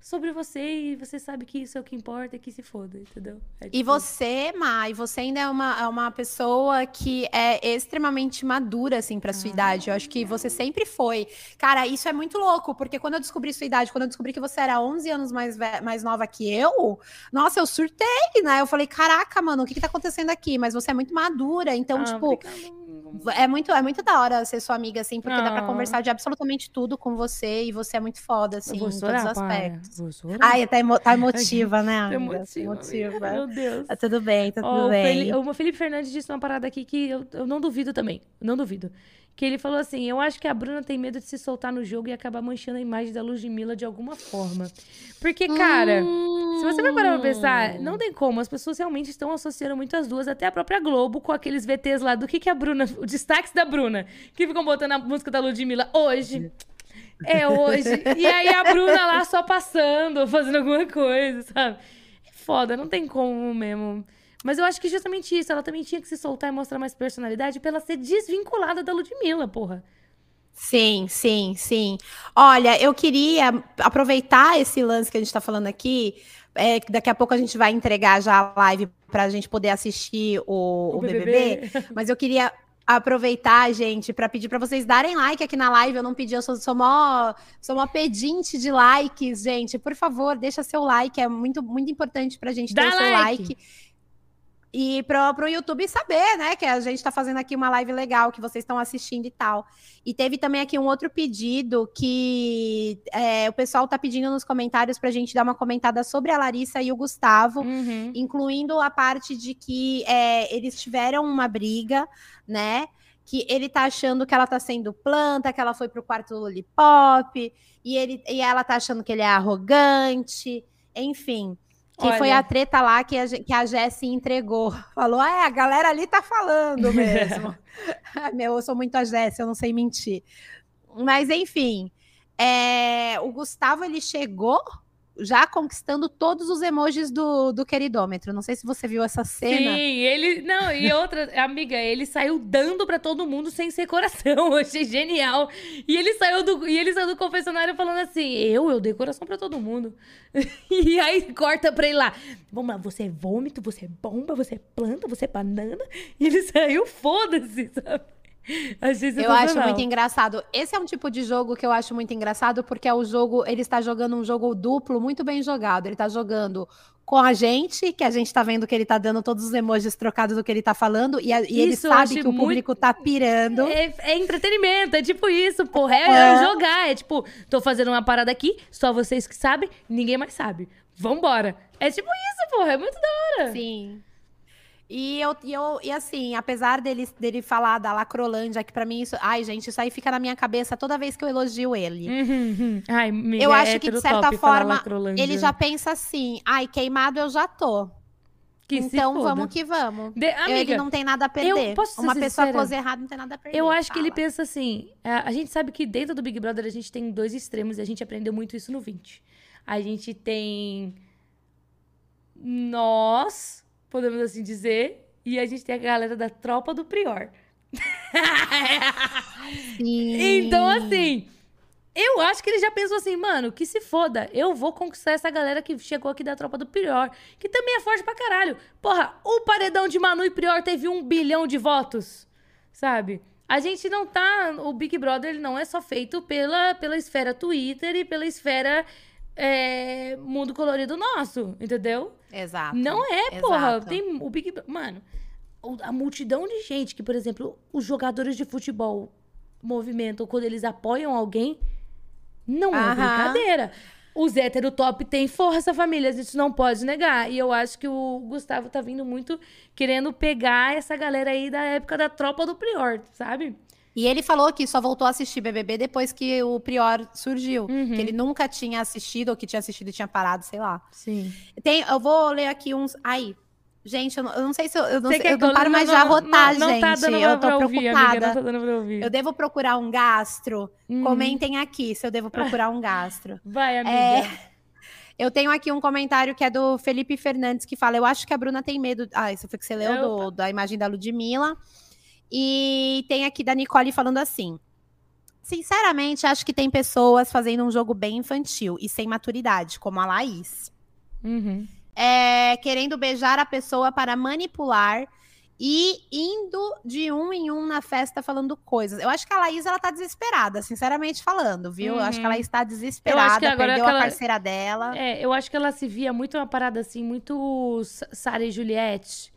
Speaker 2: sobre você e você sabe que isso é o que importa e que se foda, entendeu?
Speaker 1: É tipo... E você, Mai, você ainda é uma, é uma pessoa que é extremamente madura, assim, pra sua ah. idade. Eu acho que você sempre foi. Cara, isso é muito louco, porque quando eu descobri sua idade, quando eu descobri que você era 11 anos mais, mais nova que eu, nossa, eu surtei, né? Eu falei, caraca, mano, o que que tá acontecendo aqui? Mas você é muito madura, então, ah, tipo... Obrigada é muito, é muito da hora ser sua amiga, assim, porque ah. dá pra ah. conversar de absolutamente tudo com você e você é muito foda, assim, em todos os aspectos. Ai, tá, emo tá emotiva, né, amiga?
Speaker 2: Emotiva, emotiva. Meu Deus.
Speaker 1: Tá tudo bem, tá tudo oh, bem.
Speaker 2: O Felipe Fernandes disse uma parada aqui que eu, eu não duvido também. Não duvido. Que ele falou assim: Eu acho que a Bruna tem medo de se soltar no jogo e acabar manchando a imagem da Ludmilla de alguma forma. Porque, cara, hum... se você vai parar pra pensar, não tem como. As pessoas realmente estão associando muito as duas, até a própria Globo, com aqueles VTs lá do que, que a Bruna, o destaque da Bruna, que ficam botando a música da Ludmilla hoje. É hoje. E aí a Bruna lá só passando, fazendo alguma coisa, sabe? É foda, não tem como mesmo. Mas eu acho que justamente isso, ela também tinha que se soltar e mostrar mais personalidade pra ela ser desvinculada da Ludmilla, porra.
Speaker 1: Sim, sim, sim. Olha, eu queria aproveitar esse lance que a gente tá falando aqui. É, daqui a pouco a gente vai entregar já a live para a gente poder assistir o,
Speaker 2: O
Speaker 1: o BBB.
Speaker 2: BBB.
Speaker 1: Mas eu queria aproveitar, gente, para pedir para vocês darem like aqui na live. Eu não pedi, eu sou, sou mó, sou mó pedinte de likes, gente. Por favor, deixa seu like, é muito, muito importante pra gente
Speaker 2: Dá
Speaker 1: ter o seu
Speaker 2: like.
Speaker 1: E pro, pro YouTube saber, né, que a gente tá fazendo aqui uma live legal, que vocês estão assistindo e tal. E teve também aqui um outro pedido que é, o pessoal tá pedindo nos comentários pra gente dar uma comentada sobre a Larissa e o Gustavo
Speaker 2: Uhum.
Speaker 1: incluindo a parte de que é, eles tiveram uma briga, né? Que ele tá achando que ela tá sendo planta, que ela foi pro quarto do Lollipop, e, ele, e ela tá achando que ele é arrogante, enfim. Que foi
Speaker 2: Olha.
Speaker 1: a treta lá que a, que a Jessie entregou. Falou, é, a galera ali tá falando mesmo. Ai, Meu, eu sou muito a Jessie, eu não sei mentir. Mas, enfim, é, o Gustavo, ele chegou já conquistando todos os emojis do, do queridômetro. Não sei se você viu essa cena.
Speaker 2: Sim, ele. Não, e outra, amiga, ele saiu dando pra todo mundo sem ser coração. Eu achei genial. E ele saiu do, e ele saiu do confessionário falando assim: Eu, eu dei coração pra todo mundo. E aí corta pra ele lá. Vamos lá, você é vômito, você é bomba, você é planta, você é banana. E ele saiu, foda-se, sabe? Achei
Speaker 1: Eu acho muito engraçado. Esse é um tipo de jogo que eu acho muito engraçado, porque é o jogo, ele está jogando um jogo duplo muito bem jogado. Ele está jogando com a gente, que a gente tá vendo que ele tá dando todos os emojis trocados do que ele tá falando, e, a- e ele sabe que o
Speaker 2: muito-
Speaker 1: público tá pirando.
Speaker 2: É, é entretenimento, é tipo isso, porra. É,
Speaker 1: É.
Speaker 2: é jogar. É tipo, tô fazendo uma parada aqui, só vocês que sabem, ninguém mais sabe. Vambora. É tipo isso, porra. É muito da hora.
Speaker 1: Sim. E, eu, e, eu, e assim, apesar dele, dele falar da Lacrolândia, que pra mim isso. Ai, gente, isso aí fica na minha cabeça toda vez que eu elogio ele.
Speaker 2: Uhum, uhum. Ai, amiga,
Speaker 1: Eu
Speaker 2: é
Speaker 1: acho que, de certa forma, ele já pensa assim: ai, queimado eu já tô.
Speaker 2: Que
Speaker 1: então vamos que vamos.
Speaker 2: De- amiga,
Speaker 1: ele não tem nada a perder. Uma pessoa close errado não tem nada a perder.
Speaker 2: Eu acho que ele
Speaker 1: fala.
Speaker 2: pensa assim. A, a gente sabe que dentro do Big Brother a gente tem dois extremos e a gente aprendeu muito isso no 20. A gente tem nós, podemos assim dizer, e a gente tem a galera da tropa do Prior. Então, assim, eu acho que ele já pensou assim, mano, que se foda, eu vou conquistar essa galera que chegou aqui da tropa do Prior, que também é forte pra caralho. Porra, o paredão de Manu e Prior teve um bilhão de votos, sabe? A gente não tá. O Big Brother ele não é só feito pela, pela esfera Twitter e pela esfera é, mundo colorido nosso, entendeu?
Speaker 1: Exato.
Speaker 2: Não é, porra.
Speaker 1: Exato.
Speaker 2: Tem o Big Mano, a multidão de gente que, por exemplo, os jogadores de futebol movimentam quando eles apoiam alguém, não é
Speaker 1: Aham.
Speaker 2: brincadeira. Os hétero top têm força, família, a gente não pode negar. E eu acho que o Gustavo tá vindo muito querendo pegar essa galera aí da época da tropa do Prior, sabe?
Speaker 1: E ele falou que só voltou a assistir BBB depois que o Prior surgiu.
Speaker 2: Uhum.
Speaker 1: Que ele nunca tinha assistido, ou que tinha assistido e tinha parado, sei lá.
Speaker 2: Sim.
Speaker 1: Tem, eu vou ler aqui uns. Aí. Gente, eu não, eu não sei se eu, eu não, sei, eu não paro mais de arrotar,
Speaker 2: não, não tá
Speaker 1: gente.
Speaker 2: dando
Speaker 1: eu tô
Speaker 2: ouvir,
Speaker 1: preocupada.
Speaker 2: amiga, não tá dando pra ouvir.
Speaker 1: Eu devo procurar um gastro?
Speaker 2: Uhum.
Speaker 1: Comentem aqui se eu devo procurar um gastro.
Speaker 2: Vai, amiga.
Speaker 1: É, eu tenho aqui um comentário que é do Felipe Fernandes que fala: Eu acho que a Bruna tem medo. Ah, isso foi que você leu do- da imagem da Ludmilla. E tem aqui da Nicole falando assim. Sinceramente, acho que tem pessoas fazendo um jogo bem infantil e sem maturidade, como a Laís.
Speaker 2: Uhum.
Speaker 1: É, querendo beijar a pessoa para manipular e indo de um em um na festa falando coisas. Eu acho que a Laís, ela tá desesperada, sinceramente falando, viu? Eu acho que
Speaker 2: Uhum.
Speaker 1: ela está desesperada, perdeu
Speaker 2: aquela-
Speaker 1: a parceira dela.
Speaker 2: É, eu acho que ela se via muito uma parada assim, muito Sa- Sarah e Juliette,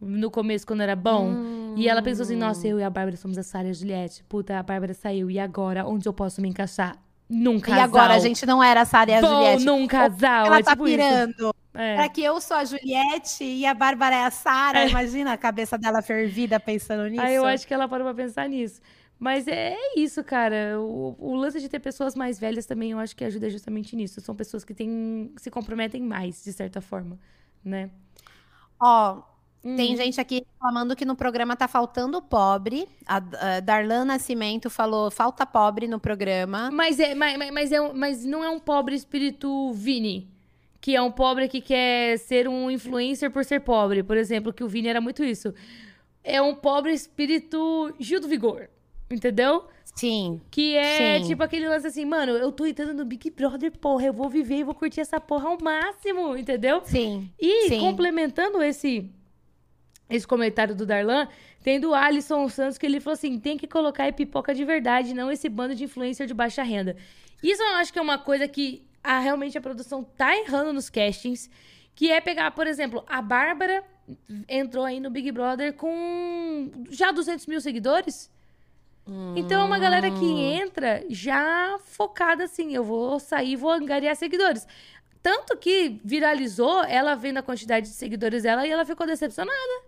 Speaker 2: no começo, quando era bom. E ela pensou assim, nossa, eu e a Bárbara somos a Sarah e a Juliette. Puta, a Bárbara saiu, e agora? Onde eu posso me encaixar? Num
Speaker 1: E
Speaker 2: casal.
Speaker 1: agora a gente não era a Sarah e a
Speaker 2: Bom,
Speaker 1: Juliette.
Speaker 2: num casal,
Speaker 1: Ela
Speaker 2: é
Speaker 1: tá
Speaker 2: tipo isso.
Speaker 1: pirando.
Speaker 2: É.
Speaker 1: Pra que eu sou a Juliette e a Bárbara é a Sarah. Imagina a cabeça dela fervida pensando nisso.
Speaker 2: Aí eu acho que ela parou pra pensar nisso. Mas é isso, cara. O, o lance de ter pessoas mais velhas também, eu acho que ajuda justamente nisso. São pessoas que têm, se comprometem mais, de certa forma, né?
Speaker 1: Ó,
Speaker 2: Hum.
Speaker 1: Tem gente aqui reclamando que no programa tá faltando pobre. A, a Darlan Nascimento falou falta pobre no programa.
Speaker 2: Mas, é, mas, mas- é, mas não é um pobre espírito Vini. Que é um pobre que quer ser um influencer por ser pobre. Por exemplo, que o Vini era muito isso. É um pobre espírito Gil do Vigor. Entendeu?
Speaker 1: Sim.
Speaker 2: Que é
Speaker 1: Sim.
Speaker 2: tipo aquele lance assim, mano, eu tô entrando no Big Brother, porra, eu vou viver e vou curtir essa porra ao máximo, entendeu?
Speaker 1: Sim.
Speaker 2: E
Speaker 1: Sim.
Speaker 2: complementando esse esse comentário do Darlan, tem do Alisson Santos que ele falou assim: tem que colocar aí pipoca de verdade, não esse bando de influencer de baixa renda. Isso eu acho que é uma coisa que a- realmente a produção tá errando nos castings, que é pegar, por exemplo, a Bárbara entrou aí no Big Brother com já 200 mil seguidores. Então é uma galera que
Speaker 1: Hum.
Speaker 2: entra já focada assim, eu vou sair e vou angariar seguidores. Tanto que viralizou ela vendo a quantidade de seguidores dela e ela ficou decepcionada.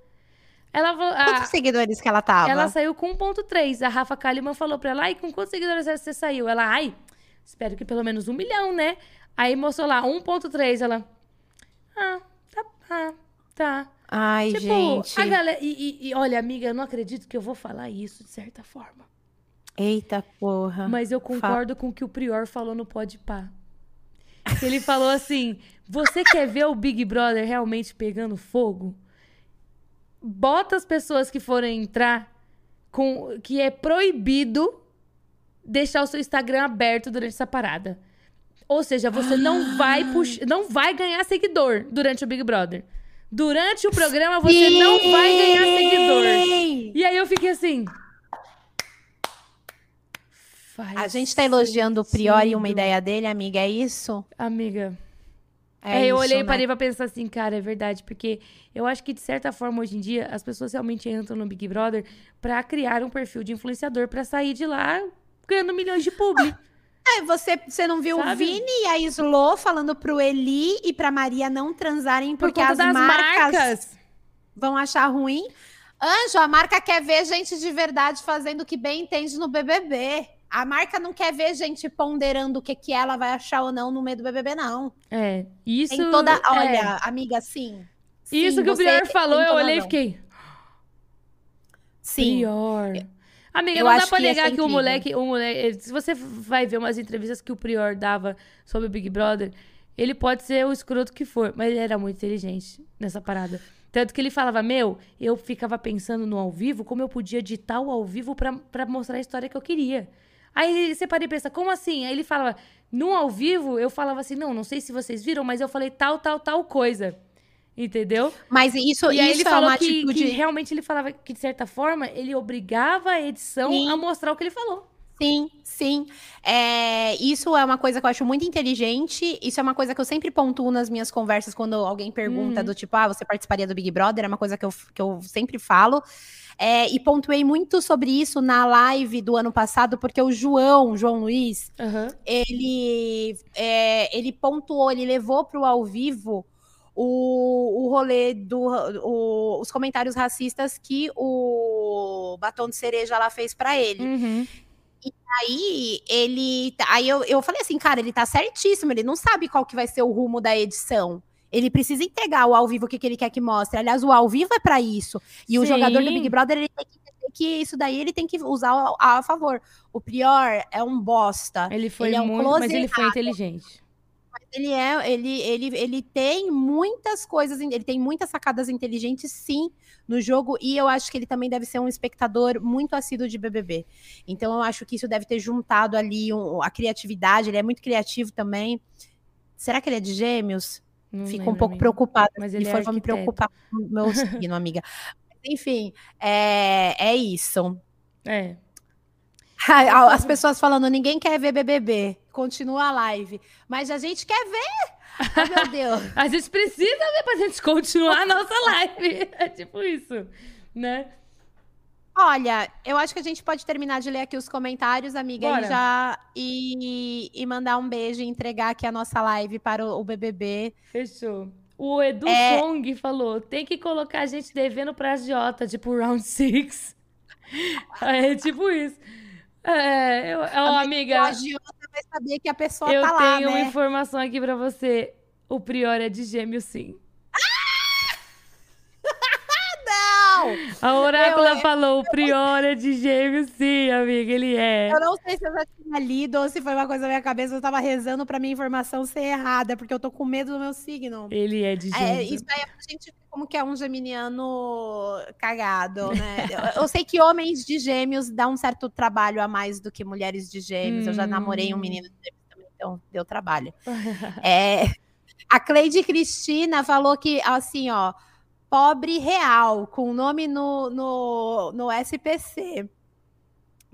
Speaker 2: Ela, falou- a-
Speaker 1: Quantos seguidores que ela tava?
Speaker 2: ela saiu com 1.3. A Rafa Kalimann falou pra ela, ai, com quantos seguidores você saiu? Ela, ai, espero que pelo menos um milhão, né? Aí mostrou lá, 1.3. Ela, ah, tá, ah, tá.
Speaker 1: Ai,
Speaker 2: tipo,
Speaker 1: gente.
Speaker 2: a galera... E, e- e, olha, amiga, eu não acredito que eu vou falar isso, de certa forma.
Speaker 1: Eita porra.
Speaker 2: Mas eu concordo com o que o Prior falou no Pode Pá. Ele falou assim: você quer ver o Big Brother realmente pegando fogo? Bota as pessoas que forem entrar com que é proibido deixar o seu Instagram aberto durante essa parada. Ou seja, você não vai pux... não vai ganhar seguidor durante o Big Brother. Durante o programa você não vai ganhar seguidor.
Speaker 1: Sim!
Speaker 2: E aí eu fiquei assim. Faz
Speaker 1: A gente tá elogiando o Priori uma ideia dele, amiga, é isso?
Speaker 2: Amiga.
Speaker 1: É,
Speaker 2: É, eu olhei e
Speaker 1: né?
Speaker 2: parei pra pensar assim, cara, é verdade. Porque eu acho que, de certa forma, hoje em dia, as pessoas realmente entram no Big Brother pra criar um perfil de influenciador pra sair de lá ganhando milhões de publi.
Speaker 1: É, você, você não viu o
Speaker 2: Sabe?
Speaker 1: Vini e a Slo falando pro Eli e pra Maria não transarem
Speaker 2: Por
Speaker 1: porque
Speaker 2: conta
Speaker 1: as
Speaker 2: das
Speaker 1: marcas,
Speaker 2: marcas.
Speaker 1: vão achar ruim? Anjo, a marca quer ver gente de verdade fazendo o que bem entende no BBB. A marca não quer ver gente ponderando o que, que ela vai achar ou não no meio do BBB, não.
Speaker 2: É, isso.
Speaker 1: Tem toda.
Speaker 2: é.
Speaker 1: Olha, amiga, sim.
Speaker 2: Isso
Speaker 1: Sim,
Speaker 2: que o Prior falou, eu olhei e fiquei.
Speaker 1: Sim.
Speaker 2: Prior. Amiga,
Speaker 1: Eu
Speaker 2: não dá pra
Speaker 1: que
Speaker 2: negar
Speaker 1: ser
Speaker 2: que o moleque, o moleque. Se você vai ver umas entrevistas que o Prior dava sobre o Big Brother, ele pode ser o escroto que for, mas ele era muito inteligente nessa parada. Tanto que ele falava, meu, eu ficava pensando no ao vivo, como eu podia editar o ao vivo pra mostrar a história que eu queria. Aí você para e pensa, como assim? Aí ele falava, no ao vivo, eu falava assim, não, não sei se vocês viram, mas eu falei tal, tal, tal coisa. Entendeu?
Speaker 1: Mas isso,
Speaker 2: E aí
Speaker 1: isso
Speaker 2: ele
Speaker 1: é
Speaker 2: falou
Speaker 1: uma
Speaker 2: que,
Speaker 1: atitude.
Speaker 2: que realmente ele falava que, de certa forma, ele obrigava a edição
Speaker 1: Sim.
Speaker 2: a mostrar o que ele falou.
Speaker 1: Sim, sim. É, isso é uma coisa que eu acho muito inteligente. Isso é uma coisa que eu sempre pontuo nas minhas conversas quando alguém pergunta
Speaker 2: Uhum.
Speaker 1: do tipo, ah, você participaria do Big Brother? É uma coisa que eu, que eu sempre falo. É, e pontuei muito sobre isso na live do ano passado, porque o João, João Luiz,
Speaker 2: Aham.
Speaker 1: ele, é, ele pontuou, ele levou para o ao vivo o, o rolê do o- os comentários racistas que o batom de cereja lá fez para ele.
Speaker 2: Uhum.
Speaker 1: Aí ele. Aí eu, eu falei assim, cara, ele tá certíssimo, ele não sabe qual que vai ser o rumo da edição. Ele precisa entregar o ao vivo o que, que ele quer que mostre. Aliás, o ao vivo é pra isso. E o
Speaker 2: Sim.
Speaker 1: jogador do Big Brother ele tem que entender que isso daí ele tem que usar ao- a, favor. O Prior é um bosta.
Speaker 2: Ele foi
Speaker 1: Ele é um
Speaker 2: muito, mas ele foi inteligente.
Speaker 1: Ele é, ele, ele, ele tem muitas coisas, ele tem muitas sacadas inteligentes, sim, no jogo, e eu acho que ele também deve ser um espectador muito assíduo de BBB. Então eu acho que isso deve ter juntado ali um- a criatividade, ele é muito criativo também. Será que ele é de gêmeos?
Speaker 2: Não
Speaker 1: Fico um pouco preocupada.
Speaker 2: Mas ele
Speaker 1: ele
Speaker 2: é
Speaker 1: me preocupar com o meu signo, amiga. Enfim, é, é isso.
Speaker 2: É.
Speaker 1: As pessoas falando, ninguém quer ver BBB. Continua a live. Mas a gente quer ver. Oh, meu Deus.
Speaker 2: A gente precisa ver pra gente continuar a nossa live. É tipo isso, né?
Speaker 1: Olha, eu acho que a gente pode terminar de ler aqui os comentários, amiga,
Speaker 2: Bora.
Speaker 1: e já e, e mandar um beijo e entregar aqui a nossa live para o, o BBB.
Speaker 2: Fechou. O Edu
Speaker 1: É.
Speaker 2: Falou: tem que colocar a gente devendo pra agiota, tipo round six. É tipo isso. É, eu, ó, amiga,
Speaker 1: vai saber que a pessoa
Speaker 2: eu
Speaker 1: tá lá,
Speaker 2: tenho uma
Speaker 1: né?
Speaker 2: informação aqui pra você. O Prior é de gêmeo, sim.
Speaker 1: Não!
Speaker 2: A Orácula eu, falou, o Prior é de gêmeos, sim, amiga, ele é.
Speaker 1: Eu não sei se eu já tinha lido ou se foi uma coisa na minha cabeça, eu tava rezando pra minha informação ser errada, porque eu tô com medo do meu signo.
Speaker 2: Ele é de é, gêmeos. É,
Speaker 1: isso aí é pra gente como que é um geminiano cagado, né? eu, eu, sei que homens de gêmeos dão um certo trabalho a mais do que mulheres de gêmeos. Hum. Eu já namorei um menino de gêmeos também, então deu trabalho. é... A Cleide Cristina falou que, assim, ó, pobre real, com nome no, no, no SPC,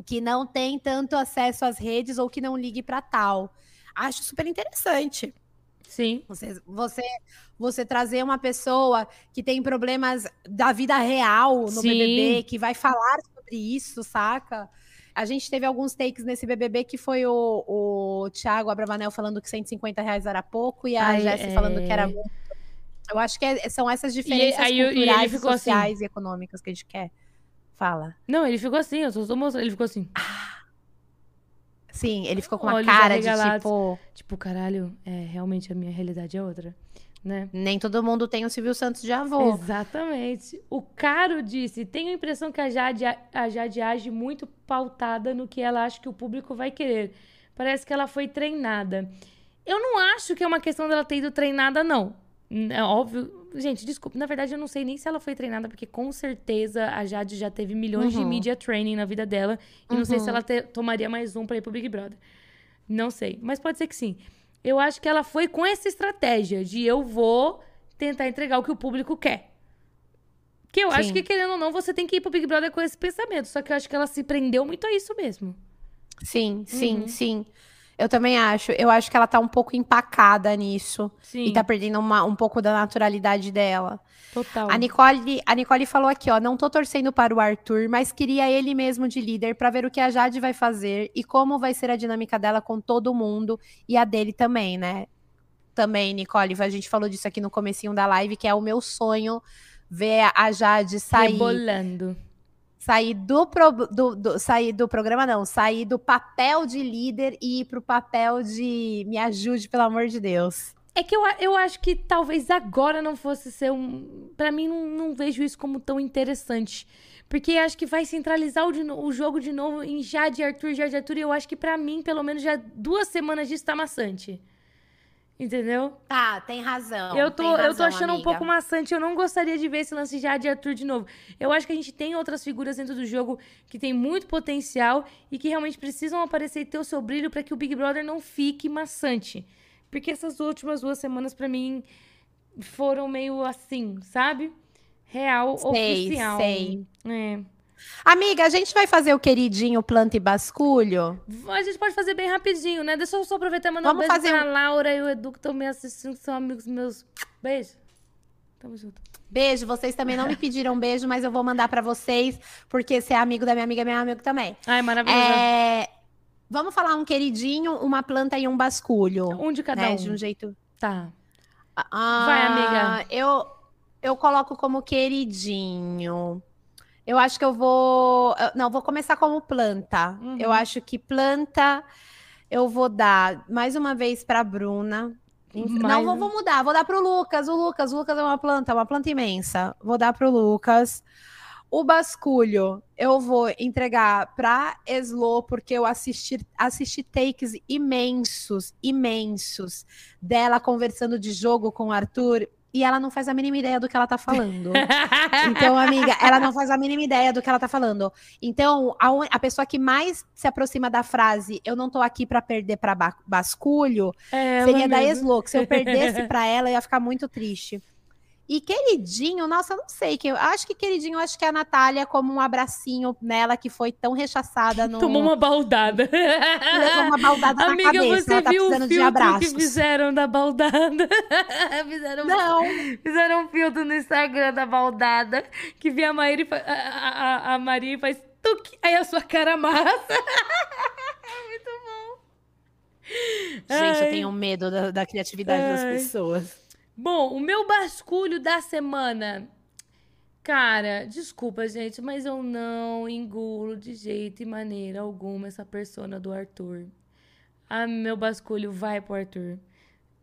Speaker 1: que não tem tanto acesso às redes ou que não ligue para tal. Acho super interessante.
Speaker 2: Sim.
Speaker 1: Você, você, você trazer uma pessoa que tem problemas da vida real no Sim. BBB, que vai falar sobre isso, saca? A gente teve alguns takes nesse BBB que foi o, o Thiago Abravanel falando que 150 reais era pouco e a Jéssica é... falando que era muito. Eu acho que é, são essas diferenças e, aí, culturais, e assim. sociais assim. e econômicas que a gente quer. Fala.
Speaker 2: Não, ele ficou assim, eu sou moça, ele ficou assim.
Speaker 1: Ah. Sim, ele ficou com uma Olhos cara de tipo.
Speaker 2: Tipo, caralho, é, realmente a minha realidade é outra né?
Speaker 1: Nem todo mundo tem o Silvio Santos de avô.
Speaker 2: Exatamente. O Caro disse: tenho a impressão que a Jade, a Jade age muito pautada no que ela acha que o público vai querer. Parece que ela foi treinada. Eu não acho que é uma questão dela ter ido treinada, não. É óbvio. Gente, desculpa. Na verdade, eu não sei nem se ela foi treinada, porque com certeza a Jade já teve milhões uhum. de media training na vida dela. E uhum. não sei se uhum. ela te, tomaria mais um pra ir pro Big Brother. Não sei. Mas pode ser que sim. Eu acho que ela foi com essa estratégia de eu vou tentar entregar o que o público quer. Que eu Sim. acho que, querendo ou não, você tem que ir pro Big Brother com esse pensamento. Só que eu acho que ela se prendeu muito a isso mesmo.
Speaker 1: Sim, sim, uhum. sim. Eu também acho. Eu acho que ela tá um pouco empacada nisso. Sim. E tá perdendo uma, um pouco da naturalidade dela.
Speaker 2: Total.
Speaker 1: A Nicole, a Nicole falou aqui, ó, não tô torcendo para o Arthur, mas queria ele mesmo de líder para ver o que a Jade vai fazer e como vai ser a dinâmica dela com todo mundo e a dele também, né? Também, Nicole, a gente falou disso aqui no comecinho da live, que é o meu sonho ver a Jade sair
Speaker 2: rebolando.
Speaker 1: Sair do, pro, do, do, sair do programa, não, sair do papel de líder e ir pro papel de me ajude, pelo amor de Deus.
Speaker 2: É que eu, eu acho que talvez agora não fosse ser um. Para mim, não, não, vejo isso como tão interessante. Porque acho que vai centralizar o, o jogo de novo em Jade Arthur, Jade Arthur. E eu acho que para mim, pelo menos, já duas semanas disso tá maçante. Entendeu?
Speaker 1: Tá, tem razão.
Speaker 2: Eu tô,
Speaker 1: razão,
Speaker 2: eu tô achando
Speaker 1: amiga.
Speaker 2: um pouco maçante. Eu não gostaria de ver esse lance Jade Arthur de novo. Eu acho que a gente tem outras figuras dentro do jogo que tem muito potencial e que realmente precisam aparecer e ter o seu brilho para que o Big Brother não fique maçante. Porque essas últimas duas semanas, para mim, foram meio assim, sabe? Real, sei, oficial. Sei. É.
Speaker 1: Amiga, a gente vai fazer o queridinho planta e basculho?
Speaker 2: A gente pode fazer bem rapidinho, né? Deixa eu só aproveitar e mandar Vamos um beijo fazer pra um... Laura e o Edu que estão me assistindo, que são amigos meus. Beijo. Tamo junto.
Speaker 1: Beijo, vocês também não me pediram beijo, mas eu vou mandar para vocês, porque você é amigo da minha amiga, é meu amigo também.
Speaker 2: Ai, maravilhoso.
Speaker 1: É... Vamos falar um queridinho, uma planta e um basculho.
Speaker 2: Um de cada né? um.
Speaker 1: De um jeito.
Speaker 2: Tá.
Speaker 1: Ah, Vai, amiga. Eu, eu coloco como queridinho. Eu acho que eu vou. Não, vou começar como planta. Uhum. Eu acho que planta eu vou dar mais uma vez para Bruna. Mais... Não, vou, vou, mudar. Vou dar para o Lucas. O Lucas, o Lucas é uma planta, uma planta imensa. Vou dar para o Lucas. O basculho eu vou entregar para Eslo, porque eu assisti, assisti takes imensos, imensos, dela conversando de jogo com o Arthur e ela não faz a mínima ideia do que ela tá falando. então, amiga, ela não faz a mínima ideia do que ela tá falando. Então, a, a pessoa que mais se aproxima da frase eu não tô aqui para perder para basculho, é seria da Eslo, se eu perdesse para ela, eu ia ficar muito triste. E queridinho, nossa, eu não sei. Que eu acho que queridinho, acho que é a Natália, como um abracinho nela que foi tão rechaçada no.
Speaker 2: Tomou uma baldada.
Speaker 1: Levou uma baldada Amiga, na cabeça.
Speaker 2: você
Speaker 1: tá
Speaker 2: viu o filtro que fizeram da baldada?
Speaker 1: fizeram, não.
Speaker 2: Fizeram um filtro no Instagram da baldada que vem a Maíra a, a, a Maria faz tuque, aí a sua cara amassa. Muito bom.
Speaker 1: Gente, Ai. eu tenho medo da, da criatividade Ai. das pessoas.
Speaker 2: Bom, o meu basculho da semana. Cara, desculpa, gente, mas eu não engulo de jeito e maneira alguma essa persona do Arthur. Ah, meu basculho vai pro Arthur.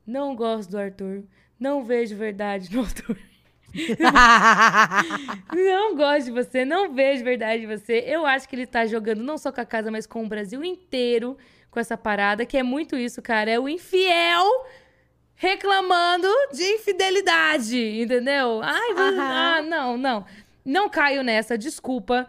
Speaker 2: Não gosto do Arthur. Não vejo verdade no Arthur. não gosto de você, não vejo verdade de você. Eu acho que ele tá jogando não só com a casa, mas com o Brasil inteiro com essa parada, que é muito isso, cara. É o infiel reclamando de infidelidade, entendeu? Ai, uhum. ah, não, não. Não caio nessa, desculpa.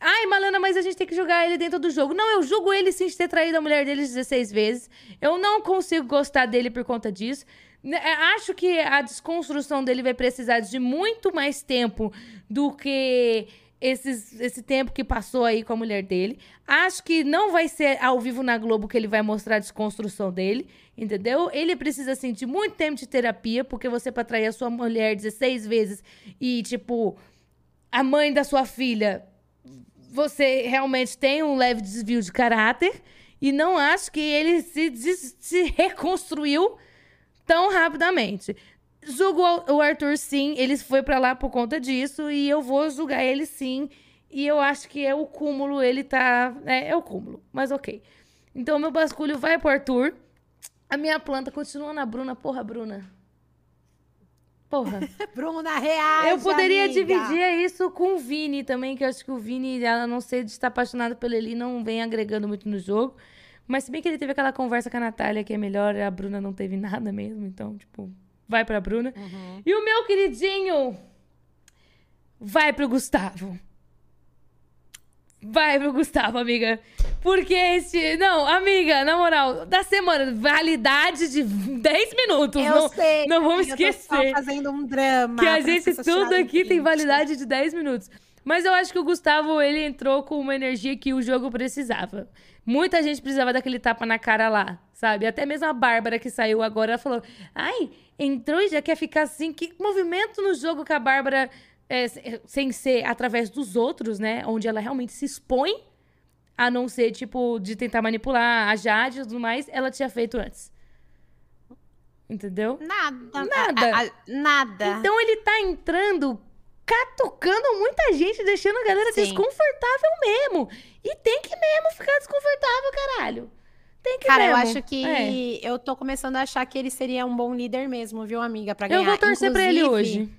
Speaker 2: Ai, Malana, mas a gente tem que jogar ele dentro do jogo. Não, eu julgo ele sim de ter traído a mulher dele 16 vezes. Eu não consigo gostar dele por conta disso. É, acho que a desconstrução dele vai precisar de muito mais tempo do que esses, esse tempo que passou aí com a mulher dele. Acho que não vai ser ao vivo na Globo que ele vai mostrar a desconstrução dele, entendeu? Ele precisa sentir muito tempo de terapia, porque você pra trair a sua mulher 16 vezes e, tipo, a mãe da sua filha, você realmente tem um leve desvio de caráter. E não acho que ele se, se reconstruiu tão rapidamente. Julgo o Arthur sim, ele foi para lá por conta disso e eu vou julgar ele sim. E eu acho que é o cúmulo, ele tá. É, é o cúmulo, mas ok. Então meu basculho vai pro Arthur. A minha planta continua na Bruna. Porra, Bruna. Porra.
Speaker 1: Bruna, reais.
Speaker 2: Eu poderia
Speaker 1: amiga.
Speaker 2: dividir isso com o Vini também, que eu acho que o Vini, a não ser de estar apaixonado pelo Eli, não vem agregando muito no jogo. Mas se bem que ele teve aquela conversa com a Natália, que é melhor, a Bruna não teve nada mesmo, então, tipo, vai pra Bruna. Uhum. E o meu queridinho vai pro Gustavo. Vai pro Gustavo, amiga. Porque este. Não, amiga, na moral, da semana, validade de 10 minutos.
Speaker 1: Eu
Speaker 2: não,
Speaker 1: sei.
Speaker 2: Não vamos esquecer.
Speaker 1: fazendo um drama.
Speaker 2: Que a gente, tudo aqui tem validade de 10 minutos. Mas eu acho que o Gustavo, ele entrou com uma energia que o jogo precisava. Muita gente precisava daquele tapa na cara lá, sabe? Até mesmo a Bárbara que saiu agora, ela falou: ai, entrou e já quer ficar assim. Que movimento no jogo que a Bárbara, é, sem ser através dos outros, né? Onde ela realmente se expõe, a não ser, tipo, de tentar manipular a Jade e tudo mais, ela tinha feito antes. Entendeu?
Speaker 1: Nada.
Speaker 2: Nada.
Speaker 1: A, a, nada.
Speaker 2: Então ele tá entrando catucando muita gente, deixando a galera Sim. desconfortável mesmo. E tem que mesmo ficar desconfortável, caralho. Tem que
Speaker 1: Cara,
Speaker 2: mesmo.
Speaker 1: eu acho que é. eu tô começando a achar que ele seria um bom líder mesmo, viu, amiga, para ganhar.
Speaker 2: Eu vou torcer pra ele hoje.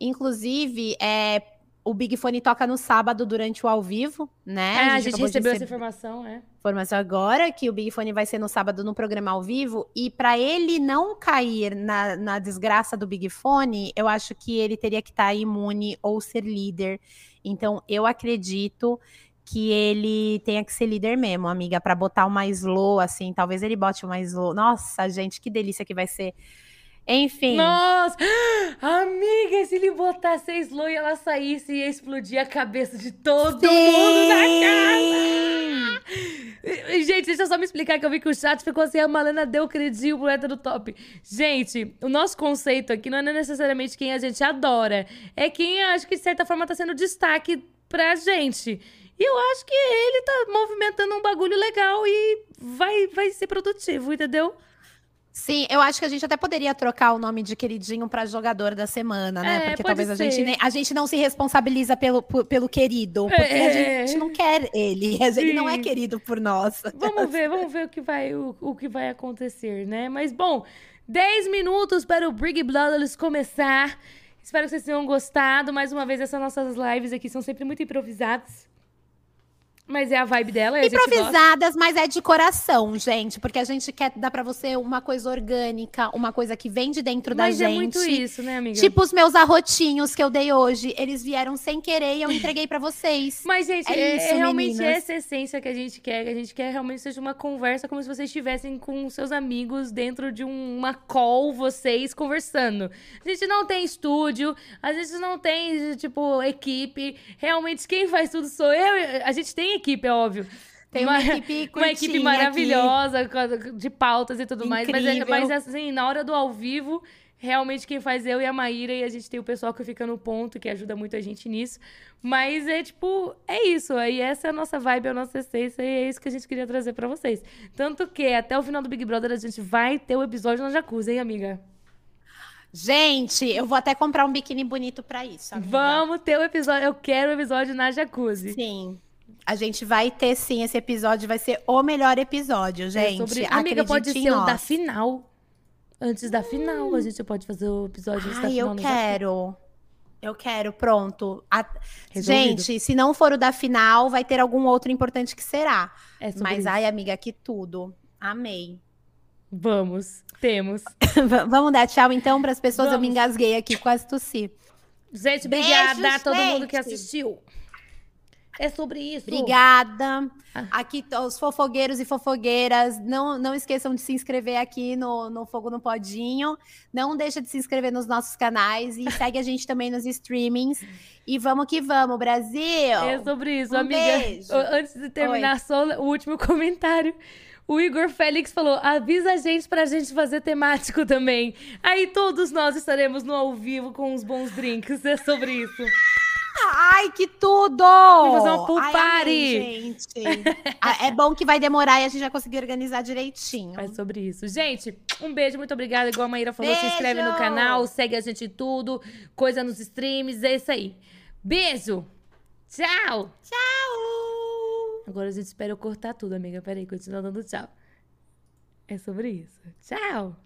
Speaker 1: Inclusive, é, o Big Fone toca no sábado durante o ao vivo, né?
Speaker 2: É, a gente, a gente recebeu essa informação, é.
Speaker 1: Informação agora que o Big Fone vai ser no sábado no programa ao vivo. E para ele não cair na, na desgraça do Big Fone, eu acho que ele teria que estar tá imune ou ser líder. Então, eu acredito que ele tenha que ser líder mesmo, amiga, para botar uma slow, assim. Talvez ele bote uma slow. Nossa, gente, que delícia que vai ser enfim.
Speaker 2: Nossa! Amiga, se ele botasse a Slow e ela saísse, ia explodir a cabeça de todo Sim. mundo na casa! Gente, deixa eu só me explicar que eu vi que o chat ficou assim, a Malena deu credinho pro hétero top. Gente, o nosso conceito aqui não é necessariamente quem a gente adora. É quem acho que de certa forma tá sendo destaque pra gente. E eu acho que ele tá movimentando um bagulho legal e vai, vai ser produtivo, entendeu?
Speaker 1: Sim, eu acho que a gente até poderia trocar o nome de queridinho para jogador da semana, né? É, porque talvez a gente, nem, a gente não se responsabiliza pelo, pelo querido. Porque é. a gente não quer ele. Ele não é querido por nós.
Speaker 2: Vamos ver, vamos ver o que vai, o, o que vai acontecer, né? Mas bom, 10 minutos para o Big Brothers começar. Espero que vocês tenham gostado. Mais uma vez, essas nossas lives aqui são sempre muito improvisadas. Mas é a vibe dela.
Speaker 1: Improvisadas, mas é de coração, gente. Porque a gente quer dar para você uma coisa orgânica, uma coisa que vem de dentro mas da gente.
Speaker 2: Mas é muito isso, né, amiga?
Speaker 1: Tipo os meus arrotinhos que eu dei hoje. Eles vieram sem querer e eu entreguei para vocês.
Speaker 2: Mas, gente, é, é, isso, é realmente meninas. essa essência que a gente quer. Que a gente quer realmente seja uma conversa como se vocês estivessem com seus amigos dentro de uma call, vocês conversando. A gente não tem estúdio, a gente não tem, tipo, equipe. Realmente, quem faz tudo sou eu. A gente tem equipe, é óbvio.
Speaker 1: Tem uma, uma equipe
Speaker 2: Uma equipe maravilhosa, aqui. de pautas e tudo Incrível. mais. Mas, mas, assim, na hora do ao vivo, realmente quem faz é eu e a Maíra, e a gente tem o pessoal que fica no ponto, que ajuda muito a gente nisso. Mas é tipo, é isso. Aí essa é a nossa vibe, a nossa essência, e é isso que a gente queria trazer para vocês. Tanto que até o final do Big Brother a gente vai ter o episódio na jacuzzi, hein, amiga?
Speaker 1: Gente, eu vou até comprar um biquíni bonito para isso. Amiga.
Speaker 2: Vamos ter o episódio. Eu quero o episódio na jacuzzi.
Speaker 1: Sim. A gente vai ter sim esse episódio, vai ser o melhor episódio, é gente. É sobre...
Speaker 2: Amiga, pode ser o da final. Antes da final, a gente pode fazer o episódio antes
Speaker 1: Ai,
Speaker 2: da final.
Speaker 1: eu quero. Eu quero, pronto. A-. Gente, se não for o da final, vai ter algum outro importante que será.
Speaker 2: É
Speaker 1: Mas,
Speaker 2: isso.
Speaker 1: ai, amiga, que tudo. Amei.
Speaker 2: Vamos, temos.
Speaker 1: Vamos dar tchau, então, para as pessoas. Eu me
Speaker 2: Vamos.
Speaker 1: engasguei aqui, quase tossi.
Speaker 2: Gente, obrigada a todo mundo que
Speaker 1: gente.
Speaker 2: assistiu. É sobre isso.
Speaker 1: Obrigada.
Speaker 2: Ah.
Speaker 1: Aqui, os fofogueiros e fofogueiras, não, não esqueçam de se inscrever aqui no, no Fogo no Podinho. Não deixa de se inscrever nos nossos canais e segue a gente também nos streamings. E vamos que vamos, Brasil!
Speaker 2: É sobre isso,
Speaker 1: Um
Speaker 2: amiga.
Speaker 1: beijo.
Speaker 2: Antes de terminar, só o último comentário. O Igor Félix falou: avisa a gente pra gente fazer temático também. Aí todos nós estaremos no ao vivo com uns bons drinks. É sobre isso.
Speaker 1: Ai, que tudo!
Speaker 2: Vamos fazer uma pool
Speaker 1: Ai,
Speaker 2: party.
Speaker 1: amei, gente. É bom que vai demorar e a gente já conseguir organizar direitinho.
Speaker 2: É sobre isso. Gente, um beijo, muito obrigada. Igual a Maíra falou, se inscreve no
Speaker 1: Beijo!
Speaker 2: canal, segue a gente em tudo, coisa nos streams, é isso aí. Beijo! Tchau!
Speaker 1: Tchau!
Speaker 2: Agora a gente espera eu cortar tudo, amiga. Peraí, continua dando tchau. É sobre isso. Tchau!